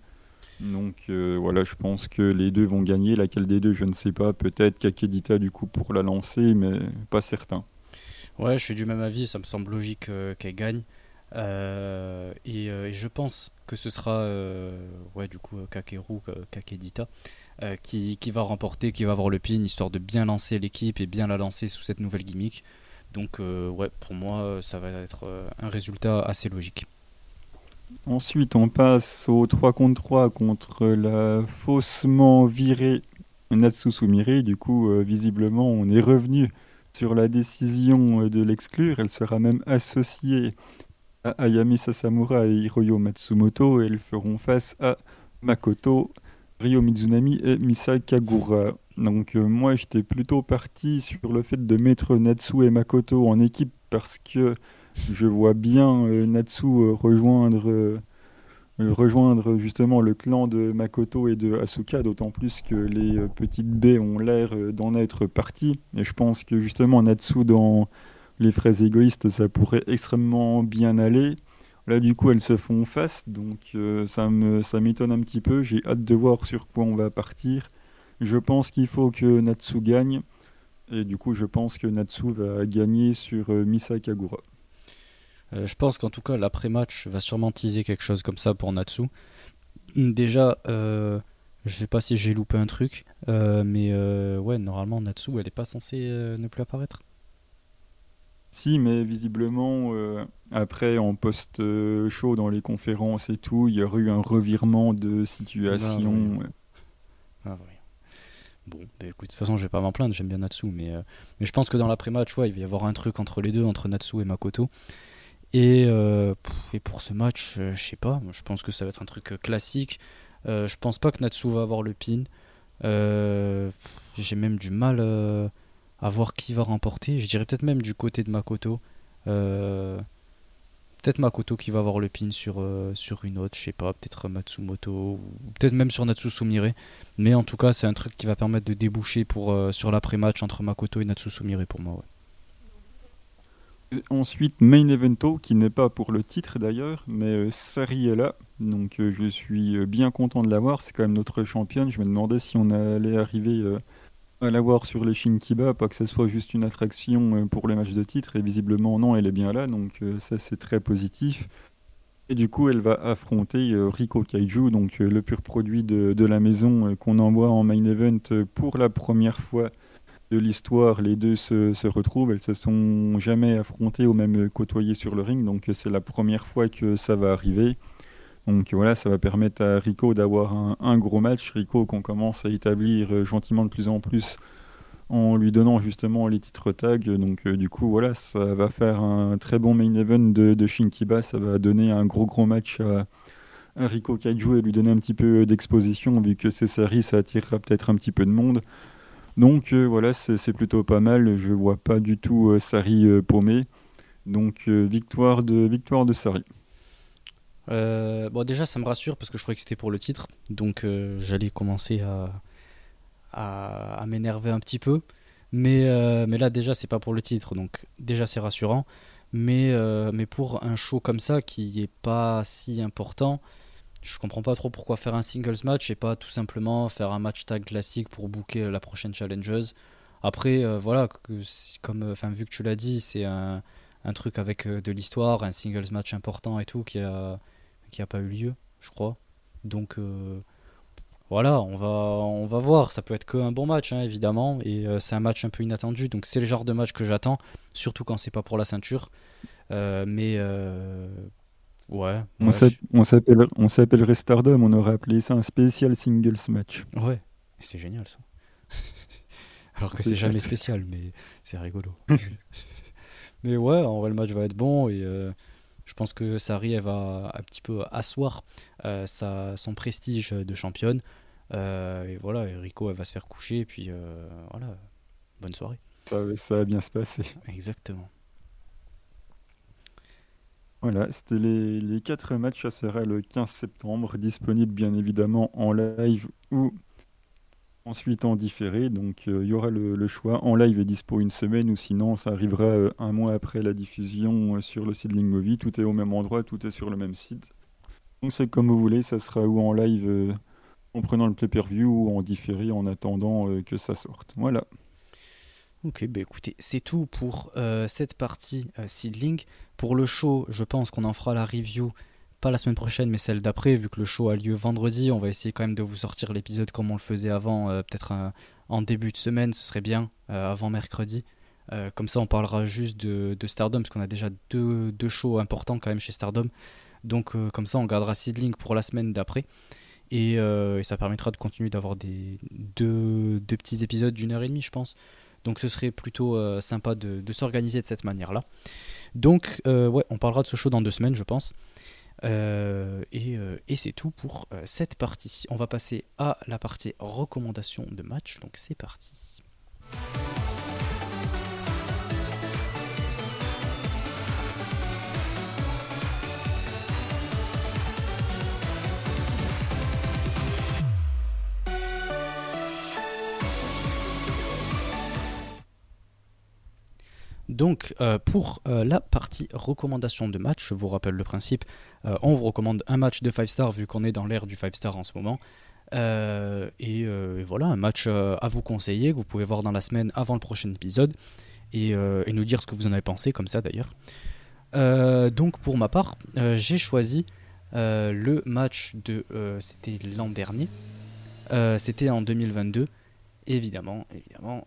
Donc euh, voilà, je pense que les deux vont gagner. Laquelle des deux, je ne sais pas. Peut-être Kakedita du coup pour la lancer, mais pas certain. Ouais, je suis du même avis. Ça me semble logique qu'elle gagne. et, je pense que ce sera ouais, du coup Kakeru, Kakedita. qui, qui va remporter, qui va avoir le pin, histoire de bien lancer l'équipe et bien la lancer sous cette nouvelle gimmick. Donc euh, ouais, pour moi, ça va être euh, un résultat assez logique. Ensuite, on passe au 3 contre 3 contre la faussement virée Natsu Sumire. Du coup, euh, visiblement, on est revenu sur la décision de l'exclure. Elle sera même associée à Ayami Sasamura et Hiroyo Matsumoto et elles feront face à Makoto, Ryo Mizunami et Misa Kagura. Donc euh, moi j'étais plutôt parti sur le fait de mettre Natsu et Makoto en équipe parce que je vois bien euh, Natsu euh, rejoindre, justement le clan de Makoto et de Asuka, d'autant plus que les petites baies ont l'air d'en être parties. Et je pense que justement Natsu dans les fraises égoïstes ça pourrait extrêmement bien aller. Là, du coup, elles se font face, donc ça me ça m'étonne un petit peu. J'ai hâte de voir sur quoi on va partir. Je pense qu'il faut que Natsu gagne. Et du coup, je pense que Natsu va gagner sur euh, Misa Kagura. Euh, je pense qu'en tout cas, l'après-match va sûrement teaser quelque chose comme ça pour Natsu. Déjà, euh, je sais pas si j'ai loupé un truc, mais ouais, normalement, Natsu, elle n'est pas censée ne plus apparaître. Si, mais visiblement, après, en post-show, dans les conférences et tout, il y aurait eu un revirement de situation. Ah, oui. Bon, bah, écoute, de toute façon, je vais pas m'en plaindre, j'aime bien Natsu, mais, euh, mais je pense que dans l'après-match, ouais, il va y avoir un truc entre les deux, entre Natsu et Makoto. Et, euh, et pour ce match, euh, je sais pas, je pense que ça va être un truc classique. je pense pas que Natsu va avoir le pin. J'ai même du mal à voir qui va remporter. Je dirais peut-être même du côté de Makoto. Peut-être Makoto qui va avoir le pin sur, euh, sur une autre, je sais pas, peut-être Matsumoto, peut-être même sur Natsu Sumire. Mais en tout cas, c'est un truc qui va permettre de déboucher pour, euh, sur l'après-match entre Makoto et Natsu Sumire pour moi. Ensuite, Main Evento, qui n'est pas pour le titre d'ailleurs, mais euh, Sari est là. Donc je suis bien content de l'avoir. C'est quand même notre championne. Je me demandais si on allait arriver l'avoir sur les Shinkiba, pas que ce soit juste une attraction euh, pour les matchs de titre, et visiblement non, elle est bien là, donc euh, ça c'est très positif. Et du coup, elle va affronter euh, Riko Kaiju, donc le pur produit de, la maison qu'on envoie en main event pour la première fois de l'histoire. Les deux se, retrouvent, elles se sont jamais affrontées ou même côtoyées sur le ring, donc c'est la première fois que ça va arriver. Donc voilà, ça va permettre à Rico d'avoir un, gros match. Rico qu'on commence à établir euh, gentiment de plus en plus en lui donnant justement les titres tag. Donc euh, du coup voilà, ça va faire un très bon main event de, Shinkiba. Ça va donner un gros gros match à, Rico Kaiju et lui donner un petit peu d'exposition vu que ces séries ça attirera peut-être un petit peu de monde. Donc euh, voilà, c'est plutôt pas mal. Je vois pas du tout Sari paumé. Donc victoire de victoire de Sari. Euh, bon, déjà, ça me rassure parce que je croyais que c'était pour le titre. Donc, euh, j'allais commencer à, à, m'énerver un petit peu. Mais, euh, mais là, déjà, c'est pas pour le titre. Donc, déjà, c'est rassurant. Mais, mais pour un show comme ça qui est pas si important, je comprends pas trop pourquoi faire un singles match et pas tout simplement faire un match tag classique pour booker la prochaine challengeuse. Après, voilà, comme, enfin, vu que tu l'as dit, c'est un, un, truc avec de l'histoire, un singles match important et tout qui a, qui a pas eu lieu, je crois. Donc voilà, on va, on va voir. Ça peut être qu'un bon match, hein, évidemment. Et c'est un match un peu inattendu. Donc c'est le genre de match que j'attends, surtout quand c'est pas pour la ceinture. mais Ouais. On s'appelle, on s'appellerait Stardom, on aurait appelé ça un spécial singles match. Ouais, c'est génial ça. Alors que c'est jamais spécial, mais c'est rigolo. mais ouais, en vrai, le match va être bon et euh, je pense que Sari, elle va un petit peu asseoir euh, sa, son prestige de championne. Euh, et voilà, Rico, elle va se faire coucher et puis voilà, bonne soirée. ça va bien se passer. Exactement. Voilà, c'était les, quatre matchs. Ça sera le 15 septembre, disponible bien évidemment en live ou ensuite en différé. Donc euh, il y aura le, choix. En live est dispo une semaine ou sinon ça arrivera euh, un mois après la diffusion euh, sur le site Movie. Tout est au même endroit, tout est sur le même site. Donc c'est comme vous voulez, ça sera ou en live en prenant le pay-per-view ou en différé en attendant que ça sorte. Voilà. Ok, bah écoutez, c'est tout pour cette partie Seedling. Pour le show, je pense qu'on en fera la review, pas la semaine prochaine, mais celle d'après, vu que le show a lieu vendredi. On va essayer quand même de vous sortir l'épisode comme on le faisait avant, euh, peut-être en début de semaine, ce serait bien, avant mercredi. comme ça, on parlera juste de, Stardom, parce qu'on a déjà deux, deux, shows importants quand même chez Stardom. Donc, comme ça, on gardera Seedling pour la semaine d'après. Et, ça permettra de continuer d'avoir des deux, deux petits épisodes d'une heure et demie, je pense. Donc ce serait plutôt euh, sympa de, s'organiser de cette manière-là. Donc euh, ouais, on parlera de ce show dans deux semaines, je pense. Euh, et, et c'est tout pour cette partie. On va passer à la partie recommandation de match. Donc c'est parti. Donc euh, pour euh, la partie recommandation de match, je vous rappelle le principe, euh, on vous recommande un match de 5 stars vu qu'on est dans l'ère du 5 stars en ce moment. Et, voilà, un match à vous conseiller que vous pouvez voir dans la semaine avant le prochain épisode et, et nous dire ce que vous en avez pensé, comme ça d'ailleurs. donc pour ma part, j'ai choisi le match de... C'était l'an dernier. C'était en 2022. Évidemment, évidemment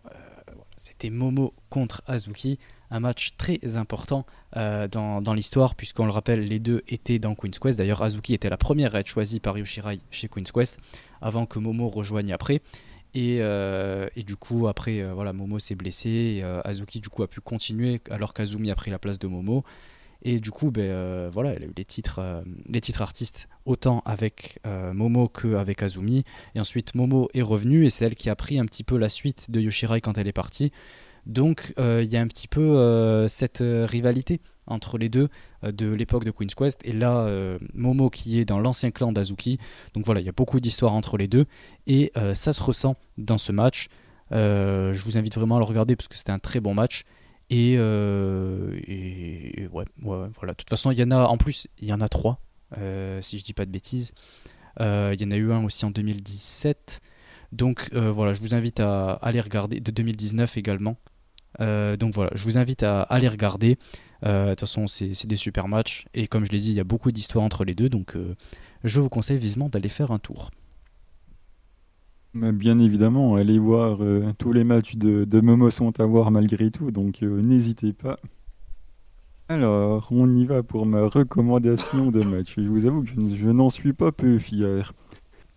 c'était Momo contre Azuki, un match très important euh, dans, l'histoire, puisqu'on le rappelle, les deux étaient dans Queen's Quest. D'ailleurs, Azuki était la première à être choisie par Yoshirai chez Queen's Quest, avant que Momo rejoigne après. Et, euh, du coup, après, euh, Momo s'est blessé, Azuki du a pu continuer, alors qu'Azumi a pris la place de Momo. Et du coup, ben, elle a eu les titres, les titres artistes autant avec euh, Momo qu'avec Azumi. Et ensuite, Momo est revenue et c'est elle qui a pris un petit peu la suite de Yoshirai quand elle est partie. Donc, il y a un petit peu cette rivalité entre les deux de l'époque de Queen's Quest. Et là, Momo qui est dans l'ancien clan d'Azuki. Donc voilà, il y a beaucoup d'histoires entre les deux. Et ça se ressent dans ce match. je vous invite vraiment à le regarder parce que c'était un très bon match. Euh, et, ouais, ouais, voilà. De toute façon, il y en a, en plus, il y en a trois, euh, si je dis pas de bêtises. Euh, il y en a eu un aussi en 2017. Donc voilà, je vous invite à aller regarder, de 2019 également. donc voilà, je vous invite à aller regarder. de toute façon, c'est des super matchs. Et comme je l'ai dit, il y a beaucoup d'histoires entre les deux. Donc je vous conseille vivement d'aller faire un tour. Bien évidemment, allez voir euh, tous les matchs de, Momo sont à voir malgré tout, donc euh, n'hésitez pas. Alors, on y va pour ma recommandation de match. Je vous avoue que je, n'en suis pas peu fier.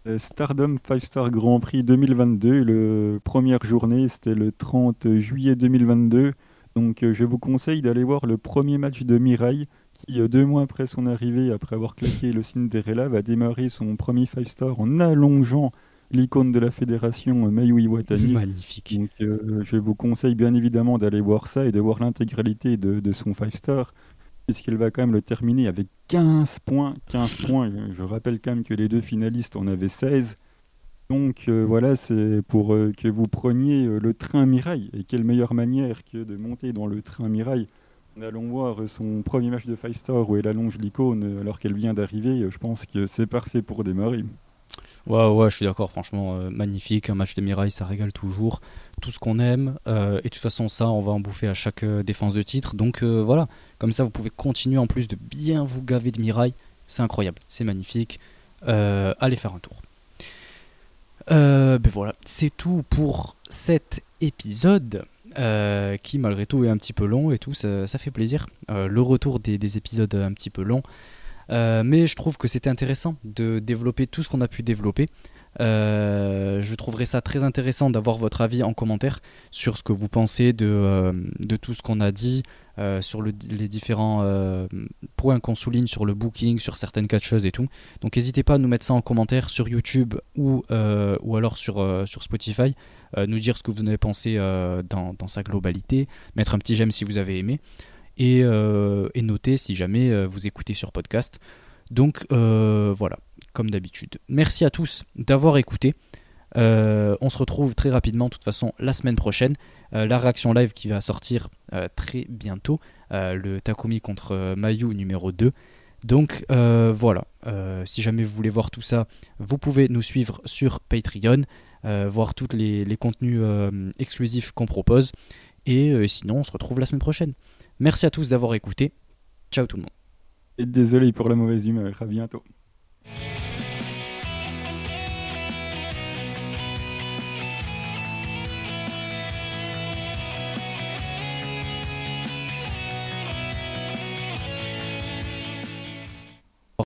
Euh, Stardom 5 Star Grand Prix 2022, le première journée, c'était le 30 juillet 2022. Donc je vous conseille d'aller voir le premier match de Mirai, qui deux mois après son arrivée, après avoir claqué le Cinderella, va démarrer son premier 5 Star en allongeant l'icône de la fédération euh, Mayu Iwatani. Magnifique. Donc, euh, je vous conseille bien évidemment d'aller voir ça et de voir l'intégralité de, son 5 star, puisqu'elle va quand même le terminer avec 15 points. 15 points. Je, rappelle quand même que les deux finalistes en avaient 16. Donc euh, voilà, c'est pour que vous preniez le train Mirai. Et quelle meilleure manière que de monter dans le train Mirai en allant voir son premier match de 5 star où elle allonge l'icône alors qu'elle vient d'arriver. Je pense que c'est parfait pour démarrer. Ouais, ouais, je suis d'accord, franchement, euh, magnifique. Un match de Mirai, ça régale toujours. Tout ce qu'on aime. euh, et de toute façon, ça, on va en bouffer à chaque euh, défense de titre. Donc voilà, comme ça, vous pouvez continuer en plus de bien vous gaver de Mirai. C'est incroyable, c'est magnifique. Allez faire un tour. Ben voilà, c'est tout pour cet épisode. qui malgré tout est un petit peu long et tout, ça, fait plaisir. Le retour des, des épisodes un petit peu longs. Euh, mais je trouve que c'était intéressant de développer tout ce qu'on a pu développer. Euh, je trouverais ça très intéressant d'avoir votre avis en commentaire sur ce que vous pensez de, euh, tout ce qu'on a dit, sur le- les différents points qu'on souligne sur le booking, sur certaines catcheuses et tout. Donc n'hésitez pas à nous mettre ça en commentaire sur YouTube ou, ou alors sur, sur Spotify, nous dire ce que vous en avez pensé dans, dans sa globalité, mettre un petit j'aime si vous avez aimé et, euh, et noter si jamais euh, vous écoutez sur podcast. Donc euh, voilà, comme d'habitude. Merci à tous d'avoir écouté. On se retrouve très rapidement, de toute façon, la semaine prochaine. La réaction live qui va sortir très bientôt. Le Takumi contre Mayu numéro 2. Donc voilà, si jamais vous voulez voir tout ça, vous pouvez nous suivre sur Patreon, voir tous les, contenus exclusifs qu'on propose. Et sinon, on se retrouve la semaine prochaine. Merci à tous d'avoir écouté. Ciao tout le monde. Et désolé pour la mauvaise humeur. À bientôt.